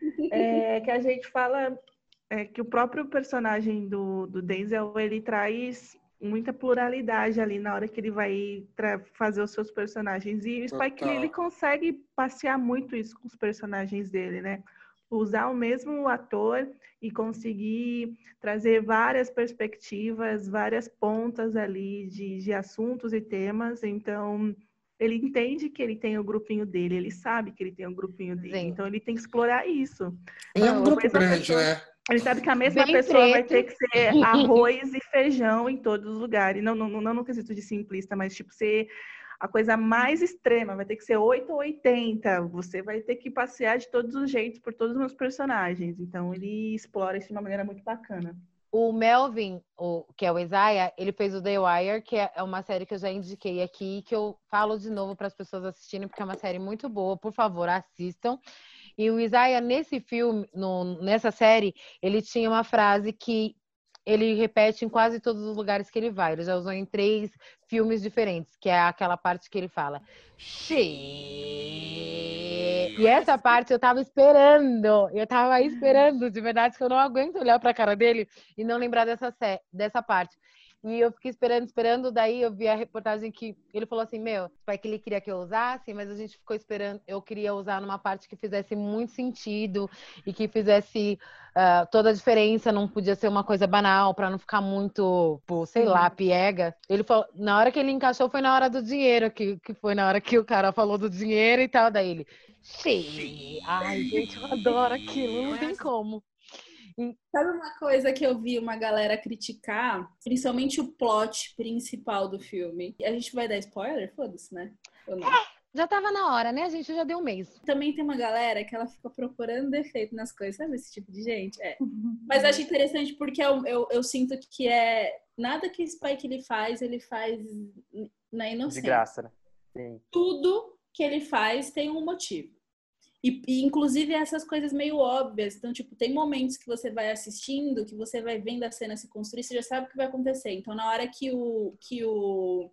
Speaker 6: é, que a gente fala é, que o próprio personagem do, do Denzel ele traz muita pluralidade ali na hora que ele vai fazer os seus personagens. E o Spike Lee, ele consegue passear muito isso com os personagens dele, né? Usar o mesmo ator e conseguir trazer várias perspectivas, várias pontas ali de, de assuntos e temas. Então, ele entende que ele tem o grupinho dele, ele sabe que ele tem o grupinho dele, Sim. então ele tem que explorar isso.
Speaker 2: é um grupo grande, pessoa, né?
Speaker 6: Ele sabe que a mesma Bem pessoa preto. vai ter que ser arroz e feijão em todos os lugares. Não, não, não no quesito de simplista, mas tipo ser a coisa mais extrema, vai ter que ser 8 ou 80. Você vai ter que passear de todos os jeitos por todos os meus personagens. Então ele explora isso de uma maneira muito bacana.
Speaker 3: O Melvin, o, que é o Isaiah, ele fez o The Wire, que é uma série que eu já indiquei aqui, que eu falo de novo para as pessoas assistirem, porque é uma série muito boa. Por favor, assistam. E o Isaiah, nesse filme, no, nessa série, ele tinha uma frase que ele repete em quase todos os lugares que ele vai. Ele já usou em três filmes diferentes, que é aquela parte que ele fala. Shit. E essa parte eu tava esperando. Eu tava esperando, de verdade, que eu não aguento olhar pra cara dele e não lembrar dessa, dessa parte. E eu fiquei esperando, esperando, daí eu vi a reportagem que ele falou assim, meu, pai que ele queria que eu usasse, mas a gente ficou esperando, eu queria usar numa parte que fizesse muito sentido e que fizesse uh, toda a diferença, não podia ser uma coisa banal, para não ficar muito, pô, sei lá, piega. Ele falou, na hora que ele encaixou foi na hora do dinheiro, que, que foi na hora que o cara falou do dinheiro e tal, daí ele, sim, ai, gente, eu adoro aquilo, não tem como.
Speaker 7: Sabe uma coisa que eu vi uma galera criticar? Principalmente o plot principal do filme. A gente vai dar spoiler? Foda-se, né?
Speaker 3: É, já tava na hora, né? A gente já deu um mês.
Speaker 7: Também tem uma galera que ela fica procurando defeito nas coisas, sabe esse tipo de gente? É. Mas acho interessante porque eu, eu, eu, sinto que é nada que o Spike ele faz, ele faz na inocência.
Speaker 5: De graça, né? Sim.
Speaker 7: Tudo que ele faz tem um motivo. E, e, inclusive essas coisas meio óbvias. Então, tipo, tem momentos que você vai assistindo, que você vai vendo a cena se construir, você já sabe o que vai acontecer. Então, na hora que o que o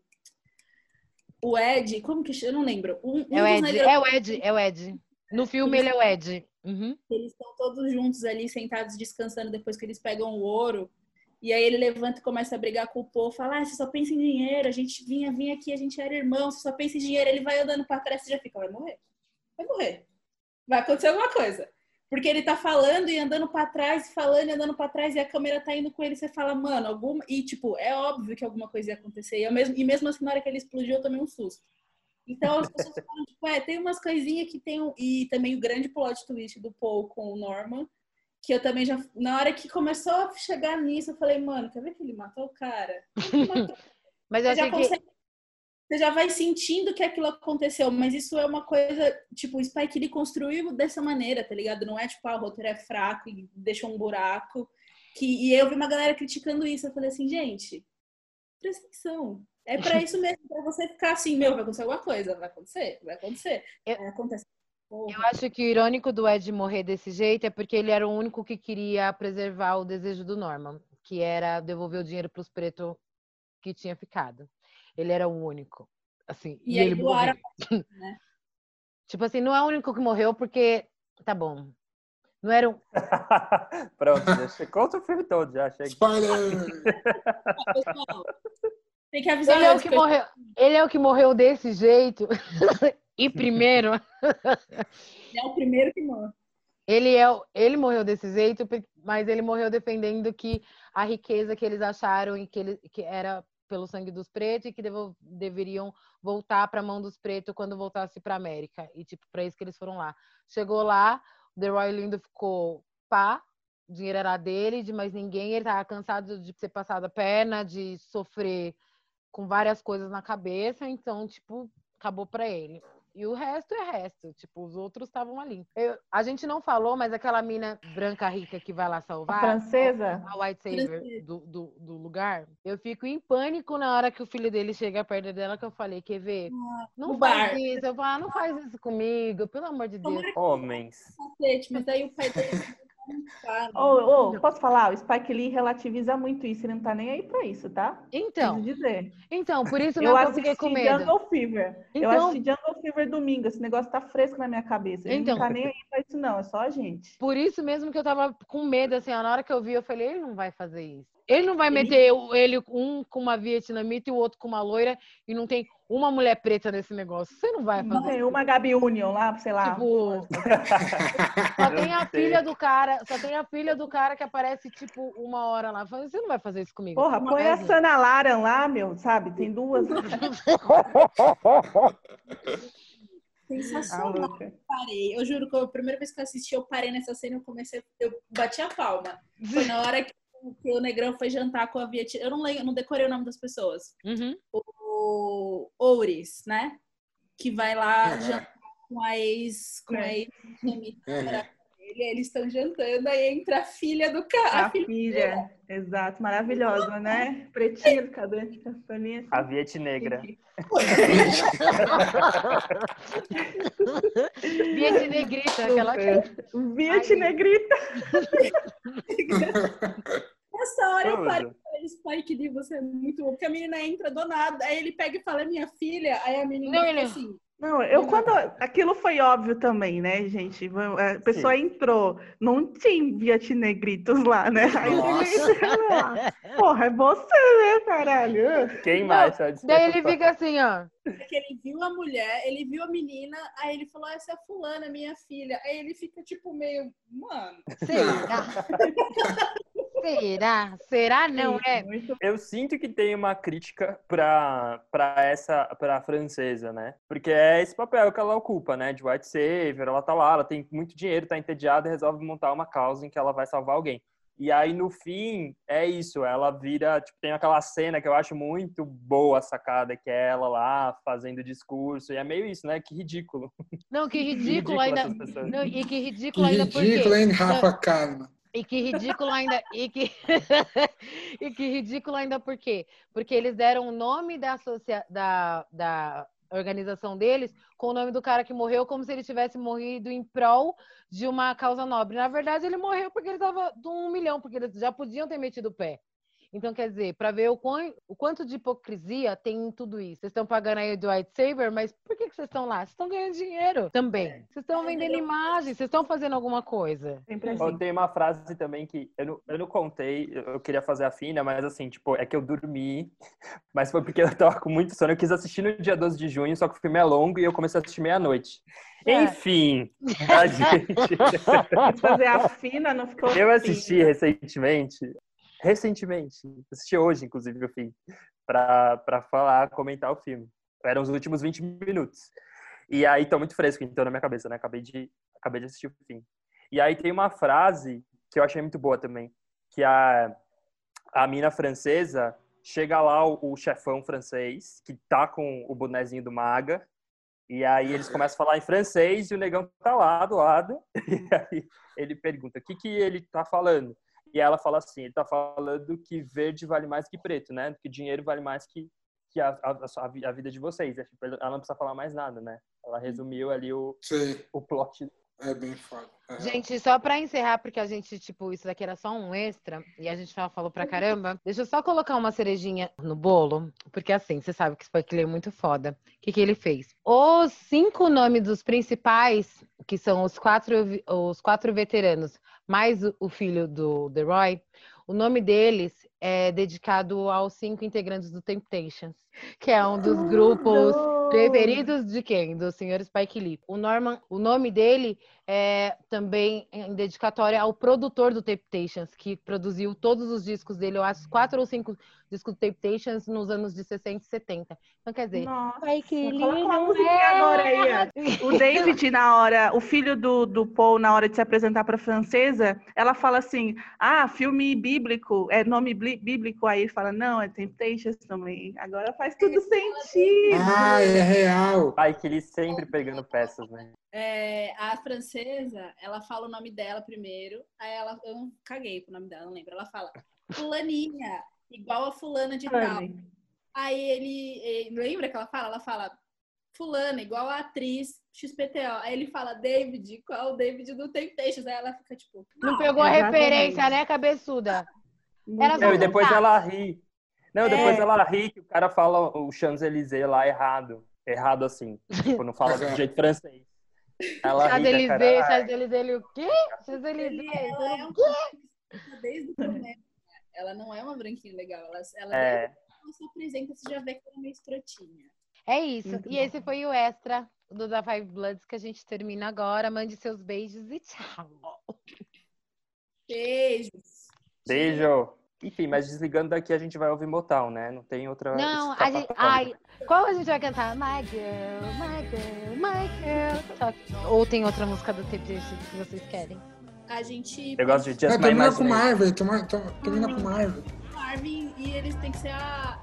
Speaker 7: o Ed, como que eu não lembro. Um,
Speaker 3: um é, o Ed, negros... é o Ed, é o Ed. No filme ele é o Ed. Uhum.
Speaker 7: Eles estão todos juntos ali, sentados, descansando depois que eles pegam o ouro. E aí ele levanta e começa a brigar com o povo, fala, ah, você só pensa em dinheiro, a gente vinha, vinha aqui, a gente era irmão, você só pensa em dinheiro. Ele vai andando para trás, você já fica, vai morrer. Vai morrer vai acontecer alguma coisa. Porque ele tá falando e andando para trás, falando e andando para trás, e a câmera tá indo com ele, você fala, mano, alguma. E, tipo, é óbvio que alguma coisa ia acontecer. E, mesmo, e mesmo assim, na hora que ele explodiu, eu tomei um susto. Então, as pessoas falam, tipo, é, tem umas coisinhas que tem. Um... E também o grande plot twist do Paul com o Norman, que eu também já. Na hora que começou a chegar nisso, eu falei, mano, quer ver que ele matou o cara? Matou.
Speaker 3: Mas eu
Speaker 7: já
Speaker 3: achei consegue...
Speaker 7: você já vai sentindo que aquilo aconteceu, mas isso é uma coisa, tipo, o Spike ele construiu dessa maneira, tá ligado? Não é tipo, ah, o roteiro é fraco e deixou um buraco. Que, e eu vi uma galera criticando isso, eu falei assim, gente, presta atenção. É para isso mesmo, para você ficar assim, meu, vai acontecer alguma coisa, vai acontecer, vai acontecer. Eu, é, acontece.
Speaker 3: Eu acho que o irônico do Ed morrer desse jeito é porque ele era o único que queria preservar o desejo do Norman, que era devolver o dinheiro para os pretos que tinha ficado. Ele era o único. Assim, e, e ele morreu. Né? tipo assim, não é o único que morreu porque. Tá bom. Não era um.
Speaker 5: Pronto, já conta o filme todo, já chega.
Speaker 2: Spoiler!
Speaker 7: Tem que avisar
Speaker 3: ele é, o que morreu, ele é o que morreu desse jeito. e primeiro.
Speaker 7: ele é o primeiro que morre.
Speaker 3: Ele, é, ele morreu desse jeito, mas ele morreu defendendo que a riqueza que eles acharam e que, ele, que era pelo sangue dos pretos e que devo, deveriam voltar para a mão dos pretos quando voltasse para América. E, tipo, para isso que eles foram lá. Chegou lá, o The Roy Lindo ficou pá, o dinheiro era dele, de mais ninguém. Ele tava cansado de ser passado a perna, de sofrer com várias coisas na cabeça, então, tipo, acabou para ele. E o resto é resto. Tipo, os outros estavam ali. Eu, a gente não falou, mas aquela mina branca rica que vai lá salvar.
Speaker 6: A francesa?
Speaker 3: A White Saver do, do, do, lugar. Eu fico em pânico na hora que o filho dele chega perto dela, que eu falei, quer ver? Ah, não faz bar. isso. Eu falo, ah, não faz isso comigo, pelo amor de Deus.
Speaker 5: Homens.
Speaker 7: Mas aí o pai dele
Speaker 6: Oh, oh, posso falar? O Spike Lee relativiza muito isso, ele não tá nem aí pra isso, tá?
Speaker 3: Então.
Speaker 6: dizer.
Speaker 3: Então, por isso eu, eu fiquei com medo.
Speaker 6: Jungle Fever. Então... Eu assisti Jungle Fever domingo, esse negócio tá fresco na minha cabeça. Ele então... não tá nem aí pra isso, não, é só a gente.
Speaker 3: Por isso mesmo que eu tava com medo, assim, na hora que eu vi, eu falei, ele não vai fazer isso. Ele não vai meter o- ele um com uma vietnamita e o outro com uma loira e não tem uma mulher preta nesse negócio. Você não vai
Speaker 6: Não
Speaker 3: fazer.
Speaker 6: tem uma Gabi Union lá, sei lá.
Speaker 3: Tipo, só tem a
Speaker 5: sei.
Speaker 3: filha do cara, só tem a filha do cara que aparece tipo uma hora lá. Você não vai fazer isso comigo.
Speaker 6: Porra, põe a Sana Laran lá, meu, sabe? Tem duas.
Speaker 7: Sensacional.
Speaker 6: Maluca.
Speaker 7: parei. Eu juro que a primeira vez que eu assisti, eu parei nessa cena e eu comecei. Eu bati a palma. Foi na hora que, que o Negrão foi jantar com a Vietnã. Eu não eu não decorei o nome das pessoas.
Speaker 3: Uhum.
Speaker 7: O Ouris, né? Que vai lá
Speaker 2: Aham.
Speaker 7: jantar com a ex. Com a
Speaker 6: É.
Speaker 7: ex
Speaker 2: Aham.
Speaker 7: ele, eles estão jantando, aí entra a filha do cara.
Speaker 6: A filha, exato, maravilhosa, né? Pretinha do cabelo, castanha.
Speaker 5: A Viet Negra.
Speaker 3: Viet Negrita, aquela que...
Speaker 6: Viet Negrita.
Speaker 7: Nessa hora eu
Speaker 5: Tudo.
Speaker 7: e falei, Spike Lee, você é muito bom. Porque a menina entra do nada, aí ele pega e fala, é minha filha. Aí a menina
Speaker 3: Não,
Speaker 7: fica
Speaker 3: ele-
Speaker 7: assim.
Speaker 6: Não, eu quando. Aquilo foi óbvio também, né, gente? A pessoa entrou, não tinha Viet Negritos lá, né? Aí
Speaker 2: Nossa.
Speaker 6: Porra, é você, né, caralho?
Speaker 5: Quem mais? Só de
Speaker 3: Daí ele fica assim, ó.
Speaker 7: Porque ele viu a mulher, ele viu a menina, aí ele falou, essa é a fulana, minha filha. Aí ele fica tipo meio, mano.
Speaker 3: Será? Será? Será não é?
Speaker 5: Eu sinto que tem uma crítica pra, pra essa, pra francesa, né? Porque é esse papel que ela ocupa, né? De white savior, ela tá lá, ela tem muito dinheiro, tá entediada e resolve montar uma causa em que ela vai salvar alguém. E aí, no fim, é isso, ela vira, tipo, tem aquela cena que eu acho muito boa a sacada, que é ela lá fazendo discurso, e é meio isso, né? Que ridículo.
Speaker 3: Não, que
Speaker 5: Que
Speaker 3: ridículo ainda. Não, e que
Speaker 2: Que
Speaker 3: ridículo ainda por quê?
Speaker 2: ridículo, hein, Rafa Kalimann?
Speaker 3: E que ridículo ainda. E que, e que ridículo ainda por quê? Porque eles deram o nome da, associa... da, da organização deles com o nome do cara que morreu, como se ele tivesse morrido em prol de uma causa nobre. Na verdade, ele morreu porque ele estava de um milhão, porque eles já podiam ter metido o pé. Então, quer dizer, para ver o, quão, o quanto de hipocrisia tem em tudo isso. Vocês estão pagando aí do White Saver, mas por que, que vocês estão lá? Vocês estão ganhando dinheiro também. Vocês estão vendendo imagem, vocês estão fazendo alguma coisa.
Speaker 6: sempre assim.
Speaker 5: Tem uma frase também que eu não, eu não contei, eu queria fazer a fina, mas assim, tipo, é que eu dormi, mas foi porque eu tava com muito sono. Eu quis assistir no dia 12 de junho, só que o filme é longo e eu comecei a assistir meia-noite.
Speaker 3: É.
Speaker 5: Enfim, a gente.
Speaker 6: Fazer a fina não ficou.
Speaker 5: Eu assisti
Speaker 6: fina.
Speaker 5: recentemente, recentemente, assisti hoje, inclusive, o fim, pra falar, comentar o filme. Eram os últimos 20 minutos. E aí, tô muito fresco, então, na minha cabeça, né? Acabei de, acabei de assistir o fim. E aí tem uma frase que eu achei muito boa também, que a, a mina francesa chega lá, o, o chefão francês, que tá com o bonezinho do Maga, e aí eles começam a falar em francês e o negão tá lá do lado, e aí ele pergunta, o que que ele tá falando? E ela fala assim, ele tá falando que verde vale mais que preto, né? Que dinheiro vale mais que, que a, a, a vida de vocês. É, tipo, Ela não precisa falar mais nada, né? Ela resumiu ali o,
Speaker 2: Sim,
Speaker 5: o plot.
Speaker 2: É bem foda. É.
Speaker 3: Gente, só pra encerrar, porque a gente, tipo, isso daqui era só um extra e a gente já falou pra caramba. Deixa eu só colocar uma cerejinha no bolo, porque assim, você sabe que Spike é muito foda. O que, que ele fez? Os cinco nomes dos principais, que são os quatro, os quatro veteranos, mais o, o filho do The Roy, o nome deles é dedicado aos cinco integrantes do Temptations, que é um dos grupos preferidos de quem? Do senhor Spike Lee. O Norman, o nome dele é também em dedicatória ao produtor do Temptations, que produziu todos os discos dele, eu acho quatro ou cinco discos do Temptations nos anos de 60 e 70. Então, quer dizer,
Speaker 6: Nossa,
Speaker 3: Spike Lee
Speaker 6: coloca uma
Speaker 3: não
Speaker 6: musiquinha
Speaker 3: é
Speaker 6: agora aí, ó. O David, na hora, o filho do, do Paul, na hora de se apresentar para a francesa, ela fala assim: ah, filme bíblico, é nome bli- bíblico. Aí fala: não, é Temptations também. Agora faz tudo sentido.
Speaker 2: Ah, é real.
Speaker 5: Ai, que ele sempre pegando peças, né?
Speaker 7: É, a francesa, ela fala o nome dela primeiro, aí ela, eu não caguei pro nome dela, não lembro. Ela fala, fulaninha, igual a fulana de tal. Aí ele, ele- lembra que ela fala? Ela fala, fulana, igual a atriz XPTO. Aí ele fala, David, qual o David do Temptations? Aí ela fica tipo,
Speaker 3: não pegou a referência, né, cabeçuda? Era
Speaker 5: Não, e depois ela ri. Não, depois
Speaker 6: É.
Speaker 5: ela ri que o cara fala o Champs-Élysées lá errado. Errado assim. Tipo, não fala do jeito francês. Ela ri da
Speaker 3: Champs-Élysées,
Speaker 5: cara. "Ah,
Speaker 3: Champs-Élysées, ele o quê? Champs-Élysées.
Speaker 7: ela é um desde o começo. Ela não é uma branquinha legal. Ela, ela
Speaker 5: É.
Speaker 7: ela se apresenta, você já vê que ela é meio escrotinha.
Speaker 3: É isso.
Speaker 6: Muito
Speaker 3: e
Speaker 6: bom.
Speaker 3: esse foi o extra do Da Five Bloods que a gente termina agora. Mande seus beijos e tchau.
Speaker 7: Beijos.
Speaker 5: Beijo. Enfim, mas desligando daqui a gente vai ouvir Motown, né? Não tem outra.
Speaker 3: Não, a
Speaker 5: escapatória.
Speaker 3: gente. Ai, qual a gente vai cantar? My girl, my girl, my girl. Ou tem outra música do TPX que vocês querem?
Speaker 7: A gente
Speaker 5: Eu gosto de Just
Speaker 2: É,
Speaker 5: My
Speaker 2: termina com. Marvel, termina com Marvel.
Speaker 7: Marvin e eles têm que ser a.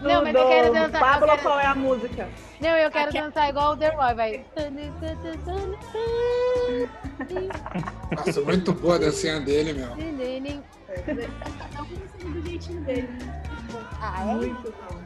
Speaker 3: Não, mas eu quero dançar.
Speaker 6: Pablo,
Speaker 3: eu quero-
Speaker 6: qual é a música?
Speaker 3: Não, eu quero
Speaker 7: Aqui-
Speaker 3: dançar igual o The Roy, vai.
Speaker 2: Nossa, muito boa a dancinha dele, meu.
Speaker 7: Cada um do jeitinho dele.
Speaker 3: Ah, é?
Speaker 6: Muito bom.